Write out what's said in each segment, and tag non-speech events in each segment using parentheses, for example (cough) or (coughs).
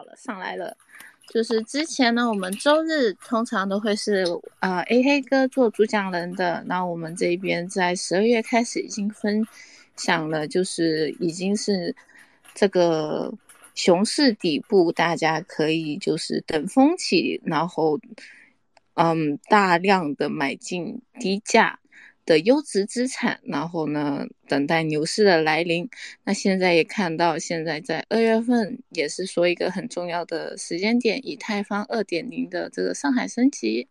好了，上来了。就是之前呢，我们周日通常都会是呃 A 黑哥做主讲人的。那我们这边在十二月开始已经分享了，就是已经是这个熊市底部，大家可以就是等风起，然后嗯大量的买进低价。的优质资产，然后呢，等待牛市的来临。那现在也看到，现在在二月份也是说一个很重要的时间点，以太坊二点零的这个上海升级。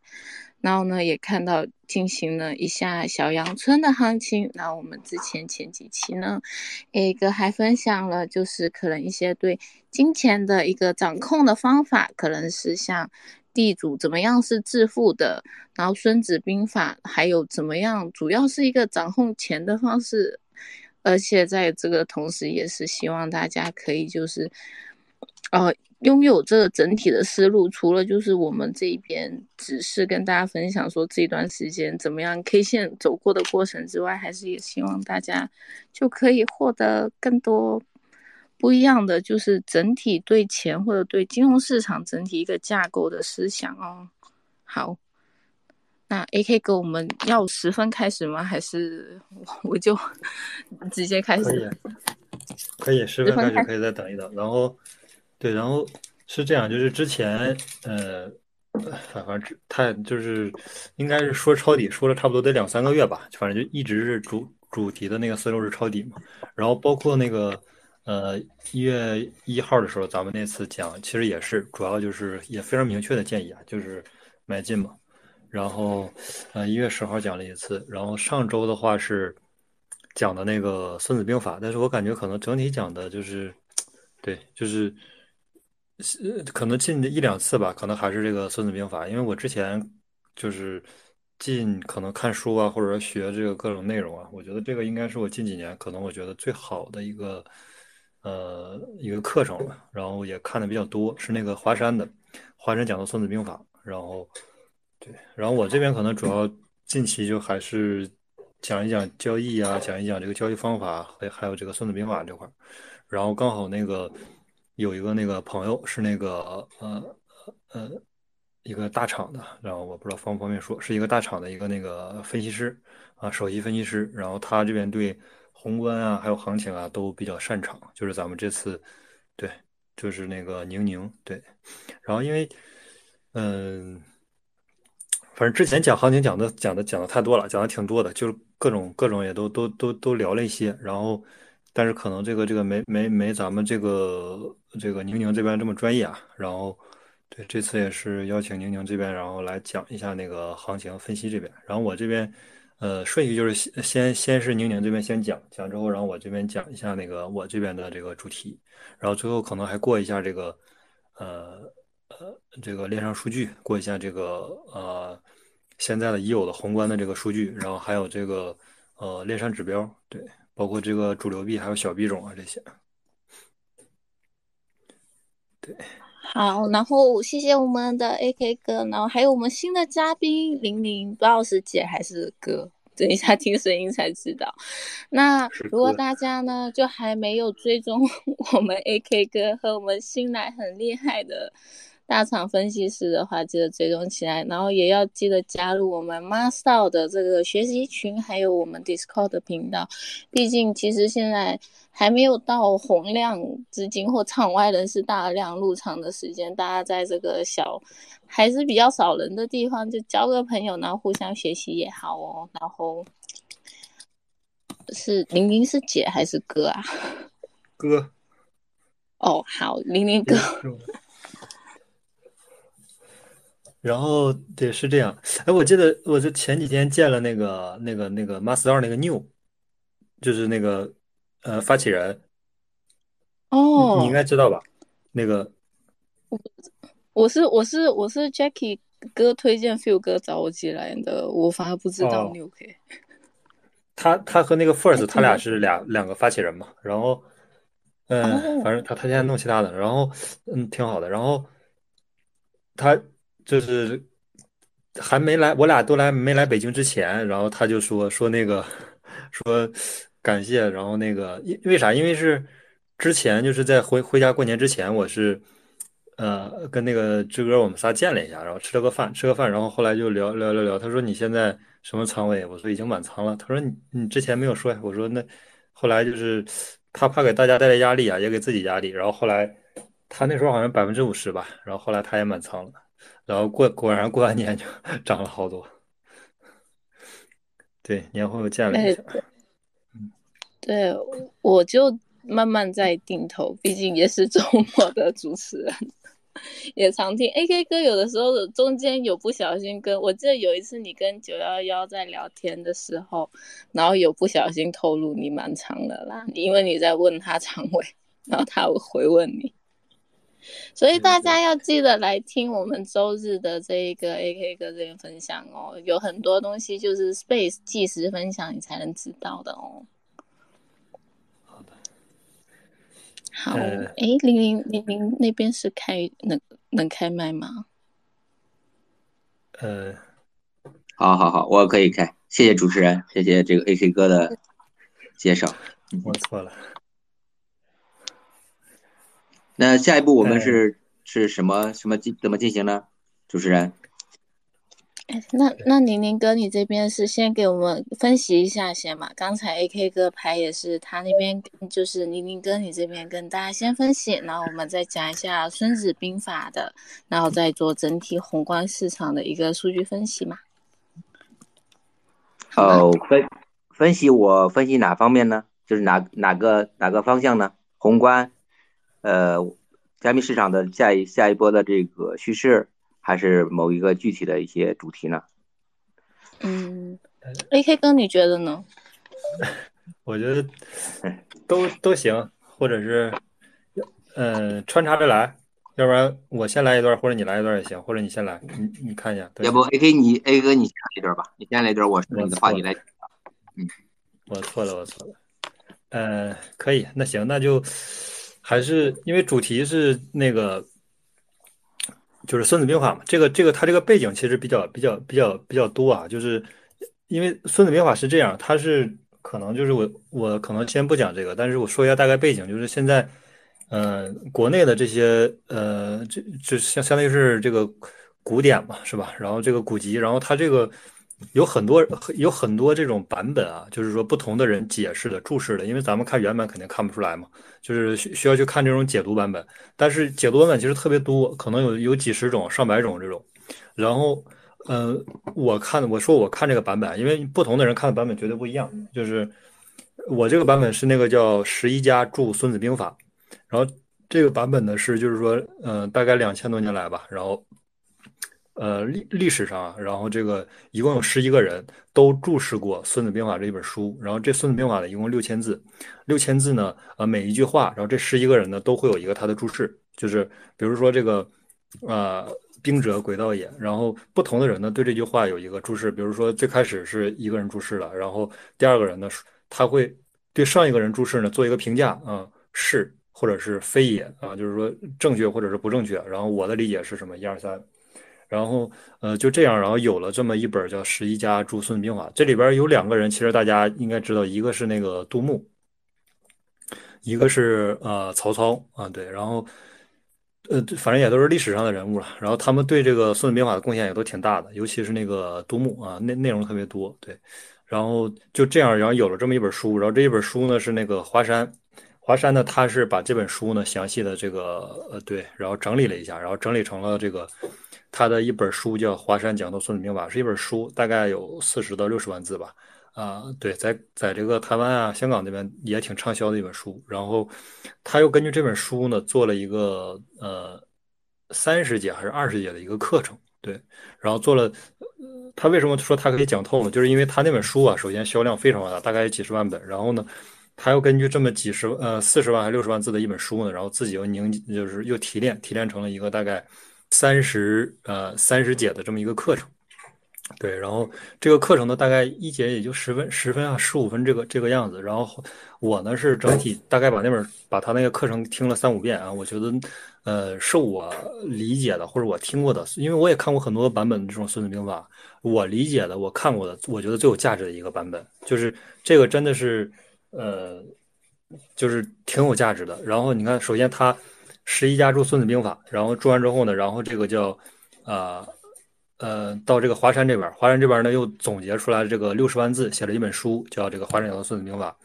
然后呢，也看到进行了一下小阳春的行情。那我们之前前几期呢，A 哥还分享了，就是可能一些对金钱的一个掌控的方法，可能是像。地主怎么样是致富的？然后《孙子兵法》还有怎么样，主要是一个掌控钱的方式，而且在这个同时，也是希望大家可以就是，呃，拥有这个整体的思路。除了就是我们这边只是跟大家分享说这段时间怎么样 K 线走过的过程之外，还是也希望大家就可以获得更多。不一样的就是整体对钱或者对金融市场整体一个架构的思想哦。好，那 A K 哥，我们要十分开始吗？还是我就 (laughs) 直接开始？可以，可以十分开始，可以再等一等。然后，对，然后是这样，就是之前呃，反反正太就是应该是说抄底，说了差不多得两三个月吧，反正就一直是主主题的那个思路是抄底嘛。然后包括那个。呃，一月一号的时候，咱们那次讲，其实也是主要就是也非常明确的建议啊，就是买进嘛。然后，呃，一月十号讲了一次，然后上周的话是讲的那个《孙子兵法》，但是我感觉可能整体讲的就是，对，就是可能近一两次吧，可能还是这个《孙子兵法》，因为我之前就是近可能看书啊，或者学这个各种内容啊，我觉得这个应该是我近几年可能我觉得最好的一个。呃，一个课程吧，然后也看的比较多，是那个华山的，华山讲的《孙子兵法》，然后对，然后我这边可能主要近期就还是讲一讲交易啊，讲一讲这个交易方法，还还有这个《孙子兵法》这块，然后刚好那个有一个那个朋友是那个呃呃一个大厂的，然后我不知道方不方便说，是一个大厂的一个那个分析师啊，首席分析师，然后他这边对。宏观啊，还有行情啊，都比较擅长。就是咱们这次，对，就是那个宁宁，对。然后因为，嗯，反正之前讲行情讲的讲的讲的太多了，讲的挺多的，就是各种各种也都都都都聊了一些。然后，但是可能这个这个没没没咱们这个这个宁宁这边这么专业啊。然后，对，这次也是邀请宁宁这边，然后来讲一下那个行情分析这边。然后我这边。呃，顺序就是先先先是宁宁这边先讲讲之后，然后我这边讲一下那个我这边的这个主题，然后最后可能还过一下这个呃呃这个链上数据，过一下这个呃现在的已有的宏观的这个数据，然后还有这个呃链上指标，对，包括这个主流币还有小币种啊这些，对，好，然后谢谢我们的 AK 哥，然后还有我们新的嘉宾玲玲，不知道是姐还是哥。等一下听声音才知道。那如果大家呢就还没有追踪 (laughs) 我们 AK 哥和我们新来很厉害的大厂分析师的话，记得追踪起来，然后也要记得加入我们 Master 的这个学习群，还有我们 Discord 频道。毕竟其实现在还没有到洪亮资金或场外人士大量入场的时间，大家在这个小。还是比较少人的地方，就交个朋友，然后互相学习也好哦。然后是玲玲是姐还是哥啊？(laughs) 哥。哦，好，玲玲哥。(laughs) 然后对，是这样。哎，我记得我就前几天见了那个那个那个 Master 那个 New，就是那个呃发起人。哦。你应该知道吧？那个。我是我是我是 Jackie 哥推荐 Phil 哥找我进来的，我反而不知道 New K。(laughs) 他他和那个 First 他俩是俩两个发起人嘛，然后嗯，反正他他现在弄其他的，然后嗯挺好的，然后他就是还没来，我俩都来没来北京之前，然后他就说说那个说感谢，然后那个因为啥？因为是之前就是在回回家过年之前，我是。呃，跟那个志哥我们仨见了一下，然后吃了个饭，吃个饭，然后后来就聊聊聊聊。他说你现在什么仓位？我说已经满仓了。他说你你之前没有说呀？我说那后来就是他怕给大家带来压力啊，也给自己压力。然后后来他那时候好像百分之五十吧，然后后来他也满仓了，然后过果然过完年就 (laughs) 涨了好多。对，年后又见了一下。对，我就慢慢在定投，毕竟也是周末的主持人。也常听 A K 哥，有的时候中间有不小心跟我记得有一次你跟九幺幺在聊天的时候，然后有不小心透露你蛮长的啦，因为你在问他长尾，然后他回问你，所以大家要记得来听我们周日的这一个 A K 哥这边分享哦，有很多东西就是 Space 即时分享你才能知道的哦。好，哎，玲玲，玲玲那边是开能能开麦吗？呃，好好好，我可以开，谢谢主持人，谢谢这个 AK 哥的介绍。我错了。那下一步我们是是什么什么进怎么进行呢？主持人？那那宁宁哥，你这边是先给我们分析一下先嘛？刚才 A K 哥牌也是他那边，就是宁宁哥你这边跟大家先分析，然后我们再讲一下《孙子兵法》的，然后再做整体宏观市场的一个数据分析嘛。好，分分析我分析哪方面呢？就是哪哪个哪个方向呢？宏观，呃，加密市场的下一下一波的这个趋势。还是某一个具体的一些主题呢？嗯，A K 哥，你觉得呢？(laughs) 我觉得都都行，或者是嗯穿插着来，要不然我先来一段，或者你来一段也行，或者你先来，你你看一下。要不 A K 你 A 哥你先来一段吧，你先来一段，我你的话题来。嗯，我错了，我错了。嗯，可以，那行，那就还是因为主题是那个。就是《孙子兵法》嘛，这个这个它这个背景其实比较比较比较比较多啊，就是因为《孙子兵法》是这样，它是可能就是我我可能先不讲这个，但是我说一下大概背景，就是现在，呃，国内的这些呃，这这相相当于是这个古典嘛，是吧？然后这个古籍，然后它这个。有很多有很多这种版本啊，就是说不同的人解释的、注释的，因为咱们看原版肯定看不出来嘛，就是需需要去看这种解读版本。但是解读版本其实特别多，可能有有几十种、上百种这种。然后，呃，我看我说我看这个版本，因为不同的人看的版本绝对不一样。就是我这个版本是那个叫十一家注《孙子兵法》，然后这个版本呢是就是说，嗯，大概两千多年来吧，然后。呃，历历史上啊，然后这个一共有十一个人都注释过《孙子兵法》这一本书，然后这《孙子兵法》呢一共六千字，六千字呢，呃，每一句话，然后这十一个人呢都会有一个他的注释，就是比如说这个，呃，兵者诡道也，然后不同的人呢对这句话有一个注释，比如说最开始是一个人注释了，然后第二个人呢他会对上一个人注释呢做一个评价，啊，是或者是非也。啊，就是说正确或者是不正确，然后我的理解是什么，一二三。然后，呃，就这样，然后有了这么一本叫《十一家注孙子兵法》。这里边有两个人，其实大家应该知道，一个是那个杜牧，一个是呃曹操啊，对。然后，呃，反正也都是历史上的人物了。然后他们对这个《孙子兵法》的贡献也都挺大的，尤其是那个杜牧啊，内内容特别多，对。然后就这样，然后有了这么一本书。然后这一本书呢是那个华山，华山呢他是把这本书呢详细的这个呃对，然后整理了一下，然后整理成了这个。他的一本书叫《华山讲透孙子兵法》，是一本书，大概有四十到六十万字吧。啊，对，在在这个台湾啊、香港那边也挺畅销的一本书。然后他又根据这本书呢，做了一个呃三十节还是二十节的一个课程。对，然后做了，他为什么说他可以讲透呢？就是因为他那本书啊，首先销量非常大，大概有几十万本。然后呢，他又根据这么几十呃四十万还六十万字的一本书呢，然后自己又凝就是又提炼提炼成了一个大概。三十呃三十节的这么一个课程，对，然后这个课程呢，大概一节也就十分十分啊十五分这个这个样子。然后我呢是整体大概把那本把他那个课程听了三五遍啊，我觉得呃是我理解的或者我听过的，因为我也看过很多版本的这种《孙子兵法》，我理解的我看过的，我觉得最有价值的一个版本，就是这个真的是呃就是挺有价值的。然后你看，首先他。十一家注《孙子兵法》，然后注完之后呢，然后这个叫啊呃到这个华山这边，华山这边呢又总结出来这个六十万字，写了一本书，叫这个《华山讲堂孙子兵法》。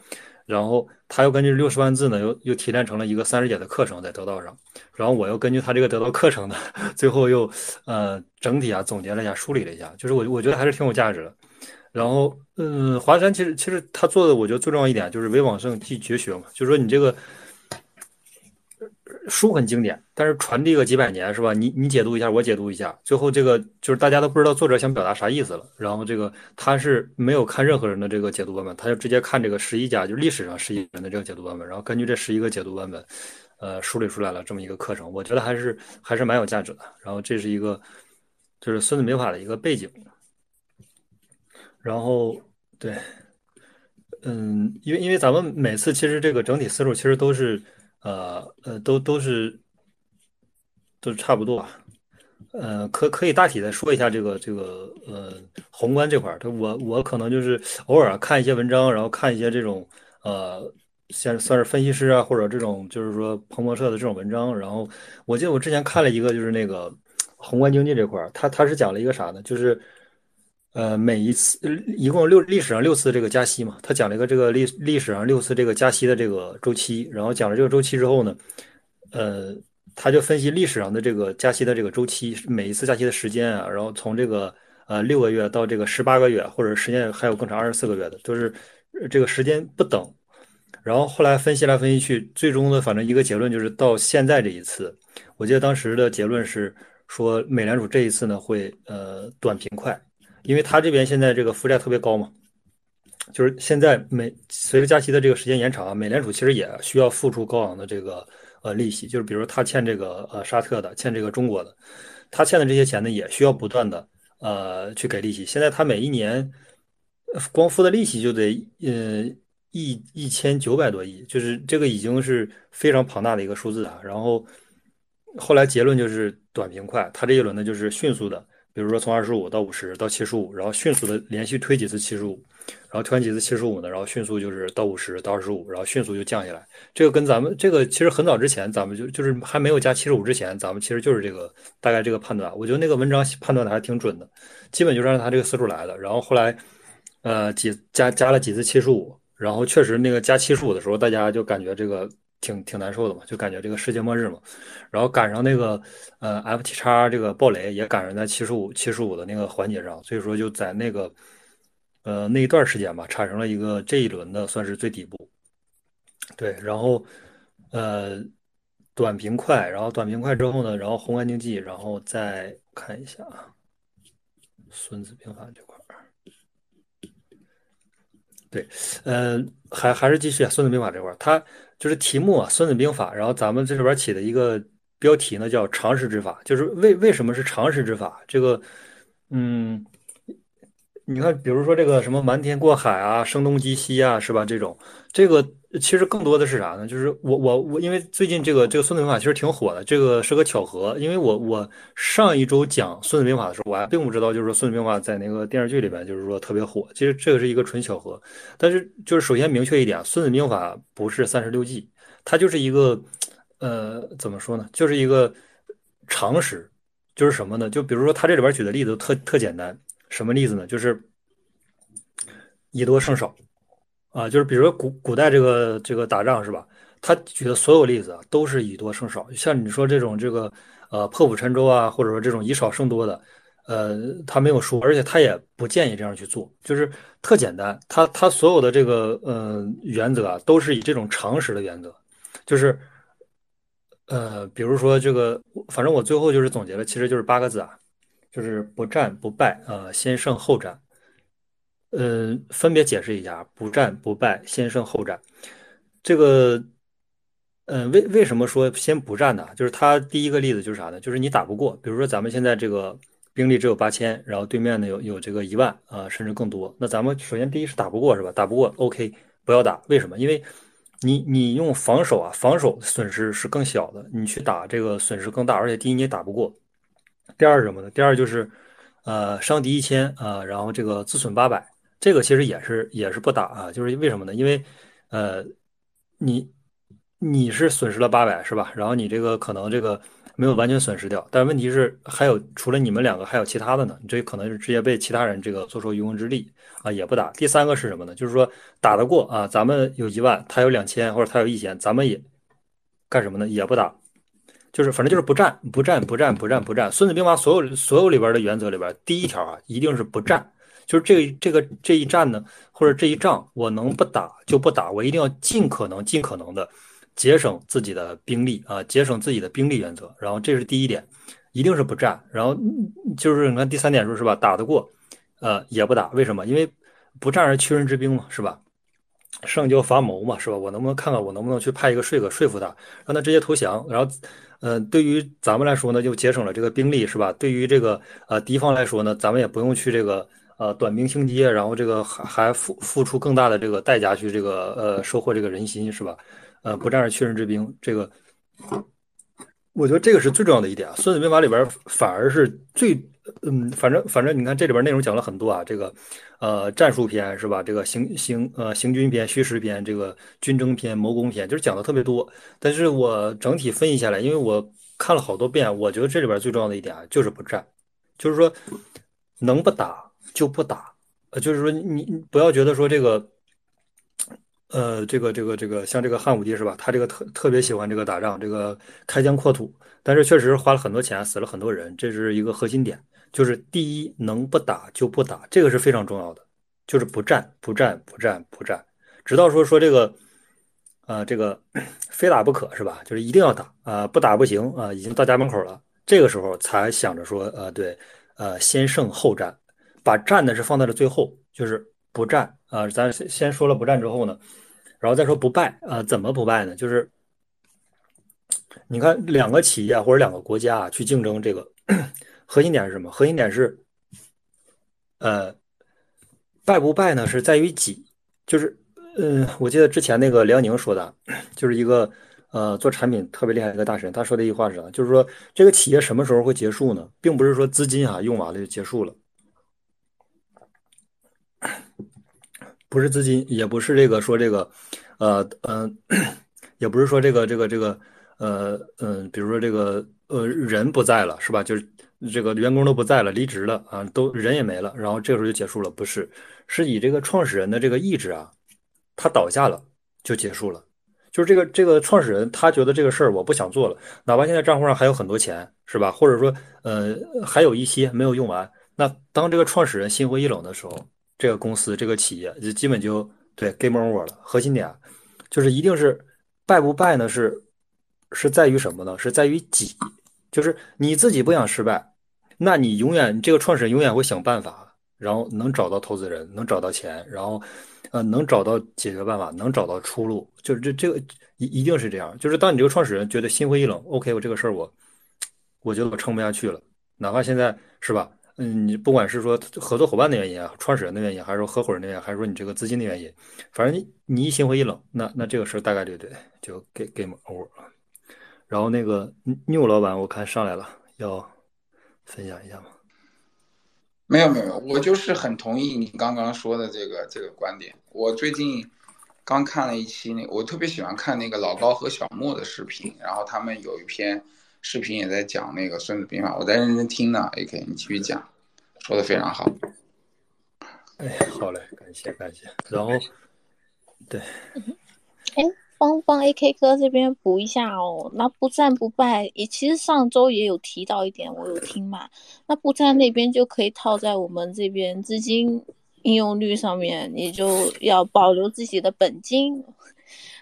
然后他又根据六十万字呢，又又提炼成了一个三十节的课程在得道上。然后我又根据他这个得到课程呢，(laughs) 最后又呃整体啊总结了一下，梳理了一下，就是我我觉得还是挺有价值的。然后嗯，华山其实其实他做的，我觉得最重要一点就是唯往圣继绝学嘛，就是说你这个。书很经典，但是传递个几百年是吧？你你解读一下，我解读一下，最后这个就是大家都不知道作者想表达啥意思了。然后这个他是没有看任何人的这个解读版本，他就直接看这个十一家，就历史上十一人的这个解读版本，然后根据这十一个解读版本，呃，梳理出来了这么一个课程。我觉得还是还是蛮有价值的。然后这是一个就是《孙子兵法》的一个背景。然后对，嗯，因为因为咱们每次其实这个整体思路其实都是。呃呃，都都是都差不多啊，呃，可可以大体的说一下这个这个呃宏观这块儿，我我可能就是偶尔看一些文章，然后看一些这种呃，像算是分析师啊，或者这种就是说彭博社的这种文章，然后我记得我之前看了一个就是那个宏观经济这块儿，他他是讲了一个啥呢？就是。呃，每一次一共六历史上六次这个加息嘛，他讲了一个这个历历史上六次这个加息的这个周期，然后讲了这个周期之后呢，呃，他就分析历史上的这个加息的这个周期，每一次加息的时间啊，然后从这个呃六个月到这个十八个月，或者时间还有更长二十四个月的，都是这个时间不等。然后后来分析来分析去，最终的反正一个结论就是到现在这一次，我记得当时的结论是说美联储这一次呢会呃短平快。因为他这边现在这个负债特别高嘛，就是现在美随着加息的这个时间延长啊，美联储其实也需要付出高昂的这个呃利息，就是比如他欠这个呃沙特的，欠这个中国的，他欠的这些钱呢，也需要不断的呃去给利息。现在他每一年光付的利息就得呃一一千九百多亿，就是这个已经是非常庞大的一个数字啊。然后后来结论就是短平快，他这一轮呢就是迅速的。比如说从二十五到五十到七十五，然后迅速的连续推几次七十五，然后推完几次七十五呢，然后迅速就是到五十到二十五，然后迅速就降下来。这个跟咱们这个其实很早之前，咱们就就是还没有加七十五之前，咱们其实就是这个大概这个判断。我觉得那个文章判断的还挺准的，基本就是按他这个思路来的。然后后来，呃，几加加了几次七十五，然后确实那个加七十五的时候，大家就感觉这个。挺挺难受的嘛，就感觉这个世界末日嘛，然后赶上那个呃 F T X 这个暴雷也赶上在七十五七十五的那个环节上，所以说就在那个呃那一段时间吧，产生了一个这一轮的算是最底部，对，然后呃短平快，然后短平快之后呢，然后宏观经济，然后再看一下啊，孙子兵法这块儿，对，呃还还是继续，孙子兵法这块儿，它。就是题目啊，《孙子兵法》，然后咱们这里边起的一个标题呢，叫“常识之法”。就是为为什么是常识之法？这个，嗯，你看，比如说这个什么“瞒天过海”啊，“声东击西”啊，是吧？这种，这个。其实更多的是啥呢？就是我我我，因为最近这个这个《孙子兵法》其实挺火的，这个是个巧合。因为我我上一周讲《孙子兵法》的时候，我还并不知道，就是说《孙子兵法》在那个电视剧里边就是说特别火。其实这个是一个纯巧合。但是就是首先明确一点，《孙子兵法》不是三十六计，它就是一个呃怎么说呢？就是一个常识，就是什么呢？就比如说他这里边举的例子特特简单，什么例子呢？就是以多胜少。啊，就是比如说古古代这个这个打仗是吧？他举的所有例子啊，都是以多胜少。像你说这种这个呃破釜沉舟啊，或者说这种以少胜多的，呃，他没有输，而且他也不建议这样去做，就是特简单。他他所有的这个呃原则啊，都是以这种常识的原则，就是呃，比如说这个，反正我最后就是总结了，其实就是八个字啊，就是不战不败啊，先胜后战。呃，分别解释一下，不战不败，先胜后战。这个，嗯，为为什么说先不战呢？就是他第一个例子就是啥呢？就是你打不过，比如说咱们现在这个兵力只有八千，然后对面呢有有这个一万啊，甚至更多。那咱们首先第一是打不过是吧？打不过，OK，不要打。为什么？因为你你用防守啊，防守损失是更小的，你去打这个损失更大。而且第一你也打不过，第二是什么呢？第二就是呃伤敌一千啊，然后这个自损八百。这个其实也是也是不打啊，就是为什么呢？因为，呃，你你是损失了八百是吧？然后你这个可能这个没有完全损失掉，但问题是还有除了你们两个还有其他的呢，你这可能是直接被其他人这个坐收渔翁之利啊，也不打。第三个是什么呢？就是说打得过啊，咱们有一万，他有两千或者他有一千，咱们也干什么呢？也不打，就是反正就是不战，不战，不战，不战，不战。孙子兵法所有所有里边的原则里边，第一条啊，一定是不战。就是这个这个这一战呢，或者这一仗，我能不打就不打，我一定要尽可能尽可能的节省自己的兵力啊，节省自己的兵力原则。然后这是第一点，一定是不战。然后就是你看第三点说是吧，打得过，呃也不打，为什么？因为不战而屈人之兵嘛，是吧？胜就伐谋嘛，是吧？我能不能看看我能不能去派一个说客说服他，让他直接投降？然后，呃，对于咱们来说呢，就节省了这个兵力，是吧？对于这个呃敌方来说呢，咱们也不用去这个。呃，短兵相接，然后这个还还付付出更大的这个代价去这个呃收获这个人心是吧？呃，不战而屈人之兵，这个我觉得这个是最重要的一点啊。孙子兵法里边反而是最嗯，反正反正你看这里边内容讲了很多啊，这个呃战术篇是吧？这个行行呃行军篇、虚实篇、这个军争篇、谋攻篇，就是讲的特别多。但是我整体分析下来，因为我看了好多遍，我觉得这里边最重要的一点啊，就是不战，就是说能不打。就不打，呃，就是说你你不要觉得说这个，呃，这个这个这个像这个汉武帝是吧？他这个特特别喜欢这个打仗，这个开疆扩土，但是确实花了很多钱，死了很多人，这是一个核心点。就是第一，能不打就不打，这个是非常重要的，就是不战不战不战不战，直到说说这个，啊，这个 (clears throat) 非打不可是吧？就是一定要打啊，不打不行啊，已经到家门口了，这个时候才想着说，呃，对，呃，先胜后战。把战呢是放在了最后，就是不战啊。咱先先说了不战之后呢，然后再说不败啊。怎么不败呢？就是你看两个企业或者两个国家啊去竞争，这个核心点是什么？核心点是，呃，败不败呢是在于己。就是，嗯，我记得之前那个梁宁说的，就是一个呃做产品特别厉害一个大神，他说的一句话是啥？就是说这个企业什么时候会结束呢？并不是说资金啊用完了就结束了。不是资金，也不是这个说这个，呃嗯，(clears throat) 也不是说这个这个这个，呃嗯，比如说这个呃人不在了是吧？就是这个员工都不在了，离职了啊，都人也没了，然后这个时候就结束了？不是，是以这个创始人的这个意志啊，他倒下了就结束了。就是这个这个创始人他觉得这个事儿我不想做了，哪怕现在账户上还有很多钱是吧？或者说呃还有一些没有用完，那当这个创始人心灰意冷的时候。这个公司、这个企业就基本就对 game over 了。核心点就是一定是败不败呢？是是在于什么呢？是在于己，就是你自己不想失败，那你永远这个创始人永远会想办法，然后能找到投资人，能找到钱，然后呃能找到解决办法，能找到出路。就是这这个一一定是这样。就是当你这个创始人觉得心灰意冷，OK，我这个事儿我我觉得我撑不下去了，哪怕现在是吧？嗯，你不管是说合作伙伴的原因啊，创始人的原因，还是说合伙人的原因，还是说你这个资金的原因，反正你你一心灰意冷，那那这个事儿大概率对就给 game over。然后那个 new 老板，我看上来了，要分享一下吗？没有没有，我就是很同意你刚刚说的这个这个观点。我最近刚看了一期那，我特别喜欢看那个老高和小莫的视频，然后他们有一篇。视频也在讲那个《孙子兵法》，我在认真听呢。AK，你继续讲，说的非常好。哎，好嘞，感谢感谢。然后，对，哎，帮帮 AK 哥这边补一下哦。那不战不败，也其实上周也有提到一点，我有听嘛。那不战那边就可以套在我们这边资金应用率上面，你就要保留自己的本金。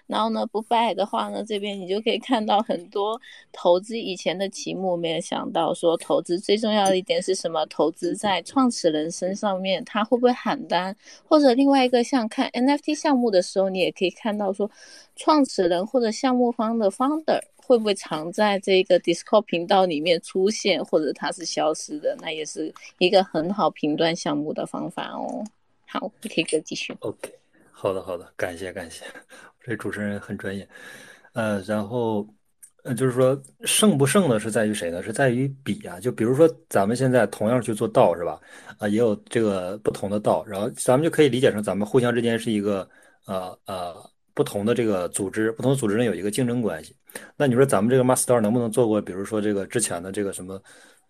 然后呢，不败的话呢，这边你就可以看到很多投资以前的题目，没有想到说投资最重要的一点是什么？投资在创始人身上面，他会不会喊单？或者另外一个像看 NFT 项目的时候，你也可以看到说，创始人或者项目方的 founder 会不会常在这个 Discord 频道里面出现，或者他是消失的？那也是一个很好评断项目的方法哦。好，可以继续。OK，好的好的，感谢感谢。这主持人很专业，呃，然后，呃，就是说胜不胜呢，是在于谁呢？是在于比啊。就比如说咱们现在同样去做道，是吧？啊，也有这个不同的道，然后咱们就可以理解成咱们互相之间是一个呃呃不同的这个组织，不同组织呢有一个竞争关系。那你说咱们这个 master 能不能做过？比如说这个之前的这个什么，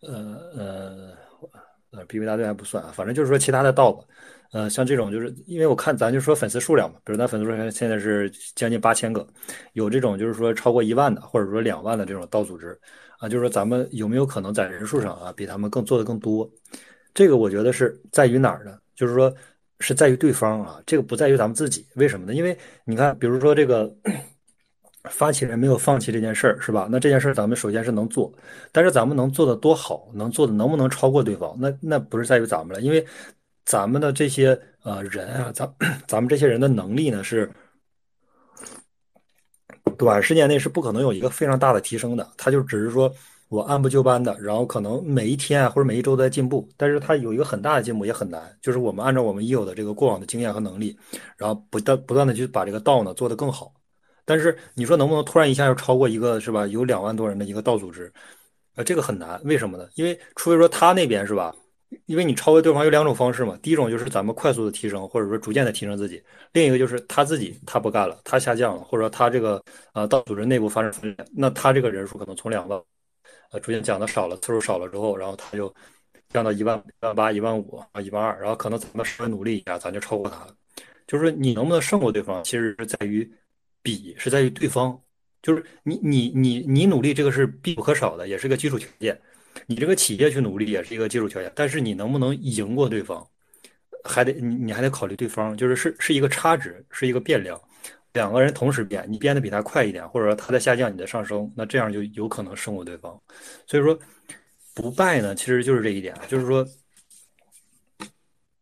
呃呃呃，B B 大队还不算啊，反正就是说其他的道吧。呃，像这种就是因为我看咱就说粉丝数量嘛，比如咱粉丝数量现在是将近八千个，有这种就是说超过一万的，或者说两万的这种道组织啊，就是说咱们有没有可能在人数上啊比他们更做的更多？这个我觉得是在于哪儿呢？就是说是在于对方啊，这个不在于咱们自己。为什么呢？因为你看，比如说这个 (clears throat) 发起人没有放弃这件事儿，是吧？那这件事儿咱们首先是能做，但是咱们能做的多好，能做的能不能超过对方？那那不是在于咱们了，因为。咱们的这些呃人啊，咱咱们这些人的能力呢，是短时间内是不可能有一个非常大的提升的。他就只是说我按部就班的，然后可能每一天啊或者每一周在进步，但是他有一个很大的进步也很难。就是我们按照我们已有的这个过往的经验和能力，然后不断不断的去把这个道呢做得更好。但是你说能不能突然一下就超过一个是吧？有两万多人的一个道组织，呃，这个很难。为什么呢？因为除非说他那边是吧？因为你超越对方有两种方式嘛，第一种就是咱们快速的提升，或者说逐渐的提升自己；另一个就是他自己他不干了，他下降了，或者说他这个呃到组织内部发生分裂，那他这个人数可能从两万，呃逐渐降的少了，次数少了之后，然后他就降到一万、一万八、一万五啊、一万二，然后可能咱们稍微努力一下，咱就超过他了。就是你能不能胜过对方，其实是在于比，是在于对方，就是你你你你努力，这个是必不可少的，也是个基础条件。你这个企业去努力也是一个基础条件，但是你能不能赢过对方，还得你你还得考虑对方，就是是是一个差值，是一个变量，两个人同时变，你变得比他快一点，或者说他在下降，你在上升，那这样就有可能胜过对方。所以说不败呢，其实就是这一点，就是说，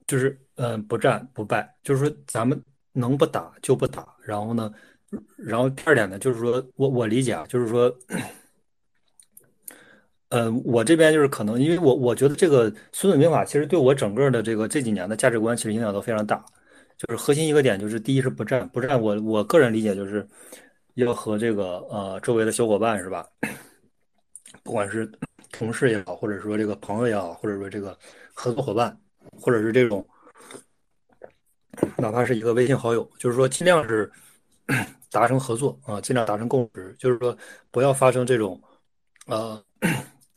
就是嗯不战不败，就是说咱们能不打就不打，然后呢，然后第二点呢，就是说我我理解啊，就是说。嗯，我这边就是可能，因为我我觉得这个《孙子兵法》其实对我整个的这个这几年的价值观其实影响都非常大。就是核心一个点就是，第一是不战，不战。我我个人理解就是要和这个呃周围的小伙伴是吧？不管是同事也好，或者说这个朋友也好，或者说这个合作伙伴，或者是这种哪怕是一个微信好友，就是说尽量是达成合作啊，尽量达成共识，就是说不要发生这种呃。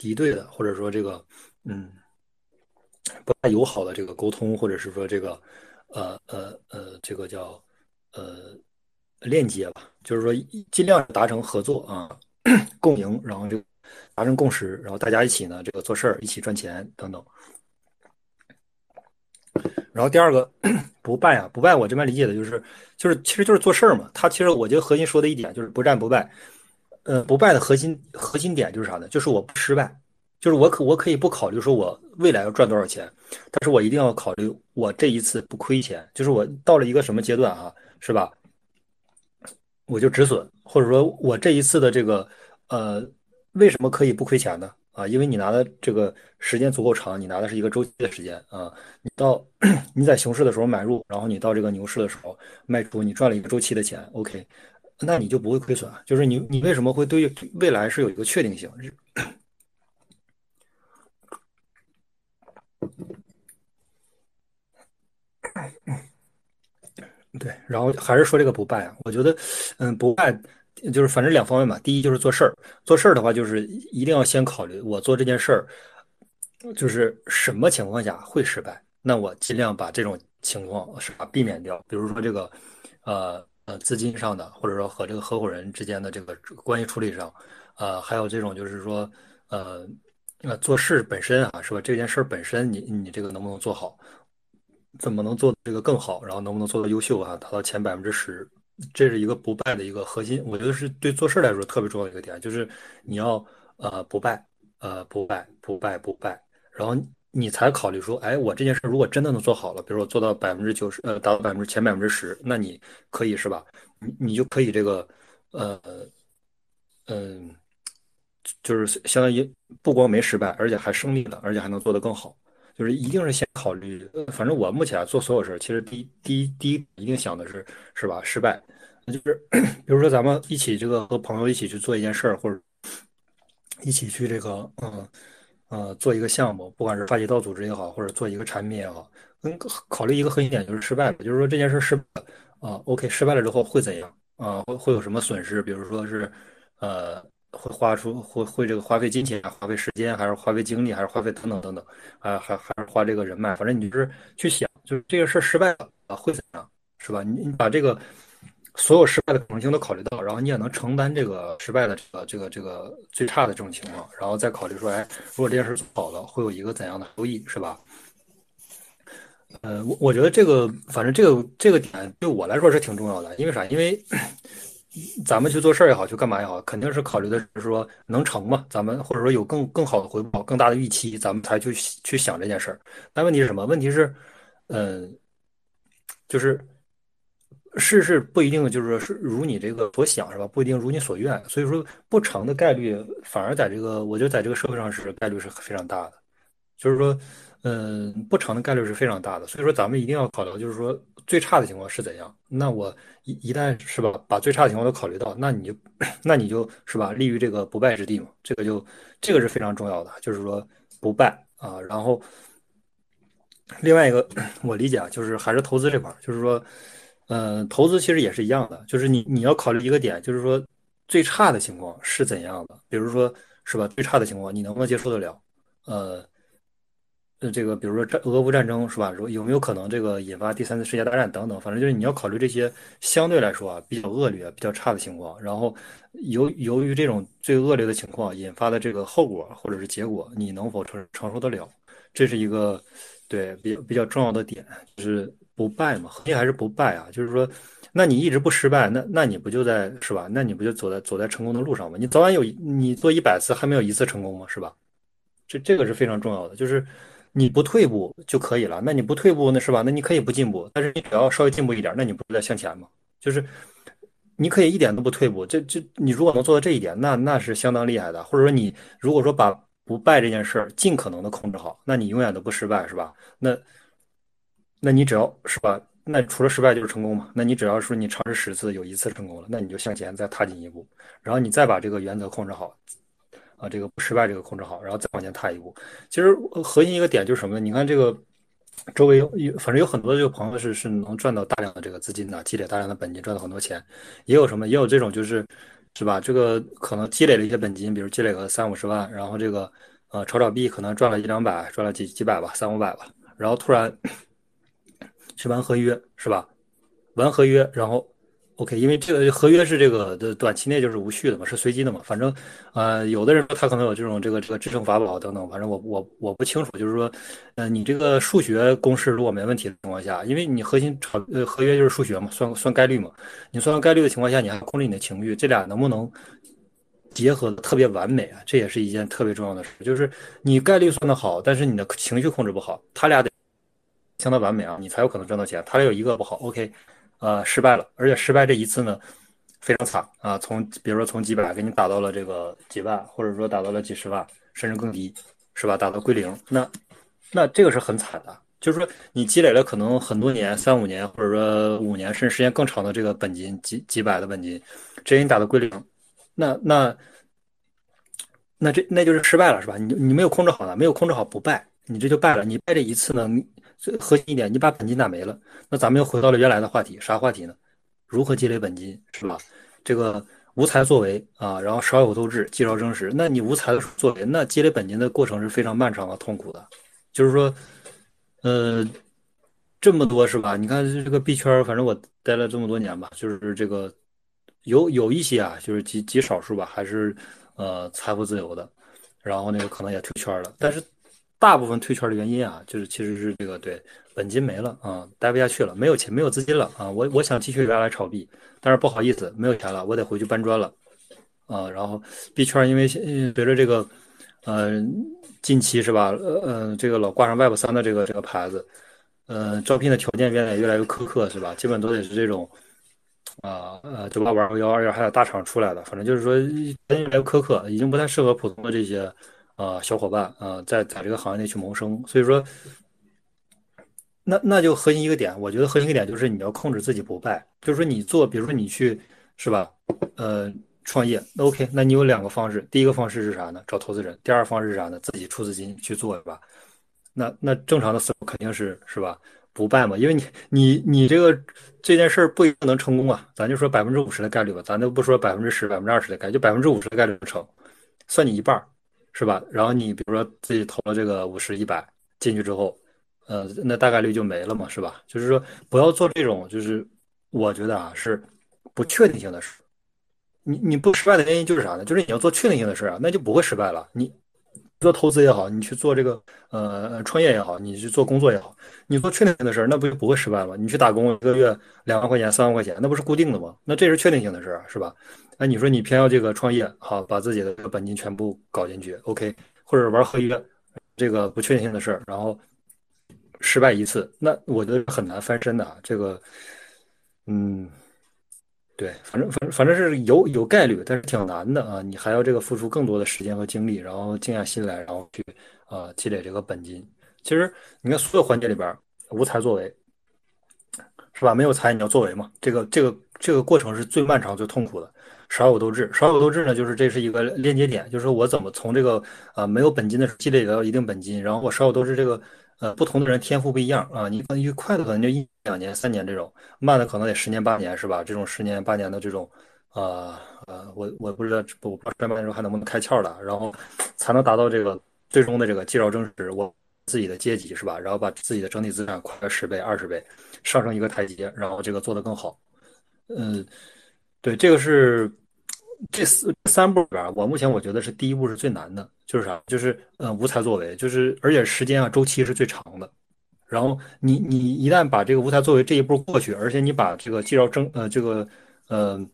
敌对的，或者说这个，嗯，不太友好的这个沟通，或者是说这个，呃呃呃，这个叫呃链接吧，就是说尽量达成合作啊，(coughs) 共赢，然后就达成共识，然后大家一起呢这个做事儿，一起赚钱等等。然后第二个 (coughs) 不败啊，不败，我这边理解的就是就是其实就是做事儿嘛。他其实我觉得核心说的一点就是不战不败。呃，不败的核心核心点就是啥呢？就是我不失败，就是我可我可以不考虑说我未来要赚多少钱，但是我一定要考虑我这一次不亏钱。就是我到了一个什么阶段啊，是吧？我就止损，或者说我这一次的这个呃，为什么可以不亏钱呢？啊，因为你拿的这个时间足够长，你拿的是一个周期的时间啊。你到 (coughs) 你在熊市的时候买入，然后你到这个牛市的时候卖出，你赚了一个周期的钱，OK。那你就不会亏损啊？就是你，你为什么会对未来是有一个确定性？(coughs) 对，然后还是说这个不败啊？我觉得，嗯，不败就是反正两方面嘛。第一就是做事儿，做事儿的话就是一定要先考虑我做这件事儿，就是什么情况下会失败？那我尽量把这种情况是吧避免掉。比如说这个，呃。呃，资金上的，或者说和这个合伙人之间的这个关系处理上，呃，还有这种就是说，呃，那，做事本身啊，是吧？这件事本身，你你这个能不能做好？怎么能做这个更好？然后能不能做到优秀啊？达到前百分之十，这是一个不败的一个核心。我觉得是对做事来说特别重要的一个点，就是你要呃不败，呃不败，不败不败，然后。你才考虑说，哎，我这件事如果真的能做好了，比如说做到百分之九十，呃，达到百分之前百分之十，那你可以是吧？你你就可以这个，呃，嗯，就是相当于不光没失败，而且还胜利了，而且还能做得更好。就是一定是先考虑，反正我目前做所有事其实第一第一第一一定想的是是吧？失败，那就是 (clears throat) 比如说咱们一起这个和朋友一起去做一件事儿，或者一起去这个，嗯。呃做一个项目，不管是发起到组织也好，或者做一个产品也好，嗯，考虑一个核心点就是失败了，就是说这件事失败，啊，OK，失败了之后会怎样啊？会会有什么损失？比如说是，呃，会花出会会这个花费金钱、花费时间，还是花费精力，还是花费等等等等，啊，还还是花这个人脉，反正你就是去想，就是这个事儿失败了啊会怎样，是吧？你你把这个。所有失败的可能性都考虑到，然后你也能承担这个失败的这个这个这个最差的这种情况，然后再考虑说，哎，如果这件事做好了，会有一个怎样的收益，是吧？呃，我我觉得这个，反正这个这个点对我来说是挺重要的，因为啥？因为咱们去做事儿也好，去干嘛也好，肯定是考虑的是说能成嘛，咱们或者说有更更好的回报、更大的预期，咱们才去去想这件事儿。但问题是什么？问题是，嗯，就是。事是不一定就是说是如你这个所想是吧？不一定如你所愿，所以说不成的概率反而在这个，我觉得在这个社会上是概率是非常大的，就是说，嗯，不成的概率是非常大的。所以说咱们一定要考虑，就是说最差的情况是怎样。那我一一旦是吧，把最差的情况都考虑到，那你就那你就是吧，立于这个不败之地嘛。这个就这个是非常重要的，就是说不败啊。然后另外一个 (clears throat) 我理解啊，就是还是投资这块儿，就是说。嗯，投资其实也是一样的，就是你你要考虑一个点，就是说最差的情况是怎样的，比如说是吧，最差的情况你能不能接受得了？呃，呃，这个比如说战俄乌战争是吧？有有没有可能这个引发第三次世界大战等等？反正就是你要考虑这些相对来说啊比较恶劣、比较差的情况，然后由由于这种最恶劣的情况引发的这个后果或者是结果，你能否承承受得了？这是一个对比比较重要的点，就是。不败嘛，核心还是不败啊。就是说，那你一直不失败，那那你不就在是吧？那你不就走在走在成功的路上吗？你早晚有你做一百次还没有一次成功吗？是吧？这这个是非常重要的，就是你不退步就可以了。那你不退步，那是吧？那你可以不进步，但是你只要稍微进步一点，那你不是在向前吗？就是你可以一点都不退步，这这你如果能做到这一点，那那是相当厉害的。或者说你如果说把不败这件事儿尽可能的控制好，那你永远都不失败，是吧？那。那你只要是吧，那除了失败就是成功嘛。那你只要说你尝试十次有一次成功了，那你就向前再踏进一步，然后你再把这个原则控制好，啊，这个不失败这个控制好，然后再往前踏一步。其实核心一个点就是什么呢？你看这个周围有有，反正有很多这个朋友是是能赚到大量的这个资金的，积累大量的本金，赚到很多钱。也有什么？也有这种就是是吧？这个可能积累了一些本金，比如积累个三五十万，然后这个呃炒炒币可能赚了一两百，赚了几几百吧，三五百吧，然后突然。去玩合约是吧？玩合约，然后，OK，因为这个合约是这个的短期内就是无序的嘛，是随机的嘛。反正，呃，有的人他可能有这种这个这个制胜法宝等等，反正我我我不清楚。就是说，呃，你这个数学公式如果没问题的情况下，因为你核心炒呃合约就是数学嘛，算算概率嘛。你算概率的情况下，你还控制你的情绪，这俩能不能结合的特别完美啊？这也是一件特别重要的事。就是你概率算的好，但是你的情绪控制不好，他俩得。相当完美啊，你才有可能赚到钱。他俩有一个不好，OK，呃，失败了，而且失败这一次呢，非常惨啊。从比如说从几百给你打到了这个几万，或者说打到了几十万，甚至更低，是吧？打到归零，那那这个是很惨的。就是说你积累了可能很多年，三五年，或者说五年，甚至时间更长的这个本金，几几百的本金，直接你打到归零，那那那这那就是失败了，是吧？你你没有控制好呢，没有控制好不败，你这就败了。你败这一次呢？最核心一点，你把本金打没了，那咱们又回到了原来的话题，啥话题呢？如何积累本金，是吧？这个无才作为啊，然后少有斗志，积少争实。那你无才的作为，那积累本金的过程是非常漫长和痛苦的。就是说，呃，这么多是吧？你看这个币圈，反正我待了这么多年吧，就是这个有有一些啊，就是极极少数吧，还是呃财富自由的，然后那个可能也退圈了，但是。大部分退圈的原因啊，就是其实是这个对本金没了啊，待不下去了，没有钱，没有资金了啊。我我想继续原来炒币，但是不好意思，没有钱了，我得回去搬砖了啊。然后币圈因为随着这个，呃，近期是吧，呃呃，这个老挂上 Web 三的这个这个牌子，呃，招聘的条件变得越来越苛刻是吧？基本都得是这种啊呃九八五二幺二幺还有大厂出来的，反正就是说越来越苛刻，已经不太适合普通的这些。啊，小伙伴啊，在在这个行业内去谋生，所以说，那那就核心一个点，我觉得核心一个点就是你要控制自己不败，就是说你做，比如说你去是吧，呃，创业，那 OK，那你有两个方式，第一个方式是啥呢？找投资人，第二方式是啥呢？自己出资金去做，是吧？那那正常的思路肯定是是吧？不败嘛，因为你你你这个这件事儿不一定能成功啊，咱就说百分之五十的概率吧，咱都不说百分之十、百分之二十的概率，就百分之五十的概率成，算你一半儿，是吧？然后你比如说自己投了这个五十、一百进去之后，呃，那大概率就没了嘛，是吧？就是说不要做这种，就是我觉得啊是不确定性的事。你你不失败的原因就是啥呢？就是你要做确定性的事啊，那就不会失败了。你。做投资也好，你去做这个呃创业也好，你去做工作也好，你做确定性的事儿，那不就不会失败吗？你去打工一个月两万块钱、三万块钱，那不是固定的吗？那这是确定性的事儿，是吧？那你说你偏要这个创业，好，把自己的本金全部搞进去，OK，或者玩合约，这个不确定性的事儿，然后失败一次，那我觉得很难翻身的。这个，嗯。对，反正反正反正是有有概率，但是挺难的啊！你还要这个付出更多的时间和精力，然后静下心来，然后去啊积累这个本金。其实你看所有环节里边，无才作为，是吧？没有才，你要作为嘛？这个这个这个过程是最漫长、最痛苦的。少有斗志，少有斗志呢，就是这是一个链接点，就是我怎么从这个啊没有本金的时候积累到一定本金，然后我少有斗志这个。呃，不同的人天赋不一样啊，你可能快的可能就一两年、三年这种，慢的可能得十年八年，是吧？这种十年八年的这种，呃呃，我我不知道，我不知道十年八年时候还能不能开窍了，然后才能达到这个最终的这个积少成实，我自己的阶级是吧？然后把自己的整体资产快个十倍、二十倍，上升一个台阶，然后这个做得更好。嗯，对，这个是。这四三步里边，我目前我觉得是第一步是最难的，就是啥？就是呃无才作为，就是而且时间啊周期是最长的。然后你你一旦把这个无才作为这一步过去，而且你把这个介绍争呃这个呃。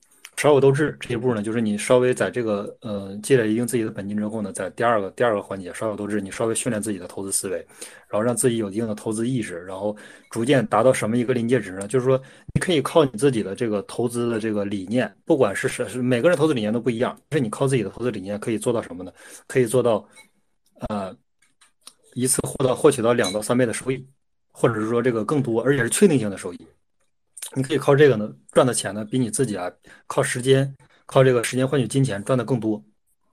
少有斗志这一步呢，就是你稍微在这个呃积累一定自己的本金之后呢，在第二个第二个环节少有斗志，你稍微训练自己的投资思维，然后让自己有一定的投资意识，然后逐渐达到什么一个临界值呢？就是说你可以靠你自己的这个投资的这个理念，不管是是是每个人投资理念都不一样，但是你靠自己的投资理念可以做到什么呢？可以做到呃一次获得获取到两到三倍的收益，或者是说这个更多，而且是确定性的收益。你可以靠这个呢赚的钱呢，比你自己啊靠时间靠这个时间换取金钱赚的更多。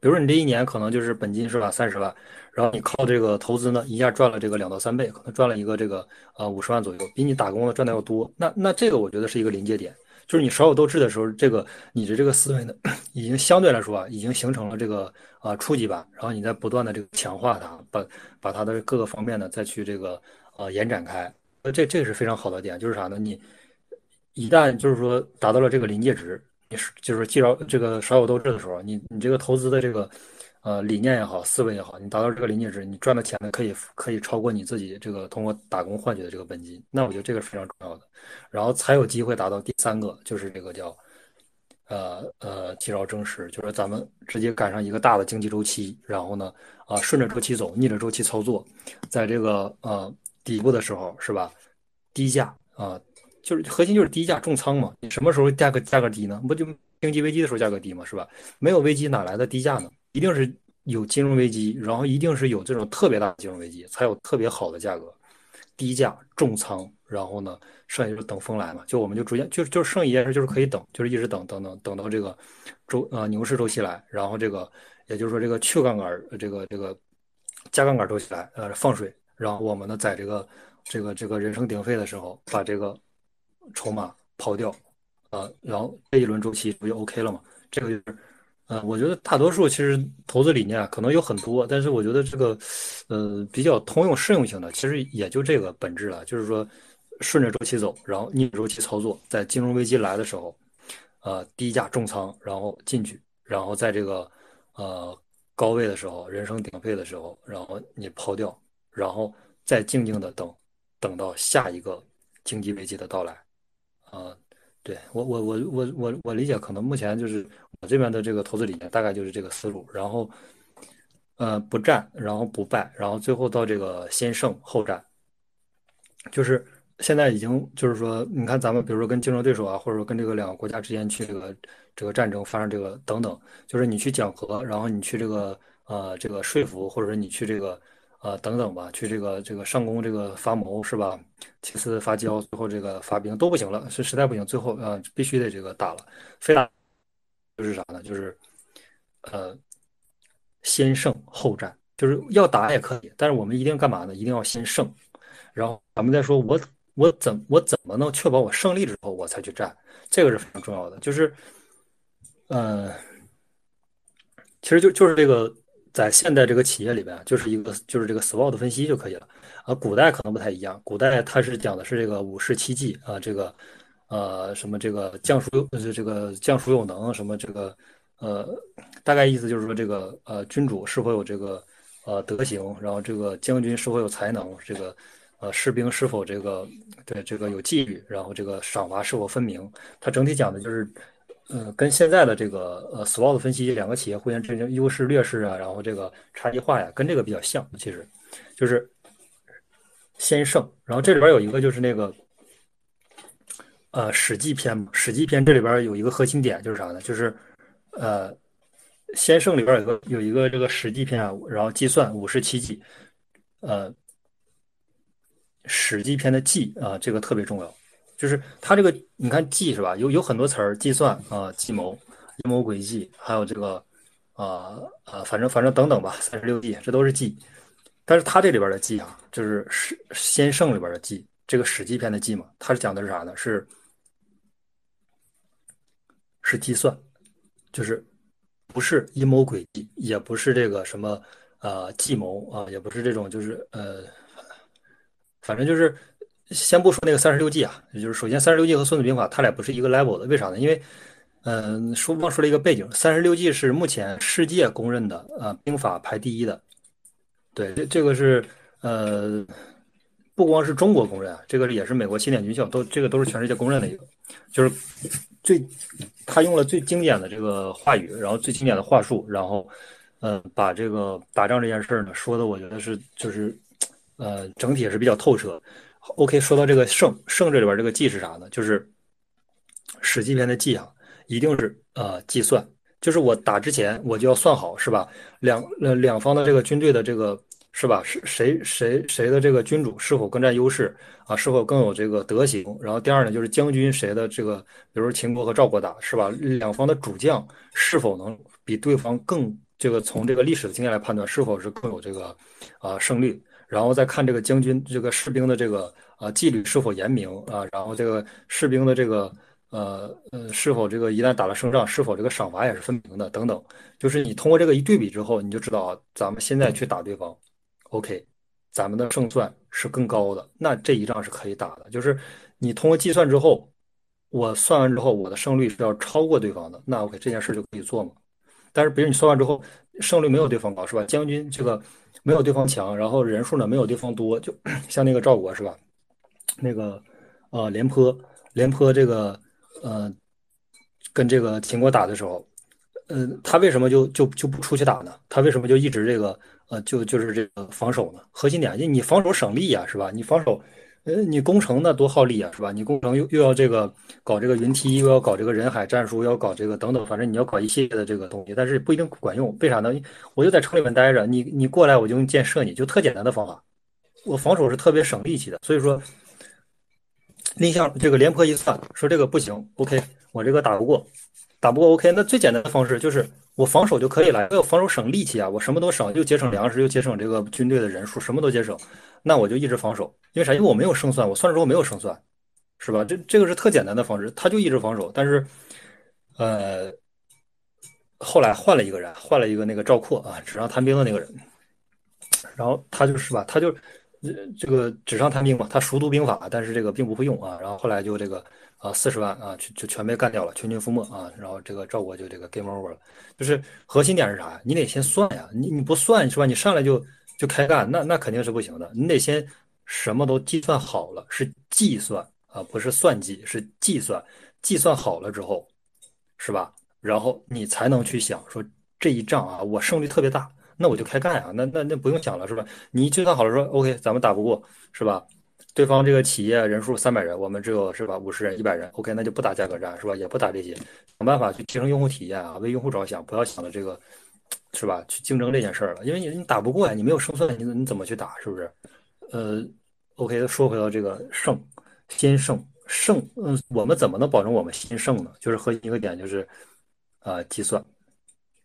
比如说你这一年可能就是本金是吧三十万，然后你靠这个投资呢一下赚了这个两到三倍，可能赚了一个这个呃五十万左右，比你打工的赚的要多。那那这个我觉得是一个临界点，就是你少有斗志的时候，这个你的这个思维呢 (coughs) 已经相对来说啊已经形成了这个啊初级版，然后你再不断的这个强化它，把把它的各个方面呢再去这个呃延展开。那这这是非常好的点，就是啥呢？你一旦就是说达到了这个临界值，你是就是介绍这个少有斗志的时候，你你这个投资的这个呃理念也好，思维也好，你达到这个临界值，你赚的钱呢可以可以超过你自己这个通过打工换取的这个本金，那我觉得这个是非常重要的，然后才有机会达到第三个，就是这个叫呃呃积少成实，就是咱们直接赶上一个大的经济周期，然后呢啊顺着周期走，逆着周期操作，在这个呃底部的时候是吧，低价啊。就是核心就是低价重仓嘛，你什么时候价格价格低呢？不就经济危机的时候价格低嘛，是吧？没有危机哪来的低价呢？一定是有金融危机，然后一定是有这种特别大的金融危机，才有特别好的价格，低价重仓，然后呢，剩下就是等风来嘛。就我们就逐渐就就剩一件事就是可以等，就是一直等等等等到这个周呃牛市周期来，然后这个也就是说这个去杠杆这个这个加杠杆周期来呃放水，然后我们呢在这个这个这个人声鼎沸的时候把这个。筹码抛掉，啊，然后这一轮周期不就 OK 了吗？这个就是，呃，我觉得大多数其实投资理念可能有很多，但是我觉得这个，呃，比较通用适用性的，其实也就这个本质了，就是说顺着周期走，然后逆周期操作，在金融危机来的时候，呃，低价重仓，然后进去，然后在这个呃高位的时候，人声鼎沸的时候，然后你抛掉，然后再静静的等，等到下一个经济危机的到来。啊，对我我我我我我理解，可能目前就是我这边的这个投资理念大概就是这个思路，然后，呃，不战，然后不败，然后最后到这个先胜后战，就是现在已经就是说，你看咱们比如说跟竞争对手啊，或者说跟这个两个国家之间去这个这个战争发生这个等等，就是你去讲和，然后你去这个呃这个说服，或者说你去这个。啊，等等吧，去这个这个上攻，这个发谋是吧？其次发交，最后这个发兵都不行了，是实在不行，最后啊必须得这个打了，非打就是啥呢？就是呃先胜后战，就是要打也可以，但是我们一定干嘛呢？一定要先胜，然后咱们再说我我怎我怎么能确保我胜利之后我才去战？这个是非常重要的。就是，呃，其实就就是这个，在现代这个企业里边，就是一个就是这个 SWOT 分析就可以了。啊，古代可能不太一样，古代它是讲的是这个五事七计啊，这个呃什么这个将属有这个将属有能什么这个呃，大概意思就是说这个呃君主是否有这个呃德行，然后这个将军是否有才能，这个。呃，士兵是否这个对这个有纪律，然后这个赏罚是否分明？它整体讲的就是，呃，跟现在的这个呃 SWOT 分析两个企业互相之间优势劣势啊，然后这个差异化呀，跟这个比较像。其实，就是先胜。然后这里边有一个就是那个，呃，《史记》篇嘛，《史记》篇这里边有一个核心点就是啥呢？就是呃，先胜里边有个有一个这个《史记》篇啊，然后计算五十七计，呃。史记篇的计啊，这个特别重要，就是它这个，你看计是吧？有有很多词儿，计算啊，计谋、阴谋诡计，还有这个啊啊，反正反正等等吧，三十六计，这都是计。但是它这里边的计啊，就是史先圣里边的计，这个史记篇的计嘛，它是讲的是啥呢？是是计算，就是不是阴谋诡计，也不是这个什么啊计谋啊，也不是这种就是呃。反正就是，先不说那个三十六计啊，也就是首先三十六计和孙子兵法，它俩不是一个 level 的，为啥呢？因为，嗯，说忘说了一个背景，三十六计是目前世界公认的啊兵法排第一的，对，这这个是呃，不光是中国公认，这个也是美国西点军校都这个都是全世界公认的一个，就是最他用了最经典的这个话语，然后最经典的话术，然后呃把这个打仗这件事儿呢说的，我觉得是就是。呃，整体也是比较透彻。OK，说到这个胜胜这里边这个计是啥呢？就是《史记》篇的计啊，一定是呃计算，就是我打之前我就要算好，是吧？两呃两方的这个军队的这个是吧？是谁谁谁的这个君主是否更占优势啊？是否更有这个德行？然后第二呢，就是将军谁的这个，比如秦国和赵国打，是吧？两方的主将是否能比对方更这个从这个历史的经验来判断，是否是更有这个啊胜率？然后再看这个将军、这个士兵的这个啊纪律是否严明啊，然后这个士兵的这个呃呃是否这个一旦打了胜仗，是否这个赏罚也是分明的等等，就是你通过这个一对比之后，你就知道，咱们现在去打对方，OK，咱们的胜算是更高的，那这一仗是可以打的。就是你通过计算之后，我算完之后，我的胜率是要超过对方的，那 OK 这件事就可以做嘛。但是比如你算完之后，胜率没有对方高，是吧？将军这个。没有对方强，然后人数呢没有对方多，就 (clears throat) 像那个赵国是吧？那个呃廉颇，廉颇这个呃跟这个秦国打的时候，呃他为什么就就就不出去打呢？他为什么就一直这个呃就就是这个防守呢？核心点，你你防守省力呀，是吧？你防守。呃，你攻城那多耗力啊，是吧？你攻城又又要这个搞这个云梯，又要搞这个人海战术，要搞这个等等，反正你要搞一系列的这个东西，但是不一定管用。为啥呢？我就在城里面待着，你你过来我就用箭射你，就特简单的方法。我防守是特别省力气的，所以说，蔺相这个廉颇一算，说这个不行，OK，我这个打不过，打不过 OK，那最简单的方式就是我防守就可以了，我防守省力气啊，我什么都省，又节省粮食，又节省这个军队的人数，什么都节省。那我就一直防守，因为啥？因为我没有胜算，我算了之后没有胜算，是吧？这这个是特简单的方式，他就一直防守。但是，呃，后来换了一个人，换了一个那个赵括啊，纸上谈兵的那个人，然后他就是吧，他就这个纸上谈兵嘛，他熟读兵法，但是这个并不会用啊。然后后来就这个啊，四十万啊，就就全被干掉了，全军覆没啊。然后这个赵国就这个 game over 了。就是核心点是啥呀？你得先算呀，你你不算是吧？你上来就。就开干，那那肯定是不行的。你得先什么都计算好了，是计算啊，不是算计，是计算。计算好了之后，是吧？然后你才能去想说这一仗啊，我胜率特别大，那我就开干啊。那那那不用想了，是吧？你计算好了说，OK，咱们打不过，是吧？对方这个企业人数三百人，我们只有是吧五十人、一百人，OK，那就不打价格战，是吧？也不打这些，想办法去提升用户体验啊，为用户着想，不要想着这个。是吧？去竞争这件事儿了，因为你你打不过呀，你没有胜算，你你怎么去打？是不是？呃，OK，说回到这个胜，先胜胜，嗯，我们怎么能保证我们先胜呢？就是核心一个点就是啊，计算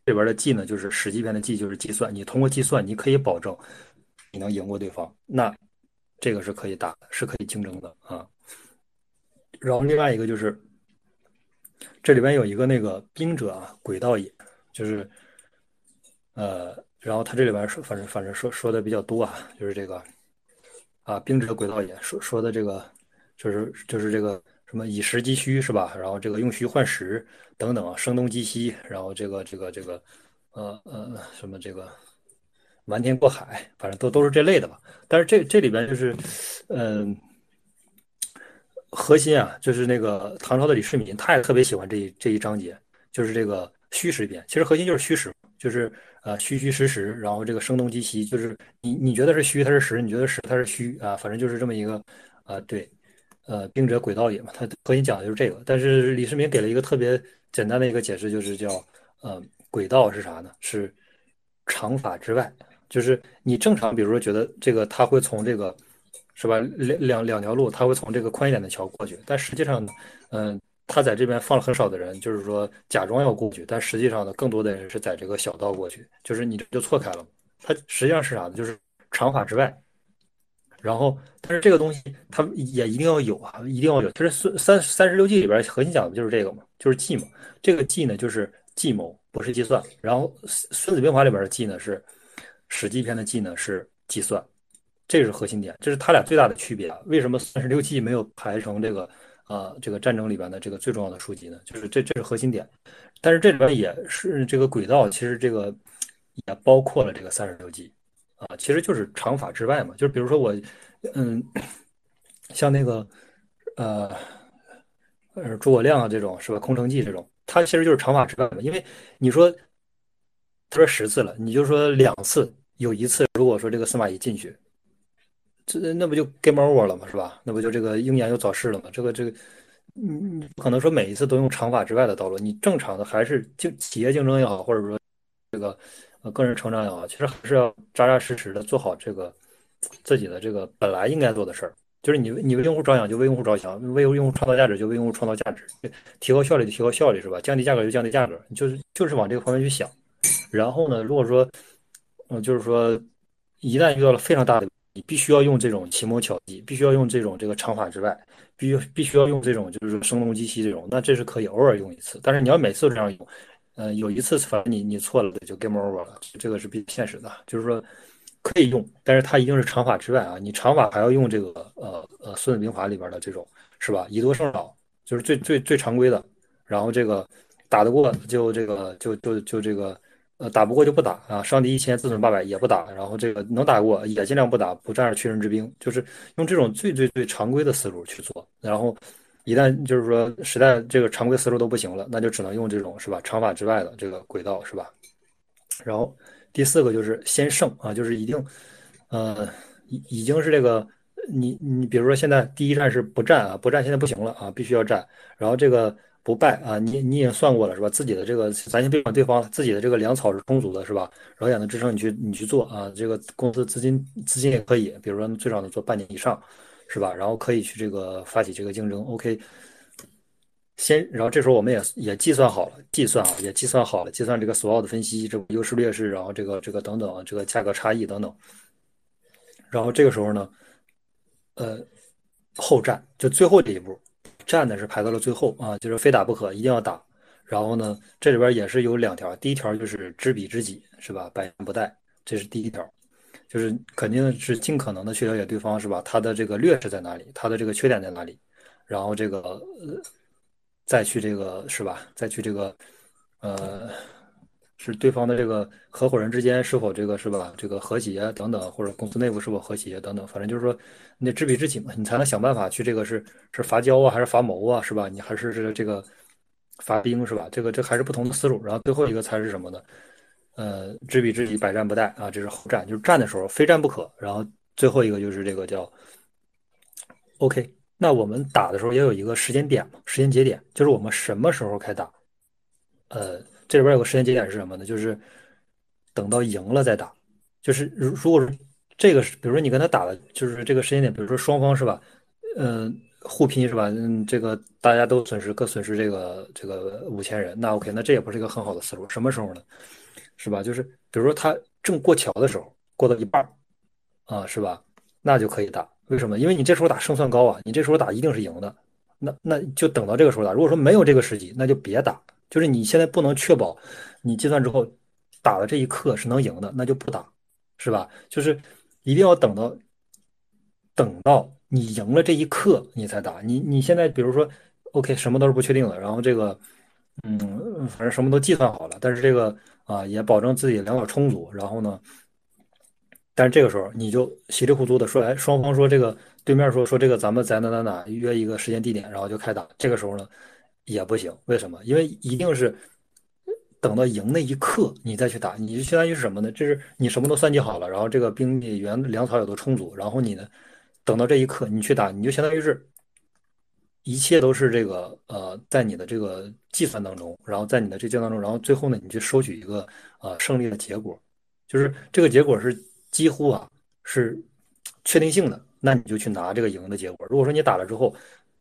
这边的计呢，就是实际篇的计就是计算。你通过计算，你可以保证你能赢过对方。那这个是可以打，是可以竞争的啊。然后另外一个就是，这里边有一个那个兵者啊，轨道也，就是呃，然后他这里边说，反正反正说说的比较多啊，就是这个啊，兵者轨道也，说说的这个就是就是这个什么以实击虚是吧？然后这个用虚换实等等啊，声东击西，然后这个这个这个呃呃什么这个瞒天过海，反正都都是这类的吧。但是这这里边就是嗯。核心啊，就是那个唐朝的李世民，他也特别喜欢这一这一章节，就是这个虚实篇。其实核心就是虚实，就是呃虚虚实实，然后这个声东击西，就是你你觉得是虚，它是实；你觉得实，它是虚啊。反正就是这么一个啊，对，呃，兵者诡道也嘛，它核心讲的就是这个。但是李世民给了一个特别简单的一个解释，就是叫呃诡道是啥呢？是常法之外，就是你正常，比如说觉得这个他会从这个。是吧？两两两条路，他会从这个宽一点的桥过去，但实际上呢，嗯，他在这边放了很少的人，就是说假装要过去，但实际上呢，更多的人是在这个小道过去，就是你这就错开了。它实际上是啥呢？就是长法之外。然后，但是这个东西它也一定要有啊，一定要有。其实孙三三十六计里边核心讲的就是这个嘛，就是计嘛。这个计呢，就是计谋，不是计算。然后《孙子兵法》里边的计呢，是《史记》篇的记呢，是计算。这是核心点，这是他俩最大的区别啊！为什么三十六计没有排成这个啊这个战争里边的这个最重要的书籍呢？就是这这是核心点，但是这里边也是这个轨道，其实这个也包括了这个三十六计啊，其实就是常法之外嘛。就是比如说我，嗯，像那个呃呃诸葛亮啊这种是吧？空城计这种，它其实就是长法之外嘛。因为你说他说十次了，你就说两次，有一次如果说这个司马懿进去。这那不就 game over 了吗？是吧？那不就这个鹰眼又早逝了吗？这个这个，你你不可能说每一次都用长法之外的道路。你正常的还是竞企业竞争也好，或者说这个呃个人成长也好，其实还是要扎扎实实的做好这个自己的这个本来应该做的事儿。就是你你为用户着想就为用户着想，为用户创造价值就为用户创造价值，提高效率就提高效率，是吧？降低价格就降低价格，就是就是往这个方面去想。然后呢，如果说嗯，就是说一旦遇到了非常大的。你必须要用这种奇谋巧计，必须要用这种这个长法之外，必须必须要用这种就是声东击西这种，那这是可以偶尔用一次。但是你要每次都这样用，呃，有一次反正你你错了就 game over 了，这个是比现实的。就是说可以用，但是它一定是长法之外啊。你长法还要用这个呃呃《孙子兵法》里边的这种是吧？以多胜少就是最最最常规的，然后这个打得过就这个就就就这个。呃，打不过就不打啊，伤敌一千，自损八百也不打，然后这个能打过也尽量不打，不占着屈人之兵，就是用这种最最最常规的思路去做。然后一旦就是说实在这个常规思路都不行了，那就只能用这种是吧，常法之外的这个轨道是吧？然后第四个就是先胜啊，就是一定呃已已经是这个你你比如说现在第一站是不战啊，不战现在不行了啊，必须要战，然后这个。不败啊，你你已经算过了是吧？自己的这个，咱先别管对方，自己的这个粮草是充足的，是吧？然后也能支撑你去你去做啊。这个公司资金资金也可以，比如说最少能做半年以上，是吧？然后可以去这个发起这个竞争。OK，先，然后这时候我们也也计算好了，计算啊，也计算好了，计算这个所有的分析，这优势劣势，然后这个这个等等，这个价格差异等等。然后这个时候呢，呃，后战就最后这一步。站的是排到了最后啊，就是非打不可，一定要打。然后呢，这里边也是有两条，第一条就是知彼知己，是吧？百战不殆，这是第一条，就是肯定是尽可能的去了解对方，是吧？他的这个劣势在哪里，他的这个缺点在哪里，然后这个呃，再去这个是吧？再去这个呃。是对方的这个合伙人之间是否这个是吧？这个和谐等等，或者公司内部是否和谐等等，反正就是说，你得知彼知己嘛，你才能想办法去这个是是伐交啊，还是伐谋啊，是吧？你还是这个这个伐兵是吧？这个这还是不同的思路。然后最后一个才是什么呢？呃，知彼知己，百战不殆啊，这是后战，就是战的时候非战不可。然后最后一个就是这个叫 OK。那我们打的时候也有一个时间点嘛，时间节点，就是我们什么时候开打？呃。这里边有个时间节点是什么呢？就是等到赢了再打。就是如如果是这个，比如说你跟他打的，就是这个时间点，比如说双方是吧，嗯，互拼是吧？嗯，这个大家都损失，各损失这个这个五千人，那 OK，那这也不是一个很好的思路。什么时候呢？是吧？就是比如说他正过桥的时候，过到一半啊，是吧？那就可以打。为什么？因为你这时候打胜算高啊，你这时候打一定是赢的。那那就等到这个时候打。如果说没有这个时机，那就别打。就是你现在不能确保你计算之后打的这一刻是能赢的，那就不打，是吧？就是一定要等到等到你赢了这一刻你才打。你你现在比如说，OK，什么都是不确定的，然后这个嗯，反正什么都计算好了，但是这个啊也保证自己粮草充足，然后呢。但是这个时候你就稀里糊涂的说，哎，双方说这个对面说说这个咱们在哪哪哪约一个时间地点，然后就开打。这个时候呢也不行，为什么？因为一定是等到赢那一刻你再去打，你就相当于是什么呢？这是你什么都算计好了，然后这个兵力原粮草也都充足，然后你呢等到这一刻你去打，你就相当于是一切都是这个呃在你的这个计算当中，然后在你的这计算当中，然后最后呢你去收取一个呃胜利的结果，就是这个结果是。几乎啊是确定性的，那你就去拿这个赢的结果。如果说你打了之后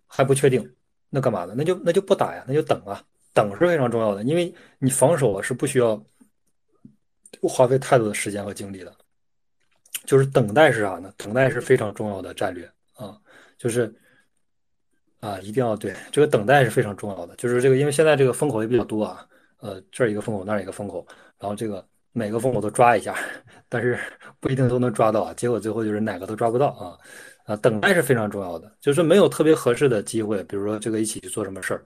还不确定，那干嘛呢？那就那就不打呀，那就等啊，等是非常重要的，因为你防守啊是不需要花费太多的时间和精力的，就是等待是啥呢？等待是非常重要的战略啊，就是啊一定要对这个等待是非常重要的，就是这个因为现在这个风口也比较多啊，呃这儿一个风口那儿一个风口，然后这个。每个风口都抓一下，但是不一定都能抓到啊。结果最后就是哪个都抓不到啊等待是非常重要的，就是没有特别合适的机会，比如说这个一起去做什么事儿，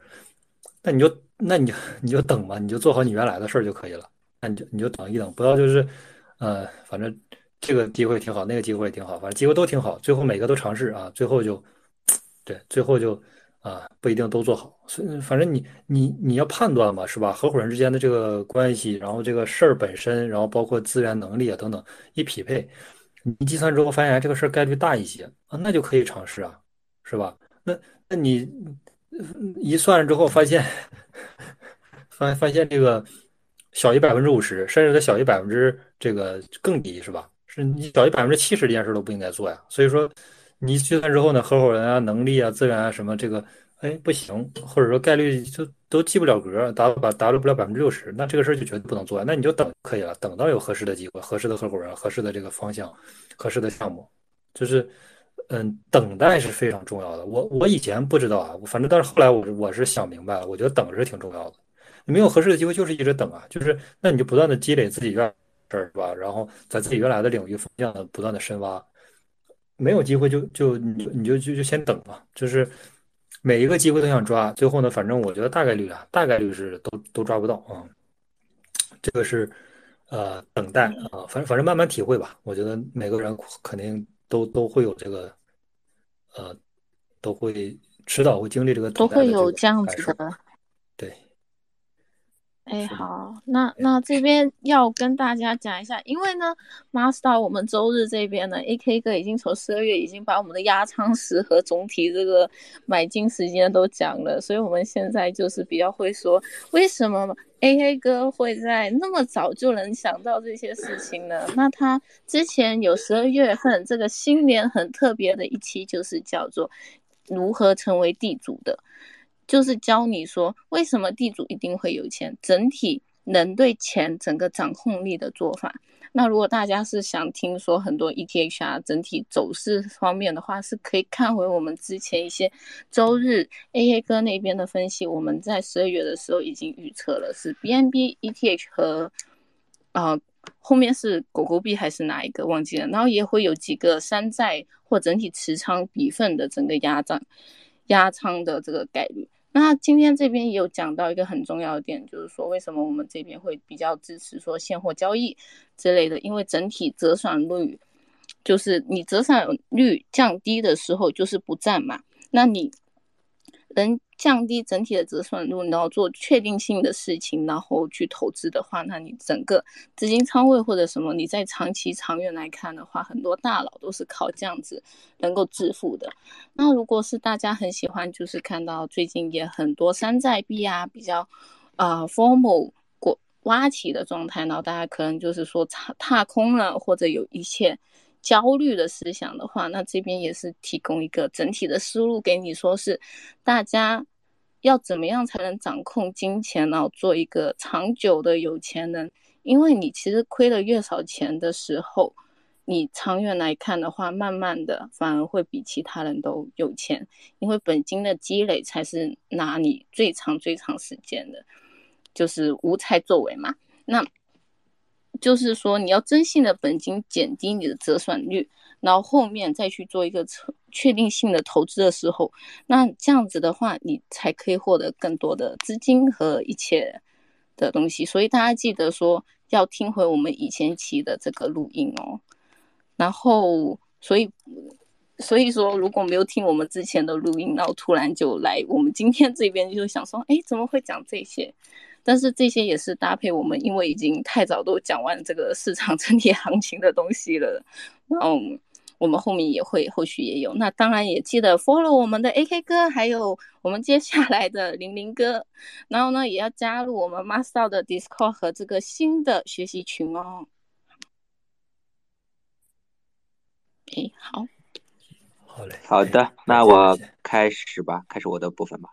那你就那你就你就等吧，你就做好你原来的事儿就可以了。那你就你就等一等，不要就是呃，反正这个机会挺好，那个机会也挺好，反正机会都挺好，最后每个都尝试啊，最后就对，最后就。啊，不一定都做好，所以反正你你你要判断嘛，是吧？合伙人之间的这个关系，然后这个事儿本身，然后包括资源能力啊等等一匹配，你计算之后发现这个事儿概率大一些啊，那就可以尝试啊，是吧？那那你一算了之后发现，(laughs) 发发现这个小于百分之五十，甚至它小于百分之这个更低，是吧？是你小于百分之七十这件事都不应该做呀，所以说。你计算之后呢？合伙人啊，能力啊，资源啊，什么这个，哎，不行，或者说概率就都及不了格，达达达不了百分之六十，那这个事儿就绝对不能做。那你就等可以了，等到有合适的机会、合适的合伙人、合适的这个方向、合适的项目，就是，嗯，等待是非常重要的。我我以前不知道啊，反正但是后来我我是想明白了，我觉得等是挺重要的。你没有合适的机会，就是一直等啊，就是那你就不断的积累自己原事儿是吧？然后在自己原来的领域方向不断的深挖。没有机会就就你就你就就就先等吧，就是每一个机会都想抓，最后呢，反正我觉得大概率啊，大概率是都都抓不到啊。这个是呃等待啊，反正反正慢慢体会吧。我觉得每个人肯定都都会有这个呃，都会迟早会经历这个都会有这样子的。哎，好，那那这边要跟大家讲一下，因为呢，Master，我们周日这边呢，AK 哥已经从十二月已经把我们的压仓时和总体这个买进时间都讲了，所以我们现在就是比较会说，为什么 AK 哥会在那么早就能想到这些事情呢？那他之前有十二月份这个新年很特别的一期，就是叫做如何成为地主的。就是教你说，为什么地主一定会有钱，整体能对钱整个掌控力的做法。那如果大家是想听说很多 ETH 啊整体走势方面的话，是可以看回我们之前一些周日 AA 哥那边的分析。我们在十二月的时候已经预测了，是 BNB、ETH 和啊后面是狗狗币还是哪一个忘记了。然后也会有几个山寨或整体持仓比分的整个压涨压仓的这个概率。那今天这边也有讲到一个很重要的点，就是说为什么我们这边会比较支持说现货交易之类的，因为整体折损率，就是你折损率降低的时候就是不占嘛，那你。能降低整体的折损率，然后做确定性的事情，然后去投资的话，那你整个资金仓位或者什么，你在长期长远来看的话，很多大佬都是靠这样子能够致富的。那如果是大家很喜欢，就是看到最近也很多山寨币啊，比较啊 formal 过挖起的状态，然后大家可能就是说踏踏空了，或者有一些。焦虑的思想的话，那这边也是提供一个整体的思路给你，说是大家要怎么样才能掌控金钱，然后做一个长久的有钱人。因为你其实亏的越少钱的时候，你长远来看的话，慢慢的反而会比其他人都有钱，因为本金的积累才是拿你最长最长时间的，就是无才作为嘛。那就是说，你要征信的本金减低你的折损率，然后后面再去做一个确定性的投资的时候，那这样子的话，你才可以获得更多的资金和一切的东西。所以大家记得说，要听回我们以前期的这个录音哦。然后，所以，所以说，如果没有听我们之前的录音，然后突然就来我们今天这边，就想说，哎，怎么会讲这些？但是这些也是搭配我们，因为已经太早都讲完这个市场整体 (laughs) 行情的东西了。嗯，我们后面也会，后续也有。那当然也记得 follow 我们的 AK 哥，还有我们接下 (laughs) 来的玲玲哥。然后呢，也要加入我们 Master 的 Discord 和这个新的学习群哦。哎，好，好嘞，好的，那我开始吧，开始我的部分吧。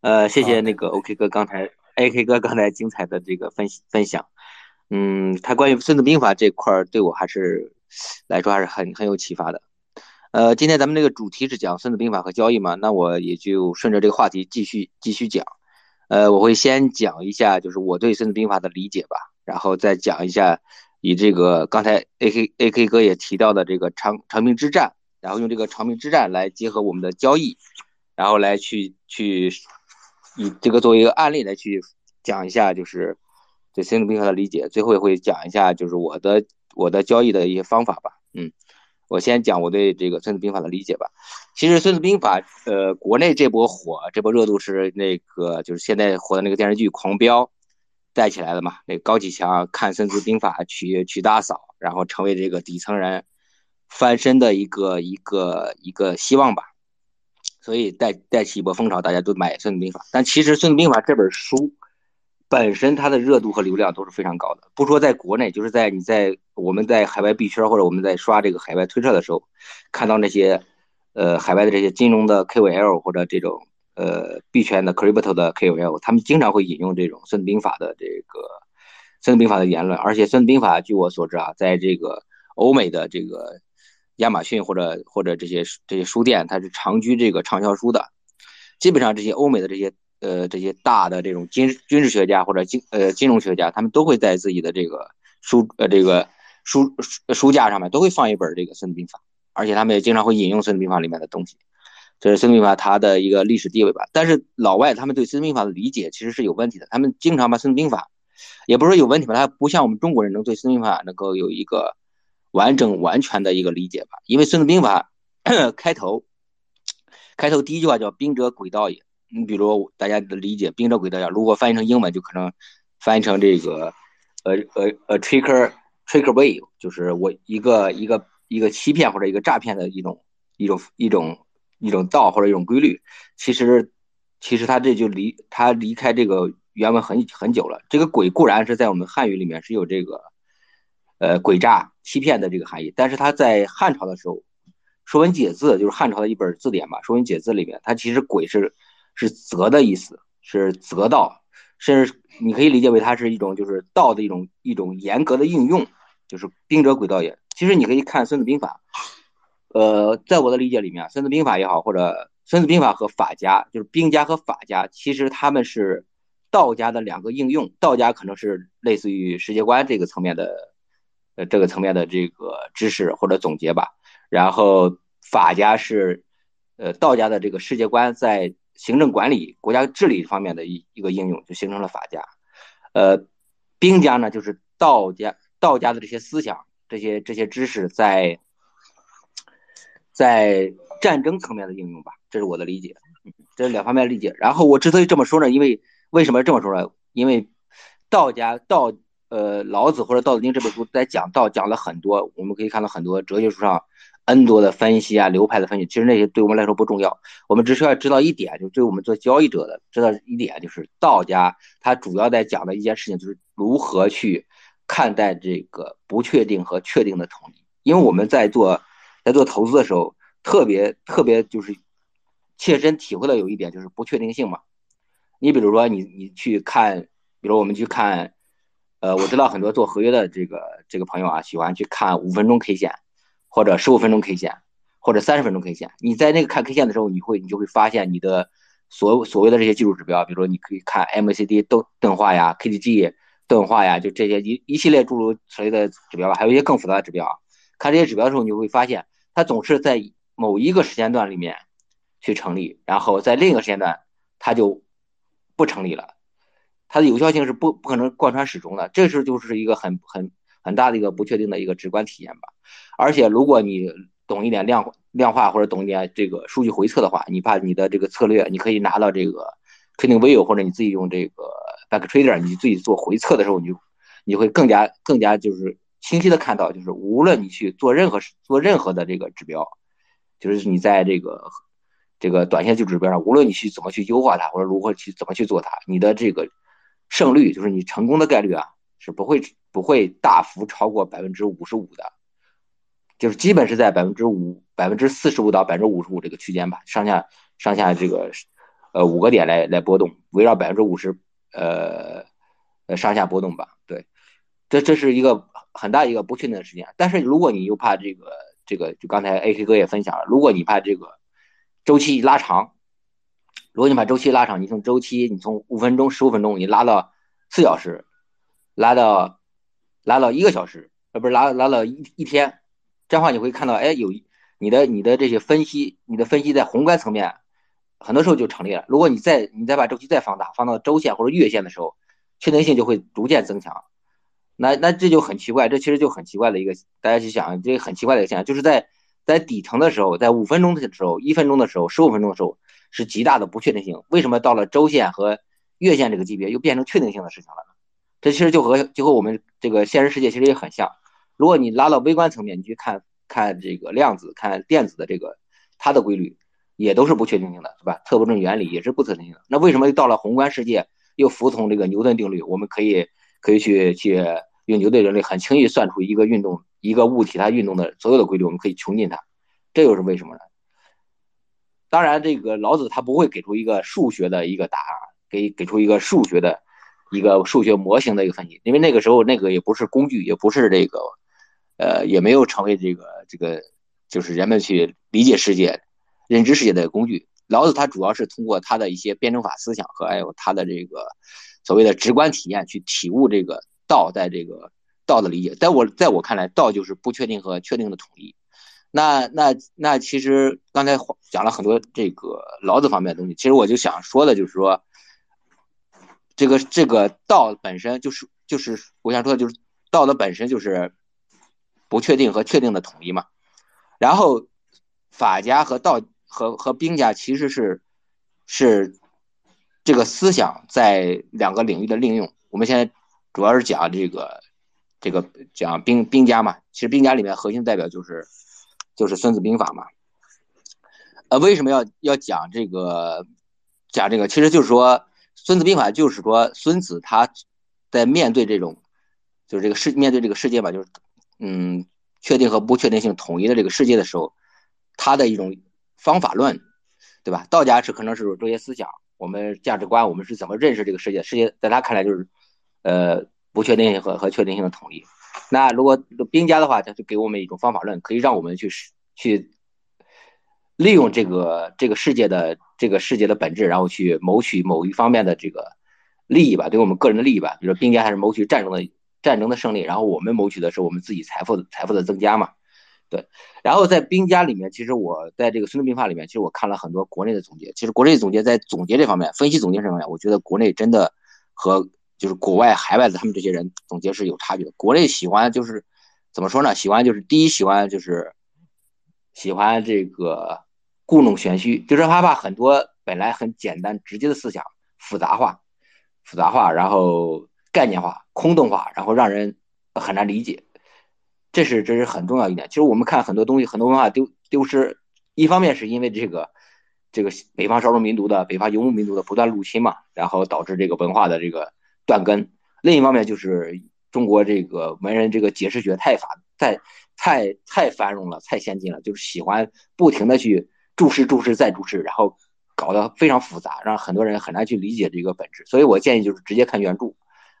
呃，谢谢那个 OK 哥刚才，AK 哥刚才精彩的这个分分享。嗯，他关于《孙子兵法》这块儿对我还是来说还是很很有启发的。呃，今天咱们这个主题是讲《孙子兵法》和交易嘛，那我也就顺着这个话题继续继续讲。呃，我会先讲一下就是我对《孙子兵法》的理解吧，然后再讲一下。以这个刚才 A K A K 哥也提到的这个长长平之战，然后用这个长平之战来结合我们的交易，然后来去去以这个作为一个案例来去讲一下，就是对孙子兵法的理解。最后也会讲一下，就是我的我的交易的一些方法吧。嗯，我先讲我对这个孙子兵法的理解吧。其实孙子兵法，呃，国内这波火，这波热度是那个就是现在火的那个电视剧《狂飙》。带起来的嘛？那高启强看《孙子兵法》娶娶大嫂，然后成为这个底层人翻身的一个一个一个希望吧。所以带带起一波风潮，大家都买《孙子兵法》。但其实《孙子兵法》这本书本身它的热度和流量都是非常高的。不说在国内，就是在你在我们在海外币圈或者我们在刷这个海外推特的时候，看到那些呃海外的这些金融的 KOL 或者这种。呃，币圈的 crypto 的 KOL，他们经常会引用这种《孙子兵法》的这个《孙子兵法》的言论，而且《孙子兵法》据我所知啊，在这个欧美的这个亚马逊或者或者这些这些书店，它是长居这个畅销书的。基本上这些欧美的这些呃这些大的这种军军事学家或者金呃金融学家，他们都会在自己的这个书呃这个书书架上面都会放一本这个《孙子兵法》，而且他们也经常会引用《孙子兵法》里面的东西。这是孙子兵法它的一个历史地位吧，但是老外他们对孙子兵法的理解其实是有问题的，他们经常把孙子兵法，也不是说有问题吧，他不像我们中国人能对孙子兵法能够有一个完整完全的一个理解吧，因为孙子兵法 (clears throat) 开头，开头第一句话叫兵者诡道也，你比如大家的理解兵者诡道也，如果翻译成英文就可能翻译成这个呃呃呃 trick trick way，就是我一个一个一个欺骗或者一个诈骗的一种一种一种。一种道或者一种规律，其实，其实它这就离它离开这个原文很很久了。这个诡固然是在我们汉语里面是有这个，呃，诡诈、欺骗的这个含义，但是他在汉朝的时候，《说文解字》就是汉朝的一本字典嘛，《说文解字》里面，它其实“诡”是是责的意思，是责道，甚至你可以理解为它是一种就是道的一种一种严格的应用，就是兵者诡道也。其实你可以看《孙子兵法》。呃，在我的理解里面，《孙子兵法》也好，或者《孙子兵法》和法家，就是兵家和法家，其实他们是道家的两个应用。道家可能是类似于世界观这个层面的，呃，这个层面的这个知识或者总结吧。然后法家是，呃，道家的这个世界观在行政管理、国家治理方面的一一个应用，就形成了法家。呃，兵家呢，就是道家道家的这些思想、这些这些知识在。在战争层面的应用吧，这是我的理解，这是两方面的理解。然后我之所以这么说呢，因为为什么这么说呢？因为道家道，呃，老子或者《道德经》这本书在讲道，讲了很多，我们可以看到很多哲学书上 N 多的分析啊，流派的分析。其实那些对我们来说不重要，我们只需要知道一点，就对我们做交易者的知道一点，就是道家他主要在讲的一件事情，就是如何去看待这个不确定和确定的统一。因为我们在做。在做投资的时候，特别特别就是切身体会到有一点就是不确定性嘛。你比如说，你你去看，比如我们去看，呃，我知道很多做合约的这个这个朋友啊，喜欢去看五分钟 K 线，或者十五分钟 K 线，或者三十分钟 K 线。你在那个看 K 线的时候，你会你就会发现你的所所谓的这些技术指标，比如说你可以看 MACD 钝钝化呀，KDJ 钝化呀，就这些一一系列诸如此类的指标吧，还有一些更复杂的指标。看这些指标的时候，你会发现它总是在某一个时间段里面去成立，然后在另一个时间段它就不成立了。它的有效性是不不可能贯穿始终的，这是就是一个很很很大的一个不确定的一个直观体验吧。而且如果你懂一点量量化或者懂一点这个数据回测的话，你把你的这个策略，你可以拿到这个 TradingView 或者你自己用这个 BackTrader，你自己做回测的时候，你就你会更加更加就是清晰的看到，就是无论你去做任何做任何的这个指标，就是你在这个这个短线技术指标上，无论你去怎么去优化它，或者如何去怎么去做它，你的这个。胜率就是你成功的概率啊，是不会不会大幅超过百分之五十五的，就是基本是在百分之五百分之四十五到百分之五十五这个区间吧，上下上下这个呃五个点来来波动，围绕百分之五十呃呃上下波动吧。对，这这是一个很大一个不确定的时间。但是如果你又怕这个这个，就刚才 A K 哥也分享了，如果你怕这个周期拉长。如果你把周期拉长，你从周期，你从五分钟、十五分钟，你拉到四小时，拉到拉到一个小时，呃，不是拉拉到一一天，这样的话你会看到，哎，有你的你的这些分析，你的分析在宏观层面，很多时候就成立了。如果你再你再把周期再放大，放到周线或者月线的时候，确定性就会逐渐增强。那那这就很奇怪，这其实就很奇怪的一个，大家去想，这很奇怪的一个现象，就是在在底层的时候，在五分钟的时候、一分钟的时候、十五分钟的时候。是极大的不确定性。为什么到了周线和月线这个级别又变成确定性的事情了呢？这其实就和就和我们这个现实世界其实也很像。如果你拉到微观层面，你去看看这个量子、看电子的这个它的规律，也都是不确定性的，是吧？特波阵原理也是不确定性的。那为什么到了宏观世界又服从这个牛顿定律？我们可以可以去去用牛顿定律很轻易算出一个运动一个物体它运动的所有的规律，我们可以穷尽它。这又是为什么呢？当然，这个老子他不会给出一个数学的一个答案，给给出一个数学的一个数学模型的一个分析，因为那个时候那个也不是工具，也不是这个，呃，也没有成为这个这个就是人们去理解世界、认知世界的工具。老子他主要是通过他的一些辩证法思想和还有他的这个所谓的直观体验去体悟这个道在这个道的理解。在我在我看来，道就是不确定和确定的统一。那那那其实刚才讲了很多这个老子方面的东西，其实我就想说的就是说，这个这个道本身就是就是我想说的就是道的本身就是不确定和确定的统一嘛。然后法家和道和和兵家其实是是这个思想在两个领域的应用。我们现在主要是讲这个这个讲兵兵家嘛，其实兵家里面核心代表就是。就是《孙子兵法》嘛，呃，为什么要要讲这个？讲这个，其实就是说，《孙子兵法》就是说，孙子他在面对这种，就是这个世面对这个世界吧，就是嗯，确定和不确定性统一的这个世界的时候，他的一种方法论，对吧？道家是可能是这些思想，我们价值观，我们是怎么认识这个世界？世界在他看来就是，呃，不确定性和和确定性的统一。那如果兵家的话，他就给我们一种方法论，可以让我们去去利用这个这个世界的这个世界的本质，然后去谋取某一方面的这个利益吧，对我们个人的利益吧。比如说兵家还是谋取战争的战争的胜利，然后我们谋取的是我们自己财富的财富的增加嘛。对。然后在兵家里面，其实我在这个《孙子兵法》里面，其实我看了很多国内的总结。其实国内总结在总结这方面，分析总结这方面，我觉得国内真的和。就是国外海外的他们这些人总结是有差距的。国内喜欢就是怎么说呢？喜欢就是第一喜欢就是喜欢这个故弄玄虚，就是他把很多本来很简单直接的思想复杂化、复杂化，然后概念化、空洞化，然后让人很难理解。这是这是很重要一点。其实我们看很多东西，很多文化丢丢失，一方面是因为这个这个北方少数民族的、北方游牧民族的不断入侵嘛，然后导致这个文化的这个。断根，另一方面就是中国这个文人这个解释学太发太太太繁荣了，太先进了，就是喜欢不停的去注释注释再注释，然后搞得非常复杂，让很多人很难去理解这个本质。所以我建议就是直接看原著，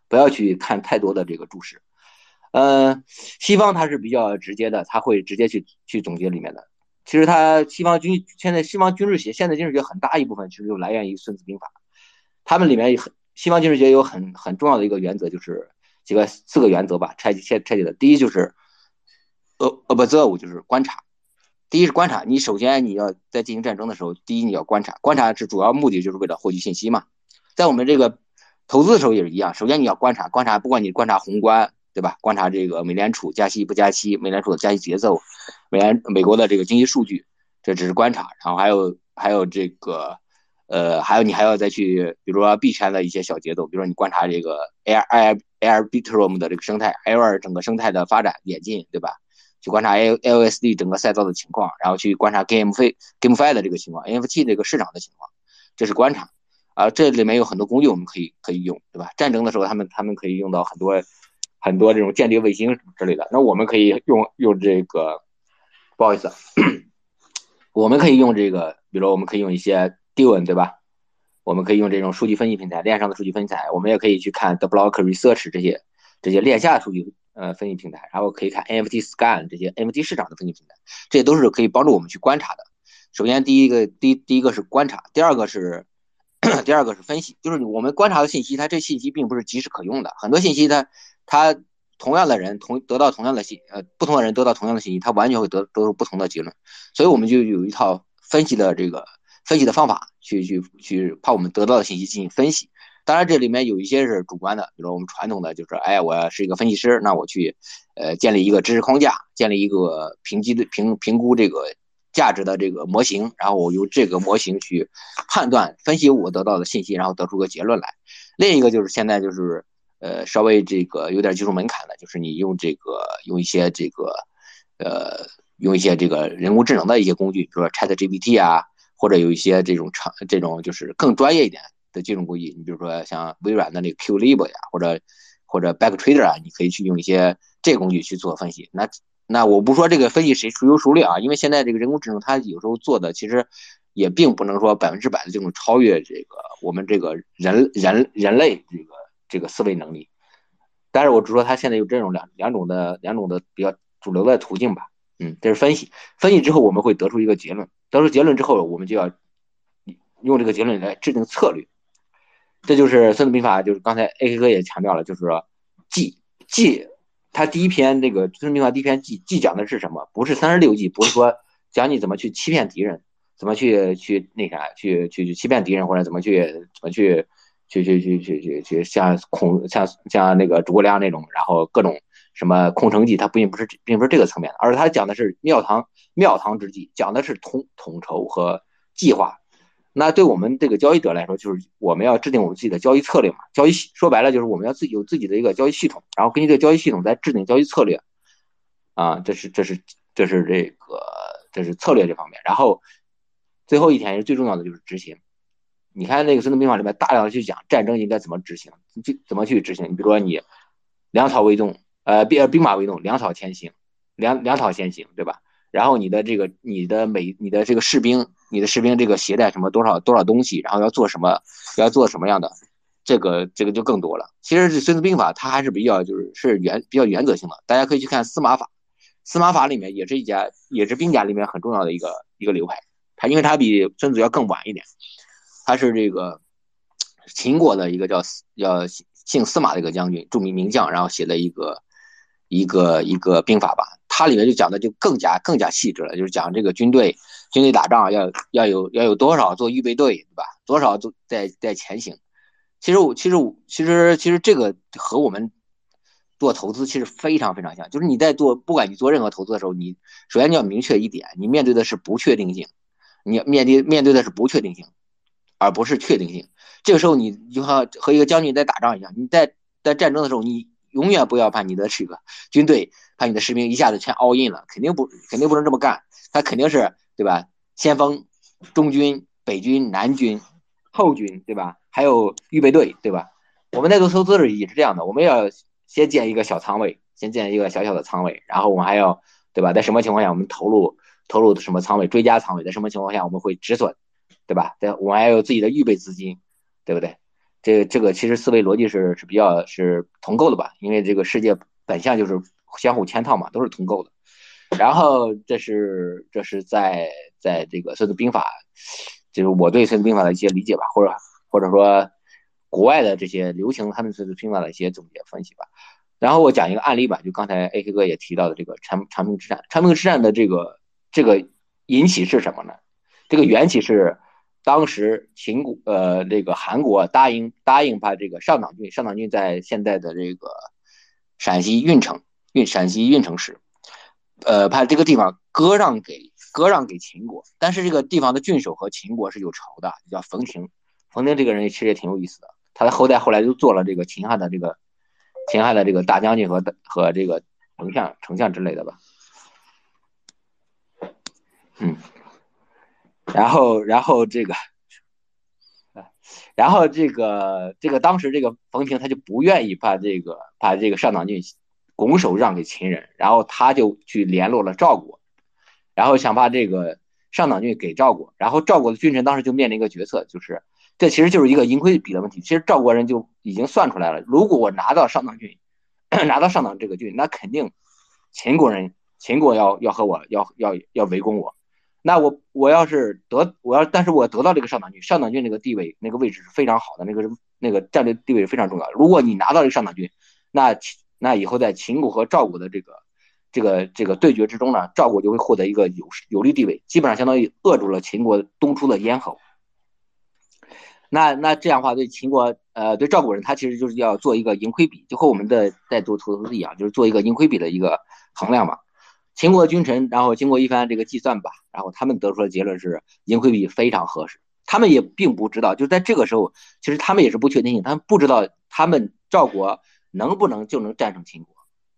不要去看太多的这个注释。呃，西方它是比较直接的，他会直接去去总结里面的。其实他西方军现在西方军事学现代军事学很大一部分其实就来源于《孙子兵法》，他们里面很西方军事学有很很重要的一个原则，就是几个四个原则吧，拆拆拆解的。第一就是呃 observe 就是观察，第一是观察，你首先你要在进行战争的时候，第一你要观察，观察是主要目的就是为了获取信息嘛。在我们这个投资的时候也是一样，首先你要观察，观察不管你观察宏观。对吧？观察这个美联储加息不加息，美联储的加息节奏，美联美国的这个经济数据，这只是观察。然后还有还有这个，呃，还有你还要再去，比如说币圈的一些小节奏，比如说你观察这个 Air Air Arbitrum 的这个生态，Air 整个生态的发展演进，对吧？去观察 L LSD 整个赛道的情况，然后去观察 GameFi GameFi 的这个情况，NFT 这个市场的情况，这是观察。啊，这里面有很多工具我们可以可以用，对吧？战争的时候他们他们可以用到很多。很多这种间谍卫星什么之类的，那我们可以用用这个，不好意思，(coughs) 我们可以用这个，比如我们可以用一些 Dune 对吧？我们可以用这种数据分析平台，链上的数据分析台，我们也可以去看 The Block Research 这些这些链下的数据呃分析平台，然后可以看 NFT Scan 这些 NFT 市场的分析平台，这些都是可以帮助我们去观察的。首先第一个第第一个是观察，第二个是 (coughs) 第二个是分析，就是我们观察的信息，它这信息并不是及时可用的，很多信息它。它同样的人同得到同样的信，呃，不同的人得到同样的信息，他完全会得得出不同的结论。所以我们就有一套分析的这个分析的方法，去去去把我们得到的信息进行分析。当然，这里面有一些是主观的，比如我们传统的就是，哎，我是一个分析师，那我去呃建立一个知识框架，建立一个评级的评评估这个价值的这个模型，然后我用这个模型去判断分析我得到的信息，然后得出个结论来。另一个就是现在就是。呃，稍微这个有点技术门槛的，就是你用这个用一些这个，呃，用一些这个人工智能的一些工具，比如说 Chat GPT 啊，或者有一些这种长这种就是更专业一点的这种工具，你比如说像微软的那个 QLib 呀，或者或者 Backtrader 啊，你可以去用一些这工具去做分析。那那我不说这个分析谁孰优孰劣啊，因为现在这个人工智能它有时候做的其实也并不能说百分之百的这种超越这个我们这个人人人类这个。这个思维能力，但是我只说他现在有这种两两种的两种的比较主流的途径吧，嗯，这是分析，分析之后我们会得出一个结论，得出结论之后，我们就要用这个结论来制定策略，这就是《孙子兵法》，就是刚才 A K 哥也强调了，就是说计计，他第一篇这个《孙子兵法》第一篇计计讲的是什么？不是三十六计，不是说讲你怎么去欺骗敌人，怎么去去那啥，去去去欺骗敌人，或者怎么去怎么去。去去去去去去，像孔像像那个诸葛亮那种，然后各种什么空城计，它并不是并不是这个层面的，而是他讲的是庙堂庙堂之计，讲的是统统筹和计划。那对我们这个交易者来说，就是我们要制定我们自己的交易策略嘛。交易说白了就是我们要自己有自己的一个交易系统，然后根据这个交易系统再制定交易策略。啊，这是这是这是这个这是策略这方面。然后最后一天是最重要的就是执行。你看那个《孙子兵法》里面大量的去讲战争应该怎么执行，就怎么去执行。你比如说你粮草为重，呃兵兵马未动，粮草先行，粮粮草先行，对吧？然后你的这个你的每你的这个士兵，你的士兵这个携带什么多少多少东西，然后要做什么，要做什么样的，这个这个就更多了。其实这《孙子兵法》它还是比较就是是原比较原则性的，大家可以去看司马法，司马法里面也是一家也是兵家里面很重要的一个一个流派，它因为它比孙子要更晚一点。它是这个秦国的一个叫叫姓司马的一个将军，著名名将，然后写的一个一个一个兵法吧。它里面就讲的就更加更加细致了，就是讲这个军队军队打仗要要有要有多少做预备队，对吧？多少做在在前行。其实我其实我其实其实这个和我们做投资其实非常非常像，就是你在做不管你做任何投资的时候，你首先你要明确一点，你面对的是不确定性，你面对面对的是不确定性。而不是确定性。这个时候，你就像和一个将军在打仗一样，你在在战争的时候，你永远不要把你的这个军队、把你的士兵一下子全 all in 了，肯定不肯定不能这么干。他肯定是对吧？先锋、中军、北军、南军、后军，对吧？还有预备队，对吧？我们在做投资时也是这样的，我们要先建一个小仓位，先建一个小小的仓位，然后我们还要对吧？在什么情况下我们投入投入什么仓位？追加仓位，在什么情况下我们会止损？对吧？对，我们还有自己的预备资金，对不对？这这个其实思维逻辑是是比较是同构的吧？因为这个世界本相就是相互嵌套嘛，都是同构的。然后这是这是在在这个《孙子兵法》，就是我对《孙子兵法》的一些理解吧，或者或者说国外的这些流行他们《孙子兵法》的一些总结分析吧。然后我讲一个案例吧，就刚才 AK 哥也提到的这个长长平之战。长平之战的这个这个引起是什么呢？这个缘起是当时秦国呃这个韩国答应答应把这个上党郡，上党郡在现在的这个陕西运城运陕西运城市，呃把这个地方割让给割让给秦国。但是这个地方的郡守和秦国是有仇的，叫冯亭。冯亭这个人其实也挺有意思的，他的后代后来就做了这个秦汉的这个。秦汉的这个大将军和和这个丞相、丞相之类的吧，嗯，然后 (laughs) 然后这个，然后这个这个当时这个冯平他就不愿意把这个把这个上党郡拱手让给秦人，然后他就去联络了赵国，然后想把这个上党郡给赵国，然后赵国的君臣当时就面临一个决策，就是。这其实就是一个盈亏比的问题。其实赵国人就已经算出来了，如果我拿到上党郡，(clears throat) 拿到上党这个郡，那肯定秦国人秦国要要和我要要要围攻我。那我我要是得我要，但是我得到这个上党郡，上党郡那个地位那个位置是非常好的，那个那个战略地位非常重要。如果你拿到这个上党郡，那那以后在秦国和赵国的这个这个这个对决之中呢，赵国就会获得一个有有利地位，基本上相当于扼住了秦国东出的咽喉。那那这样的话，对秦国，呃，对赵国人，他其实就是要做一个盈亏比，就和我们的在做投资一样，就是做一个盈亏比的一个衡量嘛。秦国君臣，然后经过一番这个计算吧，然后他们得出的结论是盈亏比非常合适。他们也并不知道，就在这个时候，其实他们也是不确定性，他们不知道他们赵国能不能就能战胜秦国。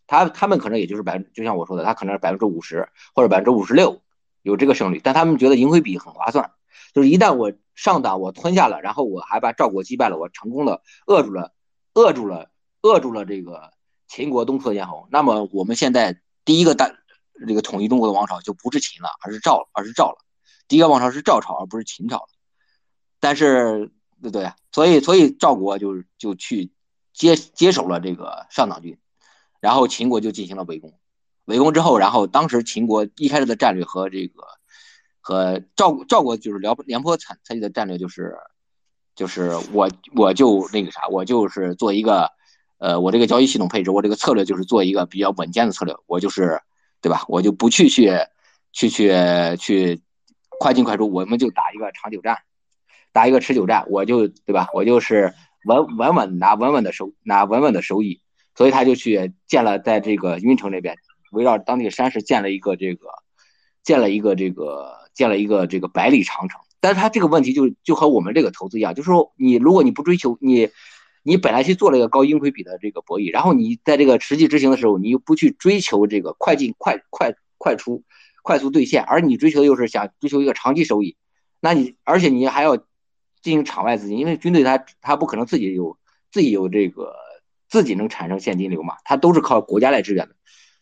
他他们可能也就是百分，就像我说的，他可能是百分之五十或者百分之五十六有这个胜率，但他们觉得盈亏比很划算，就是一旦我。上党我吞下了，然后我还把赵国击败了，我成功的扼住了，扼住了，扼住了这个秦国东出的咽喉。那么我们现在第一个大这个统一中国的王朝就不是秦了，而是赵了，而是赵了。第一个王朝是赵朝，而不是秦朝了。但是对对，所以所以赵国就就去接接手了这个上党郡，然后秦国就进行了围攻。围攻之后，然后当时秦国一开始的战略和这个。和赵赵国就是辽廉颇采采取的战略就是，就是我我就那个啥，我就是做一个，呃，我这个交易系统配置，我这个策略就是做一个比较稳健的策略，我就是，对吧？我就不去去去去去快进快出，我们就打一个长久战，打一个持久战，我就对吧？我就是稳稳稳拿稳稳的收拿稳稳的收益，所以他就去建了在这个运城这边，围绕当地山势建了一个这个建了一个这个。建了一个这个百里长城，但是他这个问题就就和我们这个投资一样，就是说你如果你不追求你，你本来去做了一个高盈亏比的这个博弈，然后你在这个实际执行的时候，你又不去追求这个快进快快快出、快速兑现，而你追求又是想追求一个长期收益，那你而且你还要进行场外资金，因为军队它它不可能自己有自己有这个自己能产生现金流嘛，它都是靠国家来支援的，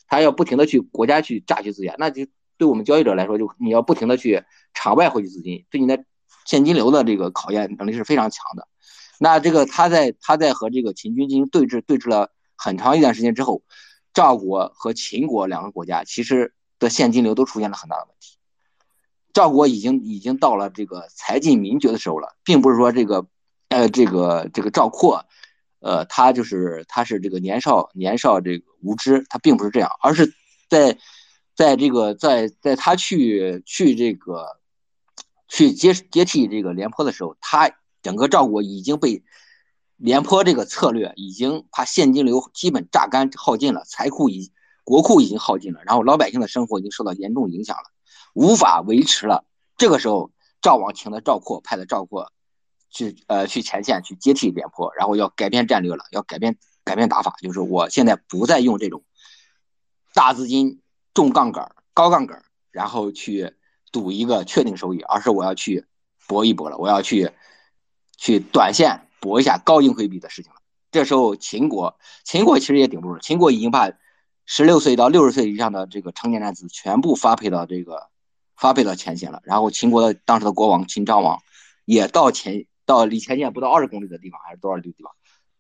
它要不停的去国家去榨取资源，那就。对我们交易者来说，就你要不停的去场外获取资金，对你的现金流的这个考验能力是非常强的。那这个他在他在和这个秦军进行对峙，对峙了很长一段时间之后，赵国和秦国两个国家其实的现金流都出现了很大的问题。赵国已经已经到了这个财尽民绝的时候了，并不是说这个呃这个这个赵括，呃他就是他是这个年少年少这个无知，他并不是这样，而是在。在这个，在在他去去这个，去接接替这个廉颇的时候，他整个赵国已经被廉颇这个策略已经把现金流基本榨干耗尽了，财库已国库已经耗尽了，然后老百姓的生活已经受到严重影响了，无法维持了。这个时候，赵王请的赵括，派的赵括去呃去前线去接替廉颇，然后要改变战略了，要改变改变打法，就是我现在不再用这种大资金。重杠杆、高杠杆，然后去赌一个确定收益，而是我要去搏一搏了，我要去去短线搏一下高盈亏比的事情了。这时候，秦国，秦国其实也顶不住，秦国已经把十六岁到六十岁以上的这个成年男子全部发配到这个发配到前线了。然后，秦国的当时的国王秦昭王也到前到离前线不到二十公里的地方，还是多少里地方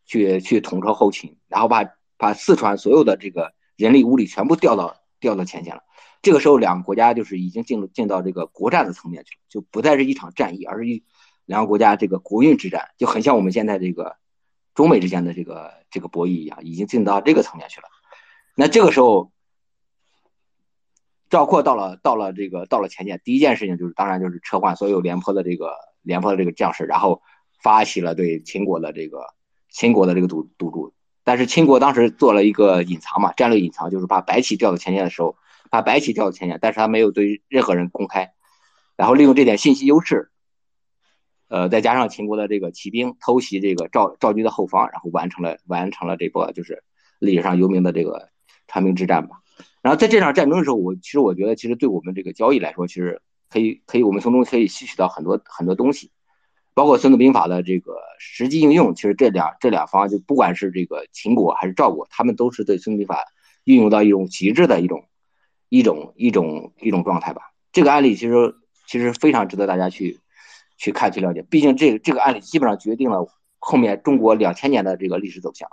去去统筹后勤，然后把把四川所有的这个人力物力全部调到调到前线了。这个时候，两个国家就是已经进入进到这个国战的层面去了，就不再是一场战役，而是一两个国家这个国运之战，就很像我们现在这个中美之间的这个这个博弈一样，已经进到这个层面去了。那这个时候，赵括到了到了这个到了前线，第一件事情就是当然就是撤换所有廉颇的这个廉颇的这个将士，然后发起了对秦国的这个秦国的这个堵堵住。但是秦国当时做了一个隐藏嘛，战略隐藏，就是把白起调到前线的时候。把白起调到前线，但是他没有对任何人公开，然后利用这点信息优势，呃，再加上秦国的这个骑兵偷袭这个赵赵军的后方，然后完成了完成了这波就是历史上有名的这个长平之战吧。然后在这场战争的时候，我其实我觉得，其实对我们这个交易来说，其实可以可以我们从中可以吸取到很多很多东西，包括《孙子兵法》的这个实际应用。其实这两这两方就不管是这个秦国还是赵国，他们都是对《孙子兵法》运用到一种极致的一种。一种一种一种状态吧。这个案例其实其实非常值得大家去去看去了解。毕竟这个这个案例基本上决定了后面中国两千年的这个历史走向。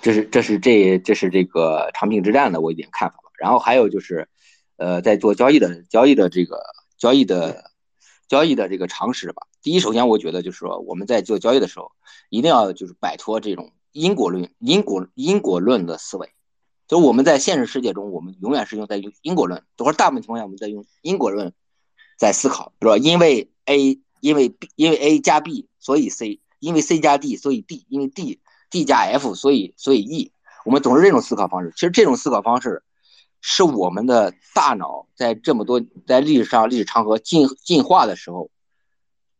这是这是这这是这个长平之战的我一点看法吧。然后还有就是，呃，在做交易的交易的这个交易的交易的这个常识吧。第一，首先我觉得就是说我们在做交易的时候，一定要就是摆脱这种因果论因果因果论的思维。就我们在现实世界中，我们永远是用在用因果论，或者大部分情况下我们在用因果论在思考，比如说因为 A 因为 B 因为 A 加 B 所以 C，因为 C 加 D 所以 D，因为 D D 加 F 所以所以 E，我们总是这种思考方式。其实这种思考方式是我们的大脑在这么多在历史上历史长河进进化的时候，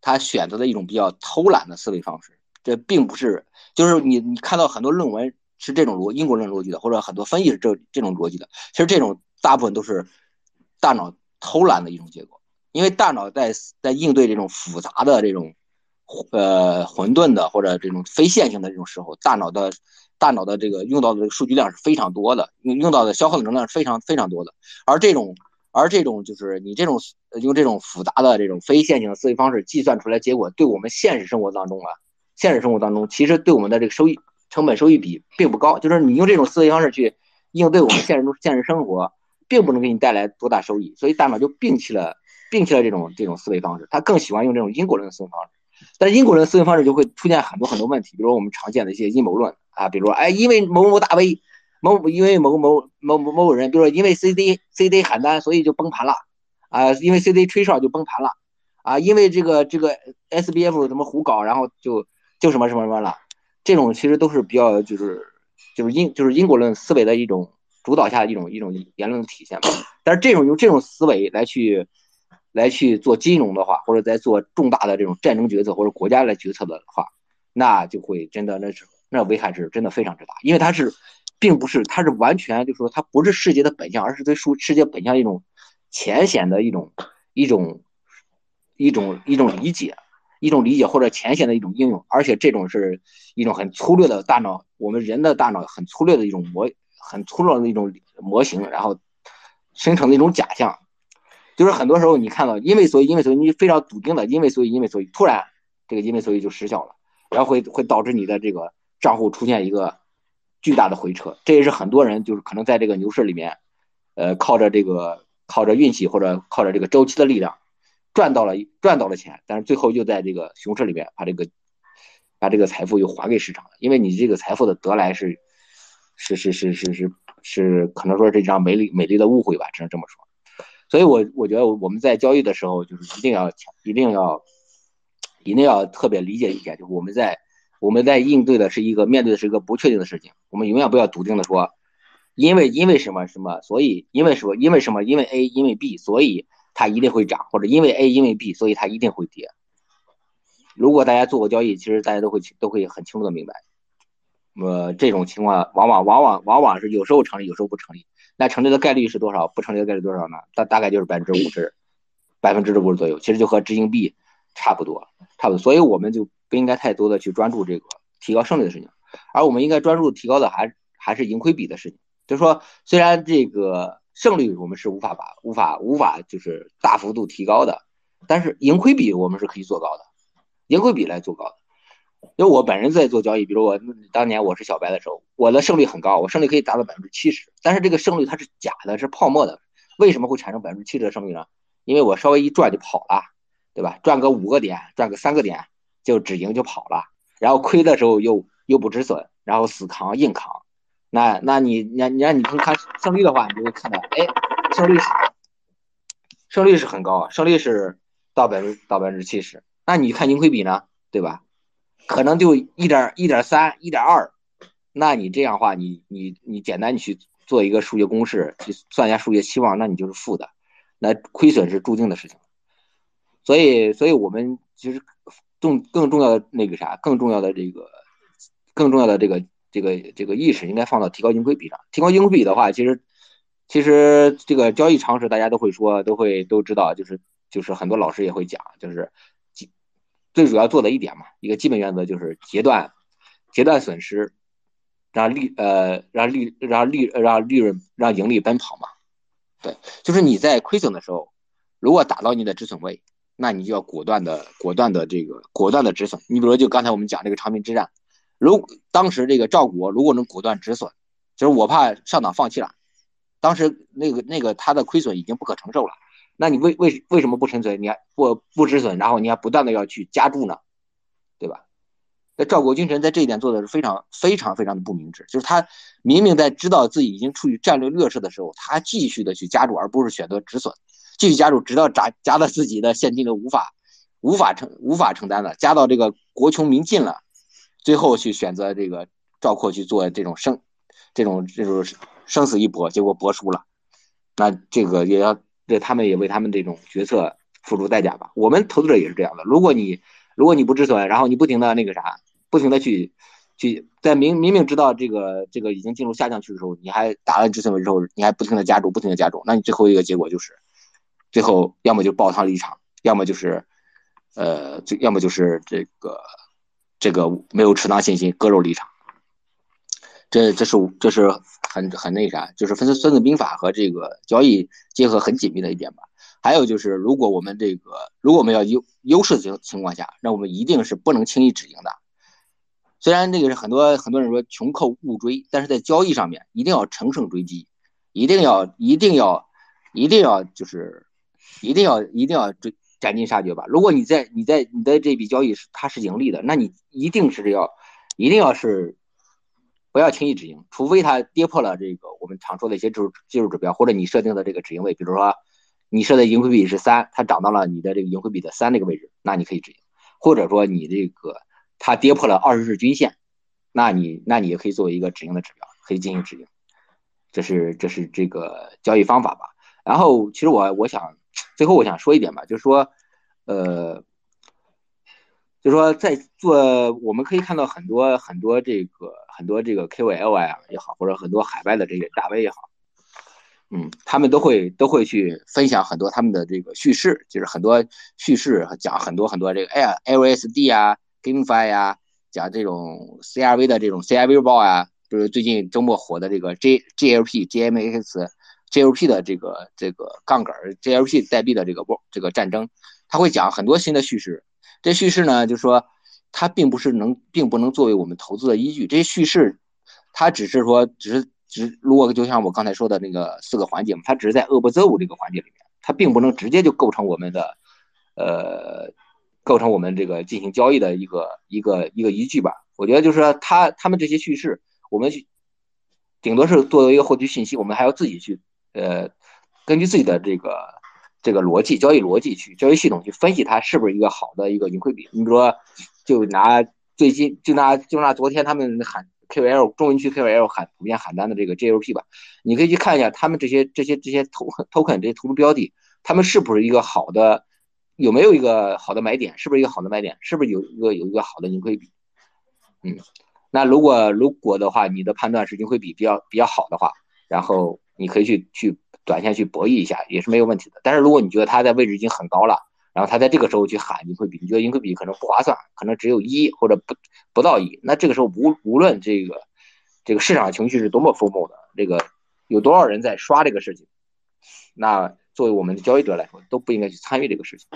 他选择的一种比较偷懒的思维方式。这并不是就是你你看到很多论文。是这种逻因果论逻辑的，或者很多分析是这这种逻辑的。其实这种大部分都是大脑偷懒的一种结果，因为大脑在在应对这种复杂的这种呃混沌的或者这种非线性的这种时候，大脑的大脑的这个用到的数据量是非常多的，用用到的消耗的能量是非常非常多的。而这种而这种就是你这种用这种复杂的这种非线性的思维方式计算出来结果，对我们现实生活当中啊，现实生活当中其实对我们的这个收益。成本收益比并不高，就是你用这种思维方式去应对我们现实中现实生活，并不能给你带来多大收益，所以大脑就摒弃了摒弃了这种这种思维方式，他更喜欢用这种因果论的思维方式。但是因果论思维方式就会出现很多很多问题，比如说我们常见的一些阴谋论啊，比如说哎，因为某某大 V，某因为某某某某某人，比如说因为 CD CD 喊单，所以就崩盘了啊，因为 CD 吹哨就崩盘了啊，因为这个这个 SBF 怎么胡搞，然后就就什么什么什么了。这种其实都是比较就是就是因就是因果论思维的一种主导下的一种一种言论体现吧。但是这种用这种思维来去来去做金融的话，或者在做重大的这种战争决策或者国家来决策的话，那就会真的那是那危害是真的非常之大，因为它是并不是它是完全就说它不是世界的本相，而是对世世界本相一种浅显的一种一种一种一种理解。一种理解或者浅显的一种应用，而且这种是一种很粗略的大脑，我们人的大脑很粗略的一种模，很粗略的一种模型，然后生成的一种假象，就是很多时候你看到因为所以因为所以你非常笃定的因为所以因为所以突然这个因为所以就失效了，然后会会导致你的这个账户出现一个巨大的回撤，这也是很多人就是可能在这个牛市里面，呃靠着这个靠着运气或者靠着这个周期的力量。赚到了赚到了钱，但是最后又在这个熊市里面把这个把这个财富又还给市场了，因为你这个财富的得来是是是是是是是可能说是一张美丽美丽的误会吧，只能这么说。所以，我我觉得我们在交易的时候，就是一定要一定要一定要特别理解一点，就是我们在我们在应对的是一个面对的是一个不确定的事情，我们永远不要笃定的说，因为因为什么什么，所以因为什么因为什么因为 A 因为 B 所以。它一定会涨，或者因为 A 因为 B，所以它一定会跌。如果大家做过交易，其实大家都会都会很清楚的明白，呃，这种情况往往往往往往是有时候成立，有时候不成立。那成立的概率是多少？不成立的概率多少呢？大大概就是百分之五十，百分之五十左右。其实就和执行币差不多，差不多。所以我们就不应该太多的去专注这个提高胜率的事情，而我们应该专注提高的还还是盈亏比的事情。就是说，虽然这个。胜率我们是无法把无法无法就是大幅度提高的，但是盈亏比我们是可以做高的，盈亏比来做高的。因为我本人在做交易，比如我当年我是小白的时候，我的胜率很高，我胜率可以达到百分之七十，但是这个胜率它是假的，是泡沫的。为什么会产生百分之七十的胜率呢？因为我稍微一赚就跑了，对吧？赚个五个点，赚个三个点就止盈就跑了，然后亏的时候又又不止损，然后死扛硬扛。那那你你你让你从看胜率的话，你就会看到，哎，胜率是胜率是很高，胜率是到百分之到百分之七十。那你看盈亏比呢，对吧？可能就一点一点三一点二。那你这样话，你你你简单你去做一个数学公式，去算一下数学期望，那你就是负的，那亏损是注定的事情。所以所以我们其实重更重要的那个啥，更重要的这个更重要的这个。这个这个意识应该放到提高盈亏比上。提高盈亏比的话，其实其实这个交易常识大家都会说，都会都知道，就是就是很多老师也会讲，就是最主要做的一点嘛，一个基本原则就是截断截断损失，让利呃让利让利让利润让盈利奔跑嘛。对，就是你在亏损的时候，如果打到你的止损位，那你就要果断的果断的这个果断的止损。你比如就刚才我们讲这个长平之战。如当时这个赵国如果能果断止损，就是我怕上党放弃了，当时那个那个他的亏损已经不可承受了，那你为为为什么不沉损？你还不不止损，然后你还不断的要去加注呢，对吧？那赵国君臣在这一点做的是非常非常非常的不明智，就是他明明在知道自己已经处于战略劣势的时候，他继续的去加注，而不是选择止损，继续加注，直到加加到自己的现金流无法无法承无法承担了，加到这个国穷民尽了。最后去选择这个赵括去做这种生，这种这种生死一搏，结果搏输了，那这个也要这他们也为他们这种决策付出代价吧。我们投资者也是这样的，如果你如果你不止损，然后你不停的那个啥，不停的去去在明明明知道这个这个已经进入下降区的时候，你还打了止损位之后，你还不停的加注，不停的加注，那你最后一个结果就是，最后要么就爆仓离场，要么就是呃，最要么就是这个。这个没有持仓信心，割肉离场，这这是这是很很那啥，就是分孙子兵法和这个交易结合很紧密的一点吧。还有就是，如果我们这个如果我们要优优势的情情况下，那我们一定是不能轻易止盈的。虽然这个是很多很多人说穷寇勿追，但是在交易上面一定要乘胜追击，一定要一定要一定要就是一定要一定要追。斩尽杀绝吧！如果你在你在你的这笔交易是它是盈利的，那你一定是要，一定要是不要轻易止盈，除非它跌破了这个我们常说的一些技术技术指标，或者你设定的这个止盈位，比如说你设的盈亏比是三，它涨到了你的这个盈亏比的三那个位置，那你可以止盈；或者说你这个它跌破了二十日均线，那你那你也可以作为一个止盈的指标，可以进行止盈。这是这是这个交易方法吧。然后其实我我想。最后我想说一点吧，就是说，呃，就是说在做，我们可以看到很多很多这个很多这个 KOL 啊也好，或者很多海外的这些大 V 也好，嗯，他们都会都会去分享很多他们的这个叙事，就是很多叙事讲很多很多这个 L LSD 啊，GameFi 呀，讲这种 CRV 的这种 CRV 包啊，就是最近周末火的这个 J GLP GMX。JLP 的这个这个杠杆，JLP 代币的这个波这个战争，他会讲很多新的叙事。这叙事呢，就是说它并不是能，并不能作为我们投资的依据。这些叙事，它只是说，只是只如果就像我刚才说的那个四个环节嘛，它只是在 observe 这个环节里面，它并不能直接就构成我们的，呃，构成我们这个进行交易的一个一个一个依据吧。我觉得就是说，他他们这些叙事，我们顶多是作为一个获取信息，我们还要自己去。呃，根据自己的这个这个逻辑，交易逻辑去交易系统去分析它是不是一个好的一个盈亏比。你比如说，就拿最近就拿就拿昨天他们喊 QL 中文区 QL 喊普遍喊单的这个 JLP 吧，你可以去看一下他们这些这些这些投 token 这些投资标的，他们是不是一个好的，有没有一个好的买点，是不是一个好的买点，是不是有一个有一个好的盈亏比？嗯，那如果如果的话，你的判断是盈亏比比较比较好的话，然后。你可以去去短线去博弈一下也是没有问题的，但是如果你觉得它在位置已经很高了，然后它在这个时候去喊盈亏比，你觉得盈亏比可能不划算，可能只有一或者不不到一，那这个时候无无论这个这个市场情绪是多么疯猛的，这个有多少人在刷这个事情，那作为我们的交易者来说都不应该去参与这个事情，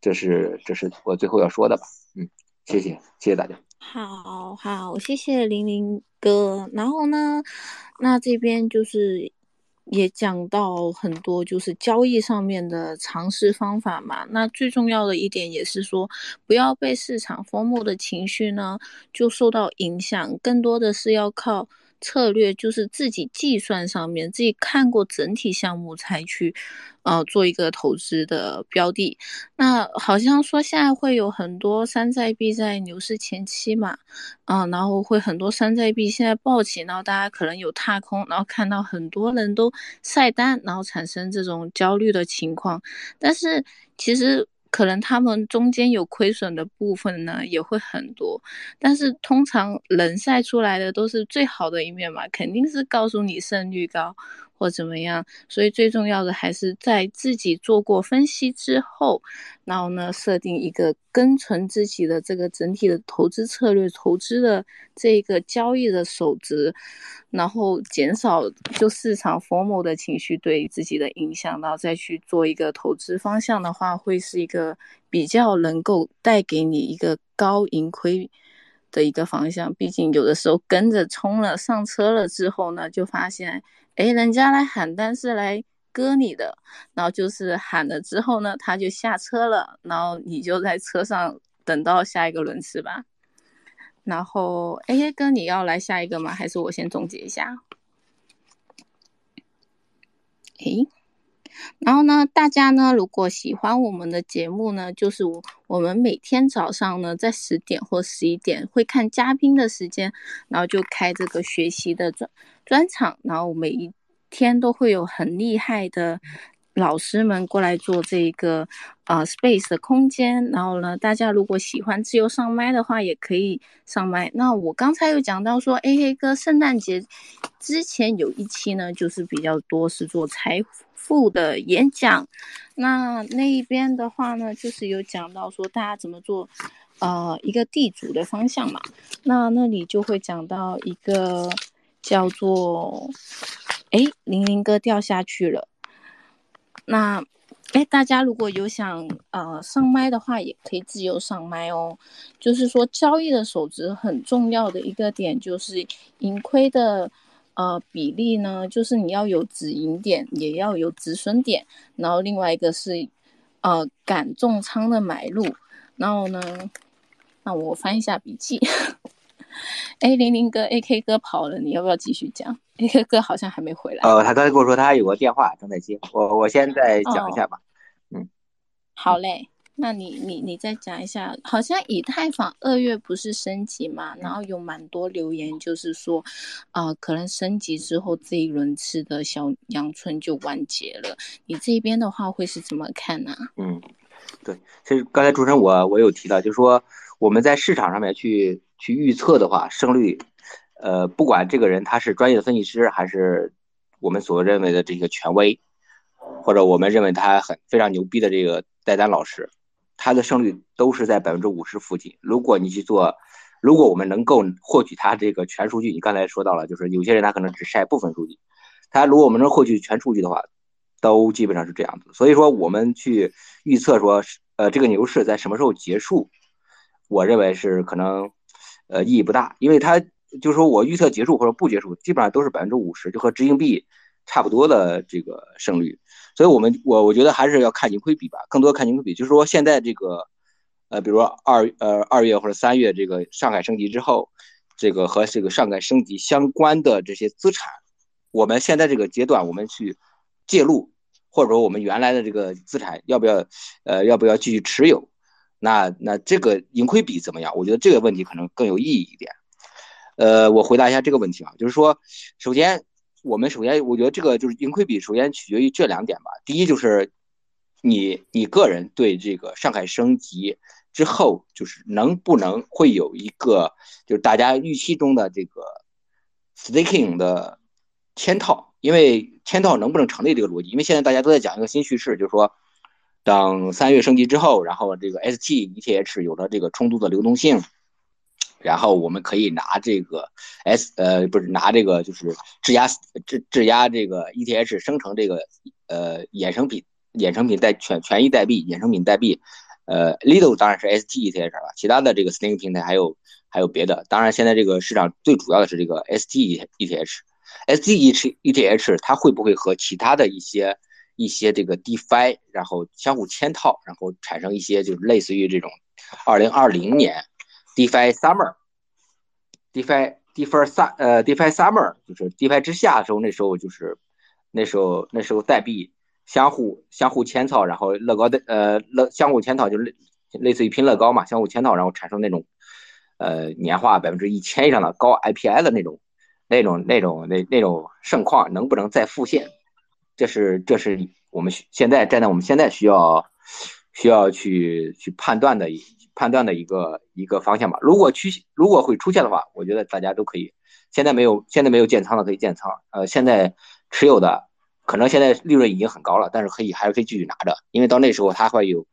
这是这是我最后要说的吧，嗯，谢谢谢谢大家。好好，谢谢玲玲哥。然后呢，那这边就是也讲到很多，就是交易上面的尝试方法嘛。那最重要的一点也是说，不要被市场疯魔的情绪呢就受到影响，更多的是要靠。策略就是自己计算上面，自己看过整体项目才去，呃，做一个投资的标的。那好像说现在会有很多山寨币在牛市前期嘛，嗯，然后会很多山寨币现在暴起，然后大家可能有踏空，然后看到很多人都晒单，然后产生这种焦虑的情况。但是其实。可能他们中间有亏损的部分呢，也会很多，但是通常人晒出来的都是最好的一面嘛，肯定是告诉你胜率高。或怎么样，所以最重要的还是在自己做过分析之后，然后呢，设定一个跟存自己的这个整体的投资策略、投资的这个交易的守则，然后减少就市场 formal 的情绪对自己的影响，然后再去做一个投资方向的话，会是一个比较能够带给你一个高盈亏的一个方向。毕竟有的时候跟着冲了上车了之后呢，就发现。哎，人家来喊单是来割你的，然后就是喊了之后呢，他就下车了，然后你就在车上等到下一个轮次吧。然后，A 哥，你要来下一个吗？还是我先总结一下？诶，然后呢，大家呢，如果喜欢我们的节目呢，就是我我们每天早上呢，在十点或十一点会看嘉宾的时间，然后就开这个学习的专。专场，然后每一天都会有很厉害的老师们过来做这个呃 space 的空间。然后呢，大家如果喜欢自由上麦的话，也可以上麦。那我刚才有讲到说，A 黑哥圣诞节之前有一期呢，就是比较多是做财富的演讲。那那一边的话呢，就是有讲到说大家怎么做呃一个地主的方向嘛。那那里就会讲到一个。叫做，哎，玲玲哥掉下去了。那，哎，大家如果有想呃上麦的话，也可以自由上麦哦。就是说，交易的守则很重要的一个点，就是盈亏的呃比例呢，就是你要有止盈点，也要有止损点。然后另外一个是呃敢重仓的买入。然后呢，那我翻一下笔记。哎，玲玲哥，AK 哥跑了，你要不要继续讲？AK 哥好像还没回来。呃，他刚才跟我说他有个电话正在接，我我先再讲一下吧。嗯，好嘞，那你你你再讲一下，好像以太坊二月不是升级嘛？然后有蛮多留言就是说，啊，可能升级之后这一轮次的小阳春就完结了。你这边的话会是怎么看呢？嗯，对，其实刚才主持人我我有提到，就是说我们在市场上面去。去预测的话，胜率，呃，不管这个人他是专业的分析师，还是我们所认为的这个权威，或者我们认为他很非常牛逼的这个代单老师，他的胜率都是在百分之五十附近。如果你去做，如果我们能够获取他这个全数据，你刚才说到了，就是有些人他可能只晒部分数据，他如果我们能获取全数据的话，都基本上是这样子。所以说，我们去预测说，呃，这个牛市在什么时候结束，我认为是可能。呃，意义不大，因为它就是说我预测结束或者不结束，基本上都是百分之五十，就和执行币差不多的这个胜率。所以，我们我我觉得还是要看盈亏比吧，更多看盈亏比。就是说，现在这个，呃，比如说二呃二月或者三月这个上海升级之后，这个和这个上海升级相关的这些资产，我们现在这个阶段我们去介入，或者说我们原来的这个资产要不要呃要不要继续持有？那那这个盈亏比怎么样？我觉得这个问题可能更有意义一点。呃，我回答一下这个问题啊，就是说，首先我们首先我觉得这个就是盈亏比，首先取决于这两点吧。第一就是你你个人对这个上海升级之后，就是能不能会有一个就是大家预期中的这个 staking 的嵌套，因为嵌套能不能成立这个逻辑？因为现在大家都在讲一个新叙事，就是说。等三月升级之后，然后这个 ST ETH 有了这个充足的流动性，然后我们可以拿这个 S 呃不是拿这个就是质押质质押这个 ETH 生成这个呃衍生品衍生品代权权益代币衍生品代币，呃，Lido 当然是 ST ETH 了，其他的这个 Staking 平台还有还有别的。当然，现在这个市场最主要的是这个 ST ETH，ST ETH 它会不会和其他的一些一些这个 DeFi 然后相互嵌套，然后产生一些就是类似于这种2020年 DeFi Summer，DeFi DeFi 三呃 DeFi Summer 就是 DeFi 之下的时候，那时候就是那时候那时候代币。相互相互嵌套，然后乐高的呃乐相互嵌套就类类似于拼乐高嘛，相互嵌套，然后产生那种呃年化百分之一千以上的高 IPI 的那种那种那种那那种盛况能不能再复现？这是这是我们现在站在我们现在需要需要去去判断的判断的一个一个方向吧。如果去如果会出现的话，我觉得大家都可以。现在没有现在没有建仓的可以建仓，呃，现在持有的。可能现在利润已经很高了，但是可以还是可以继续拿着，因为到那时候它会有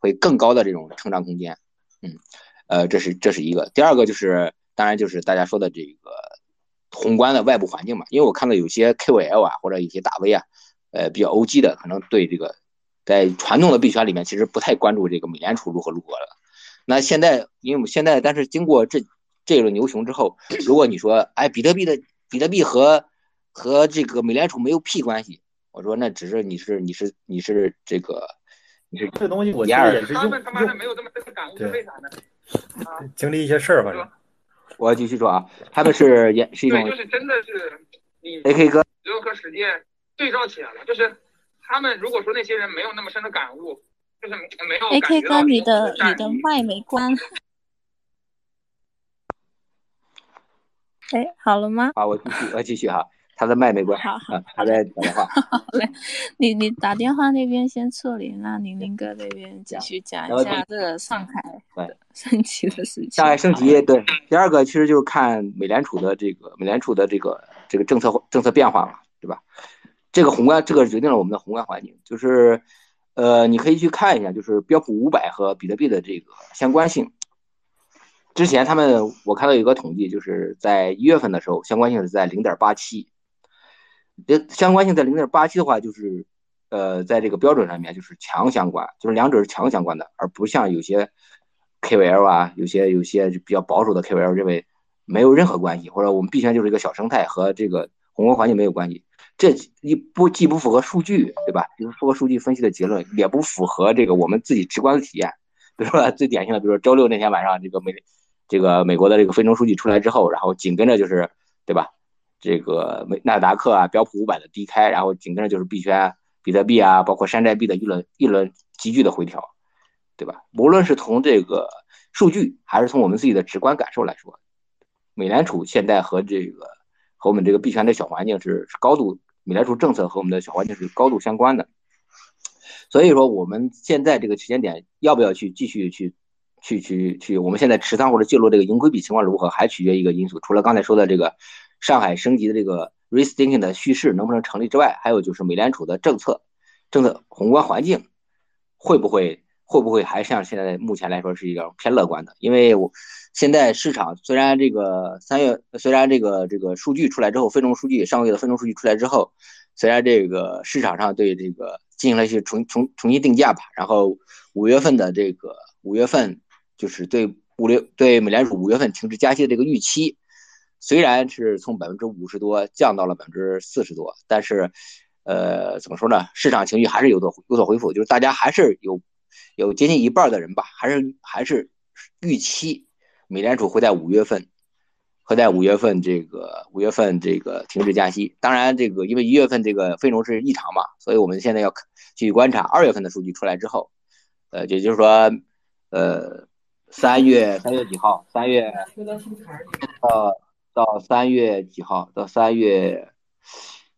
会更高的这种成长空间。嗯，呃，这是这是一个。第二个就是，当然就是大家说的这个宏观的外部环境嘛。因为我看到有些 KOL 啊，或者一些大 V 啊，呃，比较 OG 的，可能对这个在传统的币圈里面其实不太关注这个美联储如何如何了。那现在，因为我们现在，但是经过这这一轮牛熊之后，如果你说，哎，比特币的比特币和和这个美联储没有屁关系。我说那只是你是你是你是这个你是这东西，我其实也是用他们没有这么深的感悟，为啥呢？经历一些事儿，反正我要继续说啊，他们是 (laughs) 也是一种，就是真的是你 AK 哥，只有和实践对照起来了，就是他们如果说那些人没有那么深的感悟，就是没有 AK 哥，你的你的麦没关。(laughs) 哎，好了吗？好，我继续，我继续哈。他的麦没关，好好，他在打电话。(laughs) 好嘞，你你打电话那边先处理，那宁宁哥那边继续讲一下这个上海 (laughs) 升级的事情。上海升级，对，第二个其实就是看美联储的这个美联储的这个这个政策政策变化嘛，对吧？这个宏观，这个决定了我们的宏观环境，就是呃，你可以去看一下，就是标普五百和比特币的这个相关性。之前他们我看到有个统计，就是在一月份的时候，相关性是在零点八七。这相关性在零点八七的话，就是，呃，在这个标准上面就是强相关，就是两者是强相关的，而不像有些 KOL 啊，有些有些比较保守的 KOL 认为没有任何关系，或者我们币圈就是一个小生态，和这个宏观环境没有关系。这一不既不符合数据，对吧？不符合数据分析的结论，也不符合这个我们自己直观的体验。比如说最典型的，比如说周六那天晚上，这个美这个美国的这个非农数据出来之后，然后紧跟着就是，对吧？这个美纳达克啊，标普五百的低开，然后紧跟着就是币圈、比特币啊，包括山寨币的一轮一轮急剧的回调，对吧？无论是从这个数据，还是从我们自己的直观感受来说，美联储现在和这个和我们这个币圈的小环境是是高度，美联储政策和我们的小环境是高度相关的。所以说，我们现在这个时间点要不要去继续去去去去，我们现在持仓或者介入这个盈亏比情况如何，还取决一个因素，除了刚才说的这个。上海升级的这个 restaking 的叙事能不能成立之外，还有就是美联储的政策、政策宏观环境会不会会不会还像现在目前来说是一个偏乐观的？因为我现在市场虽然这个三月虽然这个这个数据出来之后，分钟数据上个月的分钟数据出来之后，虽然这个市场上对这个进行了一些重重重新定价吧，然后五月份的这个五月份就是对五六对美联储五月份停止加息的这个预期。虽然是从百分之五十多降到了百分之四十多，但是，呃，怎么说呢？市场情绪还是有所有所恢复，就是大家还是有有接近一半的人吧，还是还是预期美联储会在五月份会在五月份这个五月份这个停止加息。当然，这个因为一月份这个非农是异常嘛，所以我们现在要继续观察二月份的数据出来之后，呃，也就是说，呃，三月三月几号？三月呃。到三月几号？到三月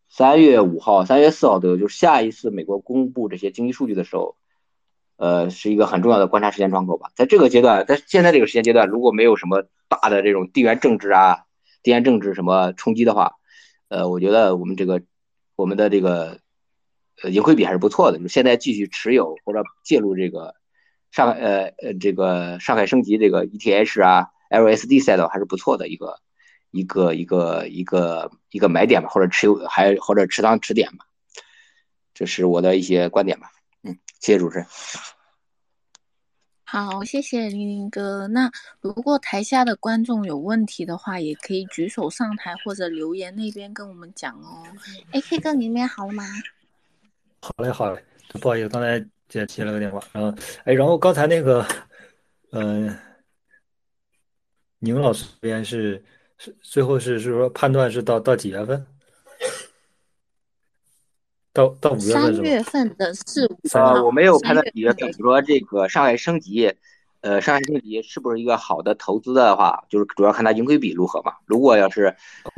三月五号、三月四号都有，就是下一次美国公布这些经济数据的时候，呃，是一个很重要的观察时间窗口吧。在这个阶段，在现在这个时间阶段，如果没有什么大的这种地缘政治啊、地缘政治什么冲击的话，呃，我觉得我们这个我们的这个呃盈亏比还是不错的。就现在继续持有或者介入这个上呃呃这个上海升级这个 ETH 啊、LSD 赛道还是不错的一个。一个一个一个一个买点吧，或者持有还或者持仓持点吧，这是我的一些观点吧。嗯，谢谢主持人。好，谢谢林林哥。那如果台下的观众有问题的话，也可以举手上台或者留言那边跟我们讲哦。哎，K 哥，你那边好了吗？好嘞，好嘞。不好意思，刚才接接了个电话。然后，哎，然后刚才那个，嗯，宁老师这边是是最后是是说判断是到到几月份？到到五月份三月份的四五呃，我没有判断几月月份。比如说这个上海升级，呃，上海升级是不是一个好的投资的话，就是主要看它盈亏比如何嘛。如果要是，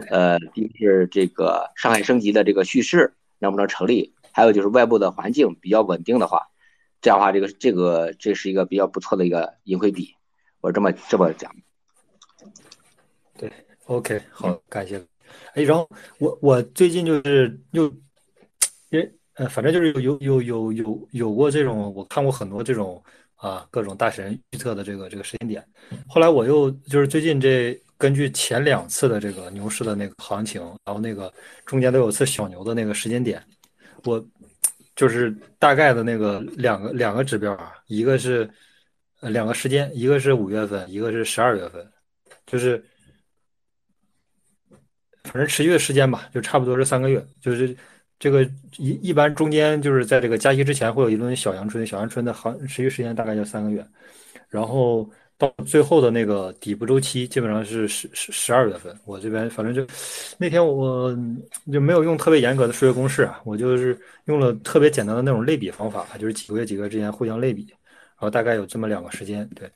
呃，第一是这个上海升级的这个叙事能不能成立，还有就是外部的环境比较稳定的话，这样的话，这个这个这是一个比较不错的一个盈亏比，我这么这么讲。对，OK，好，感谢。哎，然后我我最近就是又。因为呃，反正就是有有有有有过这种，我看过很多这种啊各种大神预测的这个这个时间点。后来我又就是最近这根据前两次的这个牛市的那个行情，然后那个中间都有次小牛的那个时间点，我就是大概的那个两个两个指标啊，一个是呃两个时间，一个是五月份，一个是十二月份，就是反正持续的时间吧，就差不多是三个月，就是。这个一一般中间就是在这个加息之前会有一轮小阳春，小阳春的行持续时间大概就三个月，然后到最后的那个底部周期基本上是十十十二月份。我这边反正就那天我就没有用特别严格的数学公式啊，我就是用了特别简单的那种类比方法，就是几个月几个月之间互相类比，然后大概有这么两个时间对。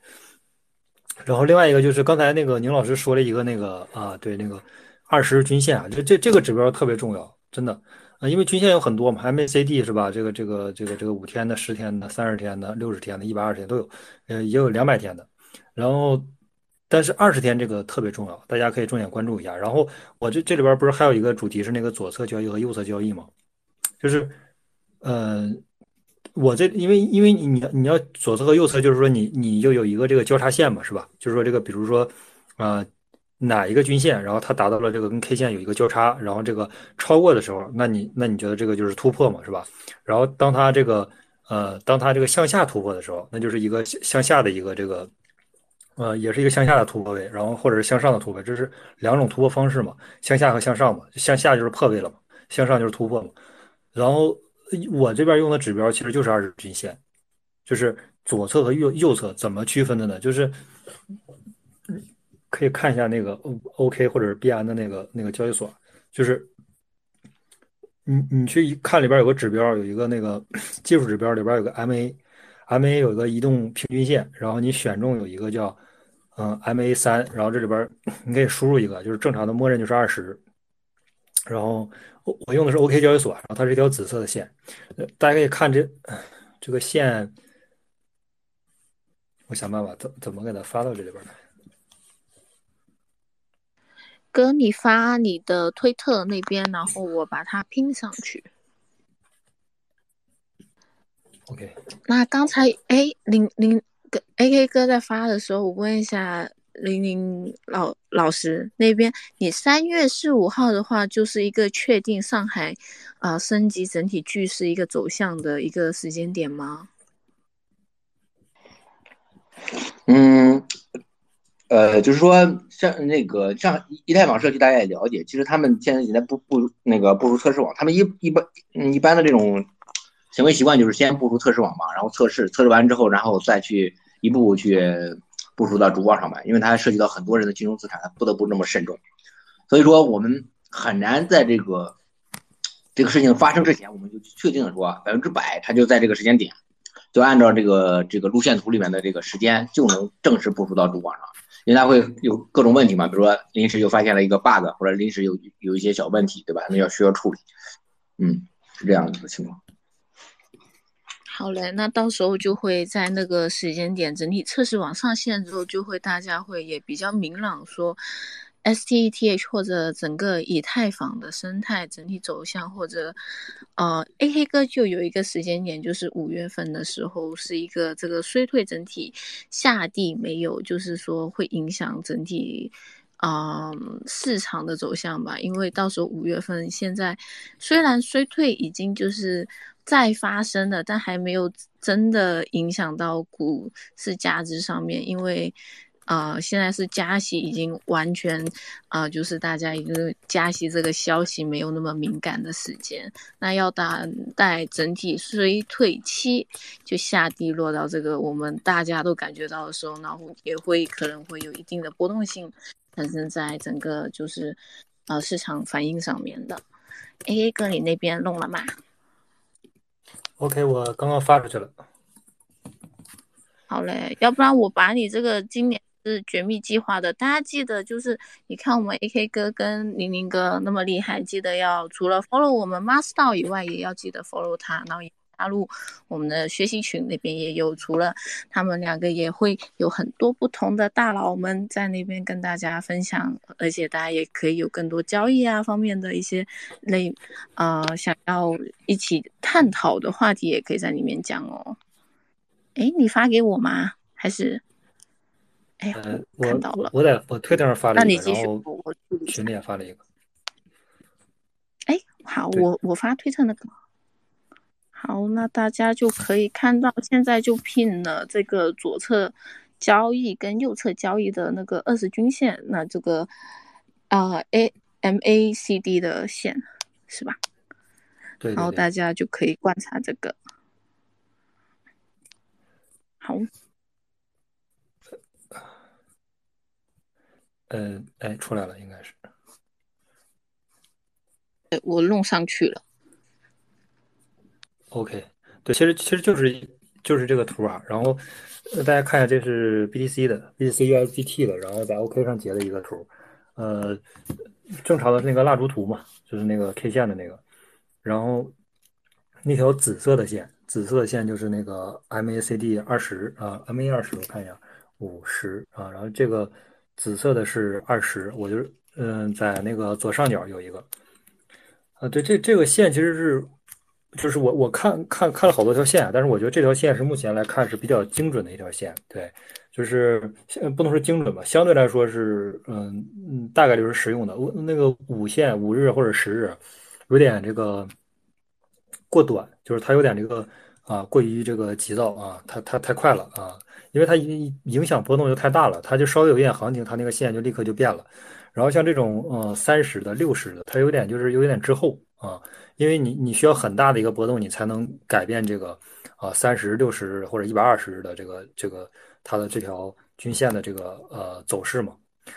然后另外一个就是刚才那个宁老师说了一个那个啊，对那个二十均线啊，这这这个指标特别重要，真的。啊，因为均线有很多嘛，MACD 是吧？这个这个这个这个五天的、十天的、三十天的、六十天的、一百二十天都有，呃，也有两百天的。然后，但是二十天这个特别重要，大家可以重点关注一下。然后我这这里边不是还有一个主题是那个左侧交易和右侧交易吗？就是，呃，我这因为因为你你要左侧和右侧，就是说你你就有一个这个交叉线嘛，是吧？就是说这个比如说，啊。哪一个均线，然后它达到了这个跟 K 线有一个交叉，然后这个超过的时候，那你那你觉得这个就是突破嘛，是吧？然后当它这个呃，当它这个向下突破的时候，那就是一个向下的一个这个呃，也是一个向下的突破位，然后或者是向上的突破，这是两种突破方式嘛，向下和向上嘛，向下就是破位了嘛，向上就是突破嘛。然后我这边用的指标其实就是二十均线，就是左侧和右右侧怎么区分的呢？就是。可以看一下那个 O O K 或者是 BN 的那个那个交易所，就是你你去一看里边有个指标，有一个那个技术指标里边有个 M A，M A 有个移动平均线，然后你选中有一个叫嗯 M A 三，然后这里边你可以输入一个，就是正常的默认就是二十，然后我我用的是 O K 交易所，然后它是一条紫色的线，大家可以看这这个线，我想办法怎怎么给它发到这里边来。哥，你发你的推特那边，然后我把它拼上去。OK。那刚才哎，林林哥 AK 哥在发的时候，我问一下林林老老师那边，你三月十五号的话，就是一个确定上海啊升级整体趋势一个走向的一个时间点吗？嗯。呃，就是说，像那个像以太坊社区，大家也了解，其实他们现在现在不不那个部署测试网，他们一一般嗯一般的这种行为习惯就是先部署测试网嘛，然后测试测试完之后，然后再去一步步去部署到主网上面，因为它涉及到很多人的金融资产，它不得不那么慎重。所以说，我们很难在这个这个事情发生之前，我们就确定说百分之百它就在这个时间点，就按照这个这个路线图里面的这个时间就能正式部署到主网上。因为它会有各种问题嘛，比如说临时又发现了一个 bug，或者临时有有一些小问题，对吧？那要需要处理，嗯，是这样子的情况。好嘞，那到时候就会在那个时间点整体测试网上线之后，就会大家会也比较明朗说。STETH 或者整个以太坊的生态整体走向，或者呃，A 黑哥就有一个时间点，就是五月份的时候是一个这个衰退整体下地没有，就是说会影响整体啊市场的走向吧，因为到时候五月份现在虽然衰退已经就是再发生了，但还没有真的影响到股市价值上面，因为。啊，现在是加息，已经完全啊，就是大家已经加息这个消息没有那么敏感的时间。那要等待整体衰退期就下跌落到这个我们大家都感觉到的时候，然后也会可能会有一定的波动性产生在整个就是呃市场反应上面的。A A 哥，你那边弄了吗？OK，我刚刚发出去了。好嘞，要不然我把你这个今年。是绝密计划的，大家记得就是你看我们 AK 哥跟宁宁哥那么厉害，记得要除了 follow 我们 Master 以外，也要记得 follow 他，然后也加入我们的学习群那边也有，除了他们两个也会有很多不同的大佬们在那边跟大家分享，而且大家也可以有更多交易啊方面的一些类呃想要一起探讨的话题，也可以在里面讲哦。哎，你发给我吗？还是？哎呀，看到了，我在我推特上发了一个，然后群里也发了一个。哎，好，我我发推特那个。好，那大家就可以看到，现在就拼了这个左侧交易跟右侧交易的那个二十均线，那这个啊 A M A C D 的线是吧？对。然后大家就可以观察这个。好。嗯，哎，出来了，应该是。我弄上去了。OK，对，其实其实就是就是这个图啊。然后大家看一下，这是 BTC 的 BTC USDT 的，然后在 OK 上截的一个图。呃，正常的那个蜡烛图嘛，就是那个 K 线的那个。然后那条紫色的线，紫色的线就是那个 MACD 二十啊，MA 二十，我看一下，五十啊，然后这个。紫色的是二十，我就嗯，在那个左上角有一个，啊，对，这这个线其实是，就是我我看看看了好多条线，但是我觉得这条线是目前来看是比较精准的一条线，对，就是不能说精准吧，相对来说是嗯嗯，大概率是实用的。我那个五线五日或者十日，有点这个过短，就是它有点这个啊过于这个急躁啊，它它太快了啊。因为它影影响波动就太大了，它就稍微有一点行情，它那个线就立刻就变了。然后像这种呃三十的、六十的，它有点就是有点滞后啊，因为你你需要很大的一个波动，你才能改变这个啊三十六十或者一百二十的这个这个它的这条均线的这个呃走势嘛。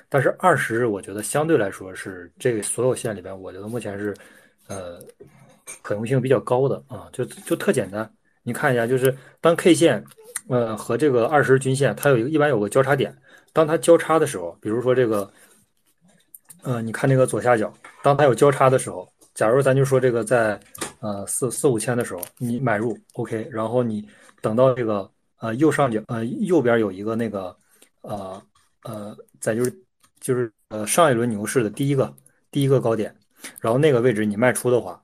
但是二十日我觉得相对来说是这个所有线里边，我觉得目前是呃可用性比较高的啊，就就特简单，你看一下，就是当 K 线。呃，和这个二十均线，它有一个一般有个交叉点。当它交叉的时候，比如说这个，呃，你看这个左下角，当它有交叉的时候，假如咱就说这个在呃四四五千的时候，你买入，OK，然后你等到这个呃右上角呃右边有一个那个呃呃在就是就是呃上一轮牛市的第一个第一个高点，然后那个位置你卖出的话，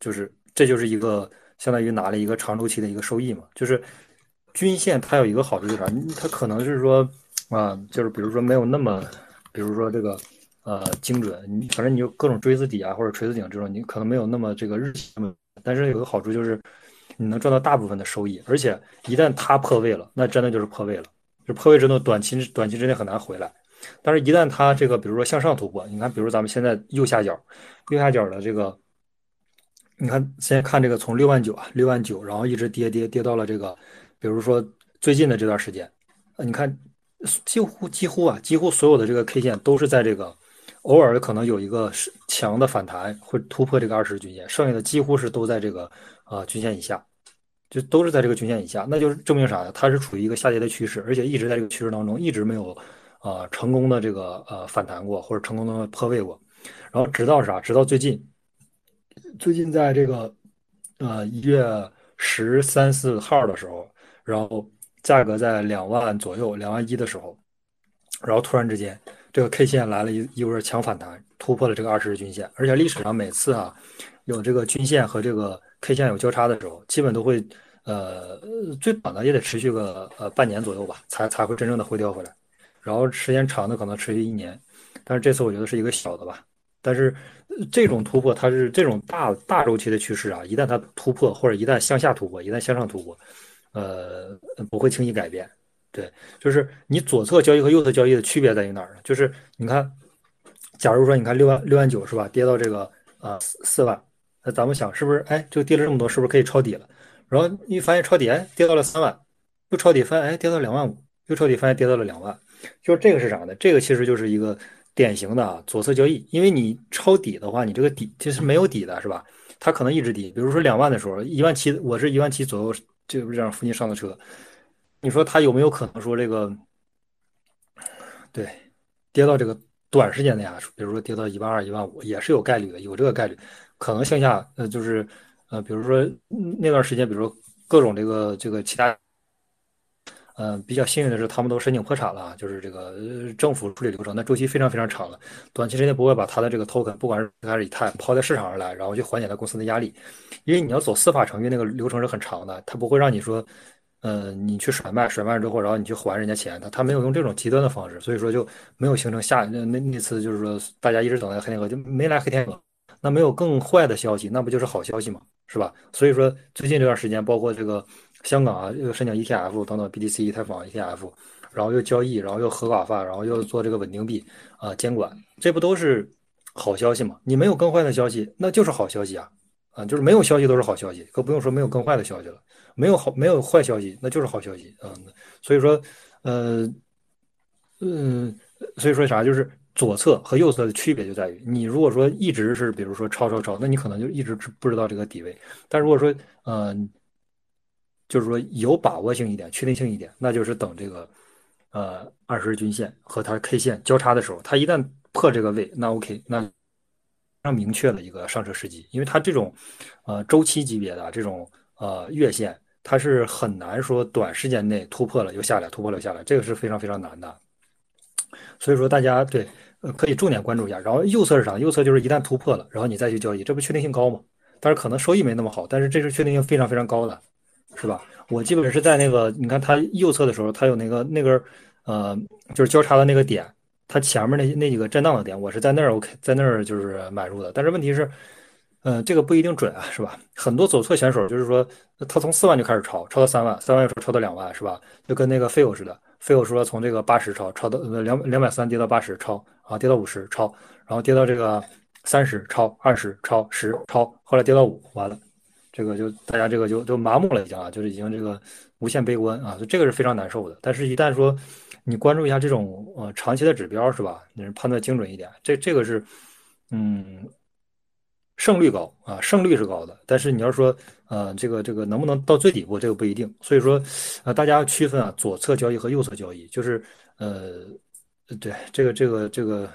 就是这就是一个相当于拿了一个长周期的一个收益嘛，就是。均线它有一个好处是啥？它可能是说啊，就是比如说没有那么，比如说这个呃精准，你反正你就各种锥子底啊或者锤子顶这种，你可能没有那么这个日线，但是有个好处就是你能赚到大部分的收益，而且一旦它破位了，那真的就是破位了，就破位之后短期短期之内很难回来。但是，一旦它这个比如说向上突破，你看，比如咱们现在右下角右下角的这个，你看现在看这个从六万九啊六万九，然后一直跌跌跌到了这个。比如说最近的这段时间，啊，你看几乎几乎啊，几乎所有的这个 K 线都是在这个偶尔可能有一个是强的反弹会突破这个二十均线，剩下的几乎是都在这个啊均线以下，就都是在这个均线以下，那就是证明啥呢？它是处于一个下跌的趋势，而且一直在这个趋势当中，一直没有啊成功的这个呃反弹过或者成功的破位过，然后直到啥？直到最近，最近在这个呃一月十三四号的时候。然后价格在两万左右，两万一的时候，然后突然之间，这个 K 线来了一一波强反弹，突破了这个二十日均线。而且历史上每次啊，有这个均线和这个 K 线有交叉的时候，基本都会呃最短的也得持续个呃半年左右吧，才才会真正的回调回来。然后时间长的可能持续一年。但是这次我觉得是一个小的吧。但是这种突破，它是这种大大周期的趋势啊，一旦它突破，或者一旦向下突破，一旦向上突破，呃，不会轻易改变。对，就是你左侧交易和右侧交易的区别在于哪儿呢？就是你看，假如说你看六万六万九是吧，跌到这个啊四万，那咱们想是不是？哎，这个跌了这么多，是不是可以抄底了？然后你发现抄底，哎，跌到了三万，又抄底，发现哎，跌到两万五，又抄底，发现跌到了两万，就是这个是啥呢？这个其实就是一个典型的左侧交易，因为你抄底的话，你这个底其实没有底的，是吧？它可能一直低，比如说两万的时候，一万七，我是一万七左右，就是这样附近上的车。你说它有没有可能说这个，对，跌到这个短时间内啊，比如说跌到一万二、一万五，也是有概率的，有这个概率，可能向下，呃，就是呃，比如说那段时间，比如说各种这个这个其他，嗯，比较幸运的是，他们都申请破产了，就是这个政府处理流程，那周期非常非常长了，短期之内不会把他的这个 token，不管是还是以太抛在市场上来，然后去缓解他公司的压力，因为你要走司法程序，那个流程是很长的，他不会让你说。呃，你去甩卖，甩卖之后，然后你去还人家钱，他他没有用这种极端的方式，所以说就没有形成下那那那次就是说大家一直等待黑天鹅就没来黑天鹅，那没有更坏的消息，那不就是好消息吗？是吧？所以说最近这段时间，包括这个香港啊又申请 ETF 等等 BTC 以太坊 ETF，然后又交易，然后又合法化，然后又做这个稳定币啊监管，这不都是好消息吗？你没有更坏的消息，那就是好消息啊啊，就是没有消息都是好消息，更不用说没有更坏的消息了。没有好，没有坏消息，那就是好消息啊。所以说，呃，嗯，所以说啥，就是左侧和右侧的区别就在于，你如果说一直是，比如说抄抄抄，那你可能就一直不知道这个底位。但如果说，嗯，就是说有把握性一点，确定性一点，那就是等这个，呃，二十日均线和它 K 线交叉的时候，它一旦破这个位，那 OK，那非常明确的一个上车时机，因为它这种，呃，周期级别的这种，呃，月线。它是很难说短时间内突破了又下来，突破了又下来，这个是非常非常难的。所以说大家对呃可以重点关注一下。然后右侧是啥？右侧就是一旦突破了，然后你再去交易，这不确定性高吗？但是可能收益没那么好，但是这是确定性非常非常高的，是吧？我基本是在那个你看它右侧的时候，它有那个那根呃就是交叉的那个点，它前面那那几个震荡的点，我是在那儿 OK 在那儿就是买入的。但是问题是。嗯，这个不一定准啊，是吧？很多左侧选手就是说，他从四万就开始抄，抄到三万，三万又说抄到两万，是吧？就跟那个费欧似的，费欧说从这个八十抄，抄到两两百三跌到八十抄，啊，跌到五十抄，然后跌到这个三十抄，二十抄，十抄，后来跌到五，完了，这个就大家这个就就麻木了，已经啊，就是已经这个无限悲观啊，就这个是非常难受的。但是，一旦说你关注一下这种呃长期的指标，是吧？你判断精准一点，这这个是嗯。胜率高啊，胜率是高的，但是你要说，呃，这个这个能不能到最底部，这个不一定。所以说，呃，大家要区分啊，左侧交易和右侧交易，就是，呃，对，这个这个这个，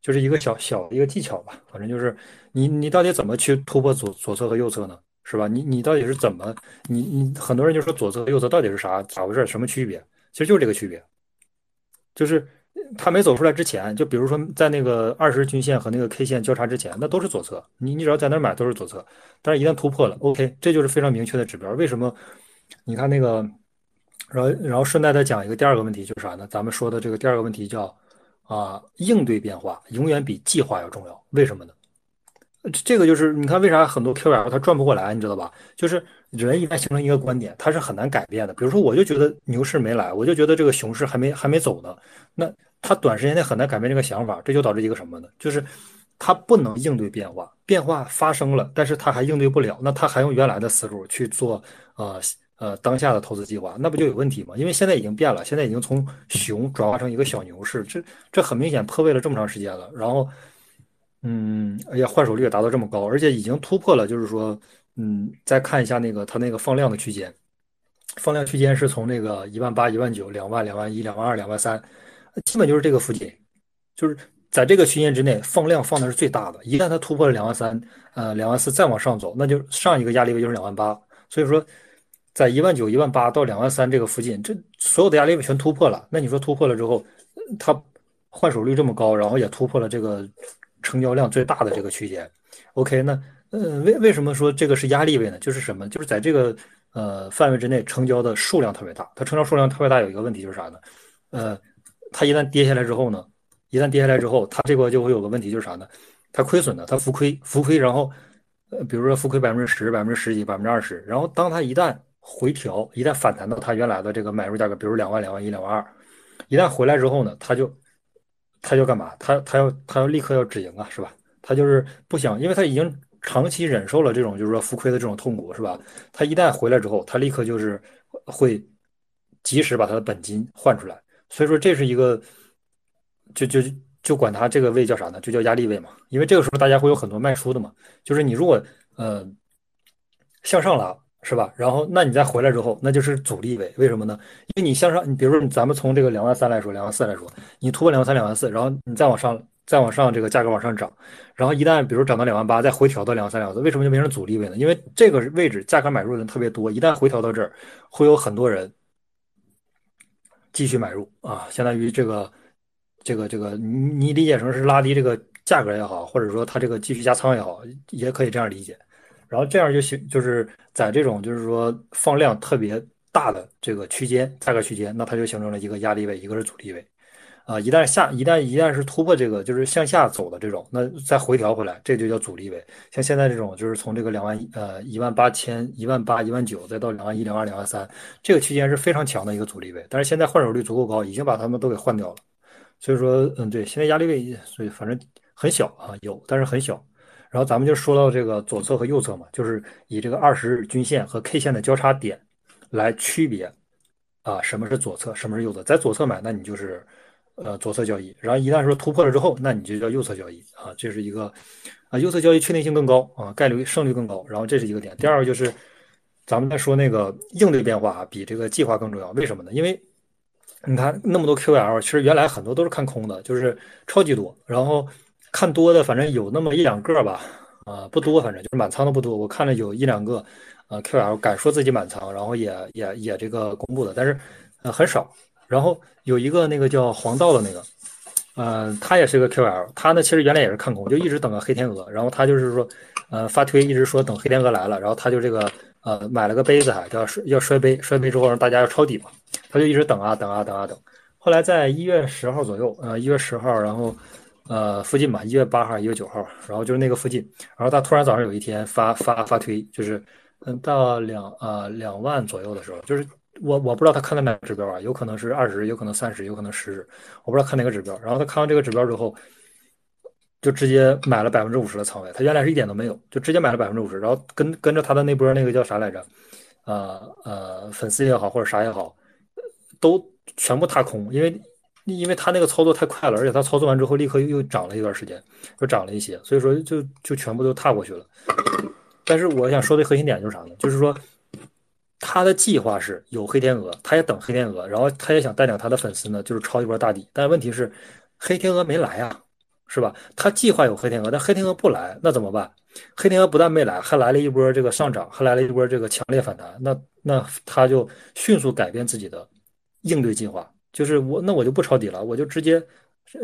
就是一个小小一个技巧吧。反正就是你你到底怎么去突破左左侧和右侧呢？是吧？你你到底是怎么？你你很多人就说左侧右侧到底是啥咋回事？什么区别？其实就是这个区别，就是。它没走出来之前，就比如说在那个二十均线和那个 K 线交叉之前，那都是左侧。你你只要在那买都是左侧，但是一旦突破了，OK，这就是非常明确的指标。为什么？你看那个，然后然后顺带再讲一个第二个问题，就是啥呢？咱们说的这个第二个问题叫啊，应对变化永远比计划要重要。为什么呢？这个就是你看为啥很多 QL 它转不过来，你知道吧？就是人一旦形成一个观点，它是很难改变的。比如说，我就觉得牛市没来，我就觉得这个熊市还没还没走呢，那。他短时间内很难改变这个想法，这就导致一个什么呢？就是他不能应对变化，变化发生了，但是他还应对不了，那他还用原来的思路去做，呃呃当下的投资计划，那不就有问题吗？因为现在已经变了，现在已经从熊转化成一个小牛市，这这很明显破位了这么长时间了，然后，嗯，哎呀，换手率也达到这么高，而且已经突破了，就是说，嗯，再看一下那个它那个放量的区间，放量区间是从那个一万八、一万九、两万、两万一、两万二、两万三。基本就是这个附近，就是在这个区间之内放量放的是最大的。一旦它突破了两万三，呃，两万四再往上走，那就上一个压力位就是两万八。所以说，在一万九、一万八到两万三这个附近，这所有的压力位全突破了。那你说突破了之后，它换手率这么高，然后也突破了这个成交量最大的这个区间。OK，那呃，为为什么说这个是压力位呢？就是什么？就是在这个呃范围之内成交的数量特别大。它成交数量特别大有一个问题就是啥呢？呃。它一旦跌下来之后呢，一旦跌下来之后，它这块就会有个问题，就是啥呢？它亏损的，它浮亏，浮亏，然后呃，比如说浮亏百分之十、百分之十几、百分之二十，然后当它一旦回调，一旦反弹到它原来的这个买入价格，比如两万、两万一、两万二，一旦回来之后呢，它就他就干嘛？他他要他要立刻要止盈啊，是吧？他就是不想，因为他已经长期忍受了这种就是说浮亏的这种痛苦，是吧？他一旦回来之后，他立刻就是会及时把他的本金换出来。所以说这是一个，就就就管他这个位叫啥呢？就叫压力位嘛。因为这个时候大家会有很多卖出的嘛。就是你如果呃向上拉。是吧？然后，那你再回来之后，那就是阻力位。为什么呢？因为你向上，你比如说，咱们从这个两万三来说，两万四来说，你突破两万三、两万四，然后你再往上，再往上，这个价格往上涨，然后一旦比如涨到两万八，再回调到两万三、两万四，为什么就变成阻力位呢？因为这个位置价格买入的人特别多，一旦回调到这儿，会有很多人继续买入啊，相当于这个这个这个，你你理解成是拉低这个价格也好，或者说它这个继续加仓也好，也可以这样理解。然后这样就行，就是在这种就是说放量特别大的这个区间价格区间，那它就形成了一个压力位，一个是阻力位，啊，一旦下一旦一旦是突破这个就是向下走的这种，那再回调回来，这就叫阻力位。像现在这种就是从这个两万呃一万八千一万八一万九再到两万一两万两万三，这个区间是非常强的一个阻力位。但是现在换手率足够高，已经把他们都给换掉了。所以说，嗯，对，现在压力位所以反正很小啊，有，但是很小。然后咱们就说到这个左侧和右侧嘛，就是以这个二十日均线和 K 线的交叉点来区别啊，什么是左侧，什么是右侧。在左侧买，那你就是呃左侧交易；然后一旦说突破了之后，那你就叫右侧交易啊，这是一个啊右侧交易确定性更高啊，概率胜率更高。然后这是一个点。第二个就是咱们在说那个应对变化啊比这个计划更重要，为什么呢？因为你看那么多 QL，其实原来很多都是看空的，就是超级多，然后。看多的，反正有那么一两个吧，啊，不多，反正就是满仓的不多。我看了有一两个，呃，QL 敢说自己满仓，然后也也也这个公布的，但是呃很少。然后有一个那个叫黄道的那个，呃，他也是个 QL，他呢其实原来也是看空，就一直等个黑天鹅。然后他就是说，呃，发推一直说等黑天鹅来了，然后他就这个呃买了个杯子还叫要摔杯，摔杯之后让大家要抄底嘛，他就一直等啊等啊等啊等。后来在一月十号左右，呃，一月十号，然后。呃，附近吧，一月八号、一月九号，然后就是那个附近，然后他突然早上有一天发发发推，就是嗯到两呃两万左右的时候，就是我我不知道他看的哪个指标啊，有可能是二十，有可能三十，有可能十，我不知道看哪个指标。然后他看完这个指标之后，就直接买了百分之五十的仓位，他原来是一点都没有，就直接买了百分之五十，然后跟跟着他的那波那个叫啥来着，呃呃粉丝也好或者啥也好，都全部踏空，因为。因为他那个操作太快了，而且他操作完之后立刻又又涨了一段时间，又涨了一些，所以说就就全部都踏过去了。但是我想说的核心点就是啥呢？就是说他的计划是有黑天鹅，他也等黑天鹅，然后他也想带领他的粉丝呢，就是抄一波大底。但问题是黑天鹅没来啊，是吧？他计划有黑天鹅，但黑天鹅不来，那怎么办？黑天鹅不但没来，还来了一波这个上涨，还来了一波这个强烈反弹，那那他就迅速改变自己的应对计划。就是我，那我就不抄底了，我就直接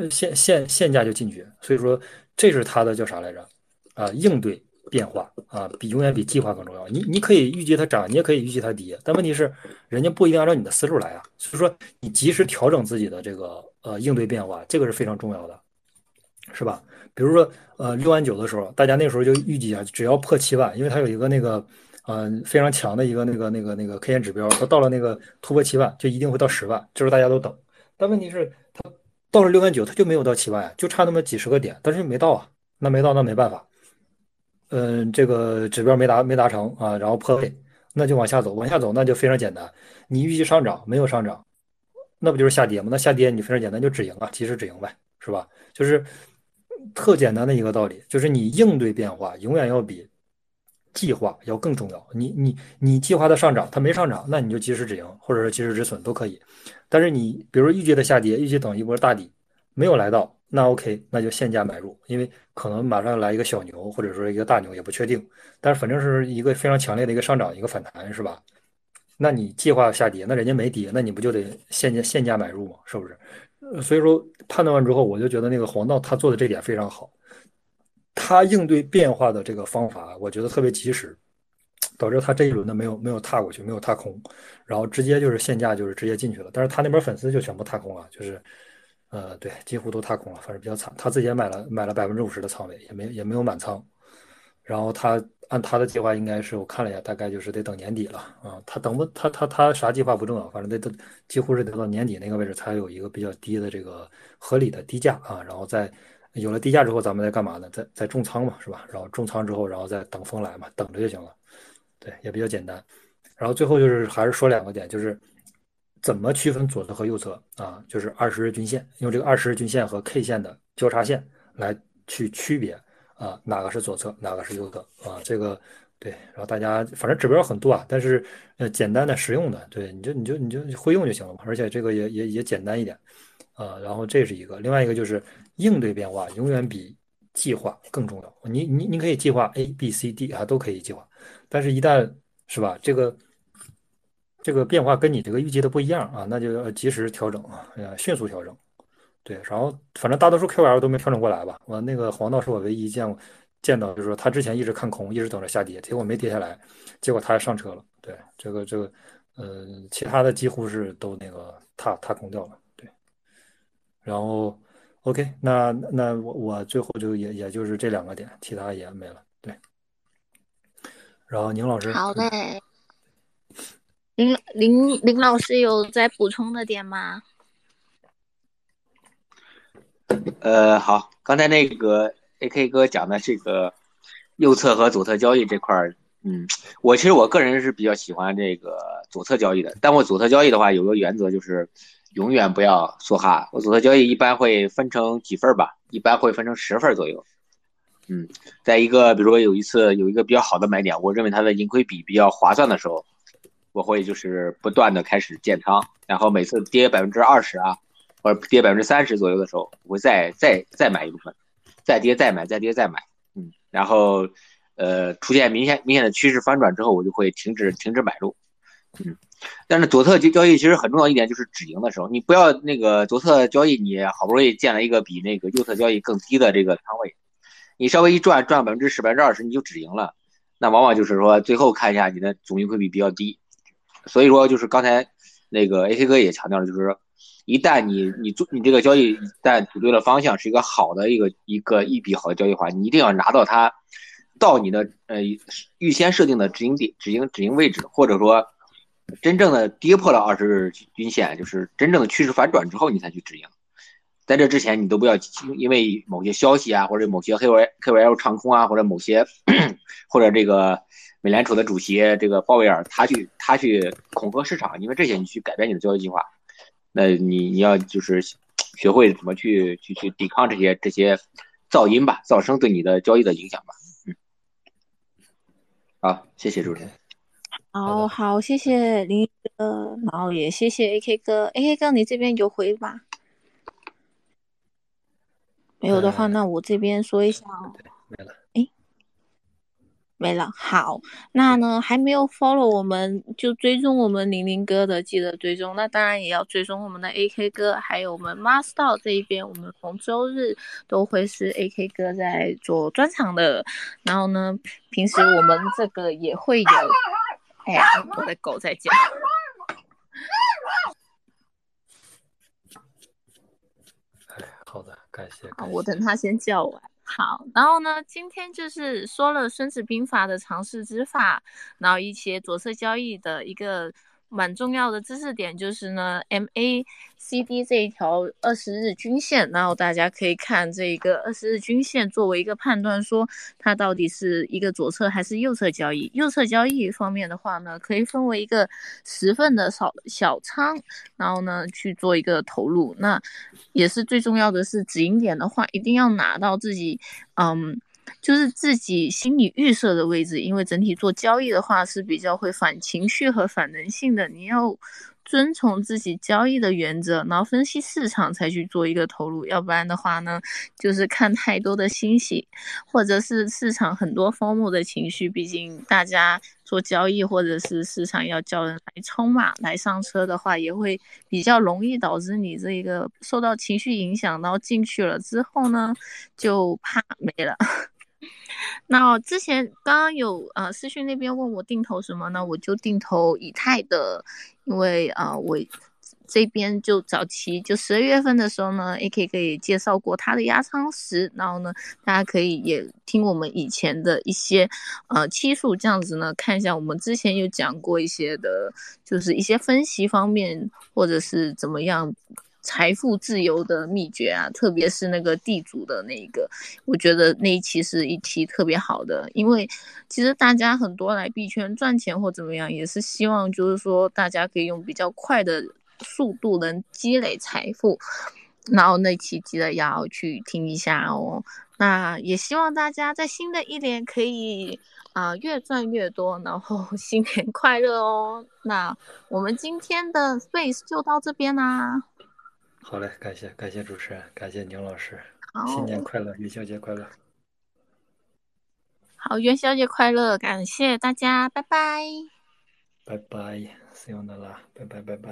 现现现价就进去。所以说，这是它的叫啥来着？啊，应对变化啊，比永远比计划更重要。你你可以预计它涨，你也可以预计它跌，但问题是，人家不一定按照你的思路来啊。所以说，你及时调整自己的这个呃应对变化，这个是非常重要的，是吧？比如说呃六万九的时候，大家那时候就预计啊，只要破七万，因为它有一个那个。嗯，非常强的一个那个那个那个 K 线指标，它到了那个突破七万，就一定会到十万，这是大家都等。但问题是，它到了六万九，它就没有到七万呀，就差那么几十个点，但是没到啊，那没到那没办法。嗯，这个指标没达没达成啊，然后破位，那就往下走，往下走那就非常简单。你预计上涨没有上涨，那不就是下跌吗？那下跌你非常简单，就止盈啊，及时止盈呗，是吧？就是特简单的一个道理，就是你应对变化永远要比。计划要更重要。你你你计划的上涨，它没上涨，那你就及时止盈，或者是及时止损都可以。但是你比如预计的下跌，预计等一波大底没有来到，那 OK，那就现价买入，因为可能马上来一个小牛，或者说一个大牛也不确定。但是反正是一个非常强烈的一个上涨，一个反弹，是吧？那你计划下跌，那人家没跌，那你不就得现价现价买入吗？是不是？所以说判断完之后，我就觉得那个黄道他做的这点非常好。他应对变化的这个方法，我觉得特别及时，导致他这一轮呢没有没有踏过去，没有踏空，然后直接就是限价，就是直接进去了。但是他那边粉丝就全部踏空了，就是呃，对，几乎都踏空了，反正比较惨。他自己也买了买了百分之五十的仓位，也没也没有满仓。然后他按他的计划，应该是我看了一下，大概就是得等年底了啊。他等不他他他啥计划不重要，反正得等，几乎是得到年底那个位置才有一个比较低的这个合理的低价啊。然后再有了低价之后，咱们再干嘛呢？再再重仓嘛，是吧？然后重仓之后，然后再等风来嘛，等着就行了。对，也比较简单。然后最后就是还是说两个点，就是怎么区分左侧和右侧啊？就是二十日均线，用这个二十日均线和 K 线的交叉线来去区别。啊，哪个是左侧，哪个是右侧啊？这个对，然后大家反正指标很多啊，但是呃，简单的实用的，对，你就你就你就会用就行了嘛。而且这个也也也简单一点啊。然后这是一个，另外一个就是应对变化永远比计划更重要。你你你可以计划 A、B、C、D 啊，都可以计划，但是一旦是吧，这个这个变化跟你这个预计的不一样啊，那就要及时调整啊，迅速调整。对，然后反正大多数 QL 都没调整过来吧。我那个黄道是我唯一见过见到，就是说他之前一直看空，一直等着下跌，结果没跌下来，结果他还上车了。对，这个这个，呃，其他的几乎是都那个踏踏空掉了。对，然后 OK，那那我我最后就也也就是这两个点，其他也没了。对，然后宁老师，好嘞，林林林老师有在补充的点吗？呃，好，刚才那个 AK 哥讲的这个右侧和左侧交易这块儿，嗯，我其实我个人是比较喜欢这个左侧交易的。但我左侧交易的话，有个原则就是永远不要梭哈。我左侧交易一般会分成几份吧，一般会分成十份左右。嗯，在一个比如说有一次有一个比较好的买点，我认为它的盈亏比比较划算的时候，我会就是不断的开始建仓，然后每次跌百分之二十啊。或者跌百分之三十左右的时候，我会再再再买一部分，再跌再买，再跌再买，嗯，然后，呃，出现明显明显的趋势反转之后，我就会停止停止买入，嗯，但是左侧交交易其实很重要一点就是止盈的时候，你不要那个左侧交易，你好不容易建了一个比那个右侧交易更低的这个仓位，你稍微一赚赚百分之十百分之二十你就止盈了，那往往就是说最后看一下你的总盈亏比比较低，所以说就是刚才那个 AK 哥也强调了，就是。一旦你你做你这个交易一旦组对了方向，是一个好的一个一个一笔好的交易的话，你一定要拿到它到你的呃预先设定的止盈点止盈止盈位置，或者说真正的跌破了二十日均线，就是真正的趋势反转之后，你才去止盈。在这之前，你都不要因为某些消息啊，或者某些黑 Y K Y L 唱空啊，或者某些或者这个美联储的主席这个鲍威尔他去他去恐吓市场，因为这些你去改变你的交易计划。那你你要就是学会怎么去去去抵抗这些这些噪音吧，噪声对你的交易的影响吧。嗯，好，谢谢主持人。好好，谢谢林哥，然后也谢谢 AK 哥，AK 哥你这边有回吗？没有的话，那我这边说一下。没了。哎没了，好，那呢还没有 follow 我们就追踪我们玲玲哥的，记得追踪。那当然也要追踪我们的 AK 哥，还有我们 Master 这一边，我们逢周日都会是 AK 哥在做专场的。然后呢，平时我们这个也会有，哎呀，我的狗在叫。哎，好的，感谢。好，我等他先叫完。好，然后呢，今天就是说了《孙子兵法》的常识之法，然后一些左侧交易的一个。蛮重要的知识点就是呢，MACD 这一条二十日均线，然后大家可以看这一个二十日均线作为一个判断，说它到底是一个左侧还是右侧交易。右侧交易方面的话呢，可以分为一个十份的少小仓，然后呢去做一个投入。那也是最重要的是止盈点的话，一定要拿到自己，嗯。就是自己心理预设的位置，因为整体做交易的话是比较会反情绪和反人性的，你要遵从自己交易的原则，然后分析市场才去做一个投入，要不然的话呢，就是看太多的欣喜，或者是市场很多荒漠的情绪，毕竟大家做交易或者是市场要叫人来冲嘛，来上车的话，也会比较容易导致你这个受到情绪影响，然后进去了之后呢，就怕没了。那之前刚刚有呃私讯那边问我定投什么呢？我就定投以太的，因为啊我这边就早期就十二月份的时候呢，AK 可以介绍过他的压舱石，然后呢，大家可以也听我们以前的一些呃期数，这样子呢，看一下我们之前有讲过一些的，就是一些分析方面或者是怎么样。财富自由的秘诀啊，特别是那个地主的那一个，我觉得那一期是一期特别好的，因为其实大家很多来币圈赚钱或怎么样，也是希望就是说大家可以用比较快的速度能积累财富，然后那期记得要去听一下哦。那也希望大家在新的一年可以啊越赚越多，然后新年快乐哦。那我们今天的 Space 就到这边啦。好嘞，感谢感谢主持人，感谢宁老师，新年快乐，元宵节快乐。好，元宵节快乐，感谢大家，拜拜。拜拜，See you 啦，拜拜拜拜。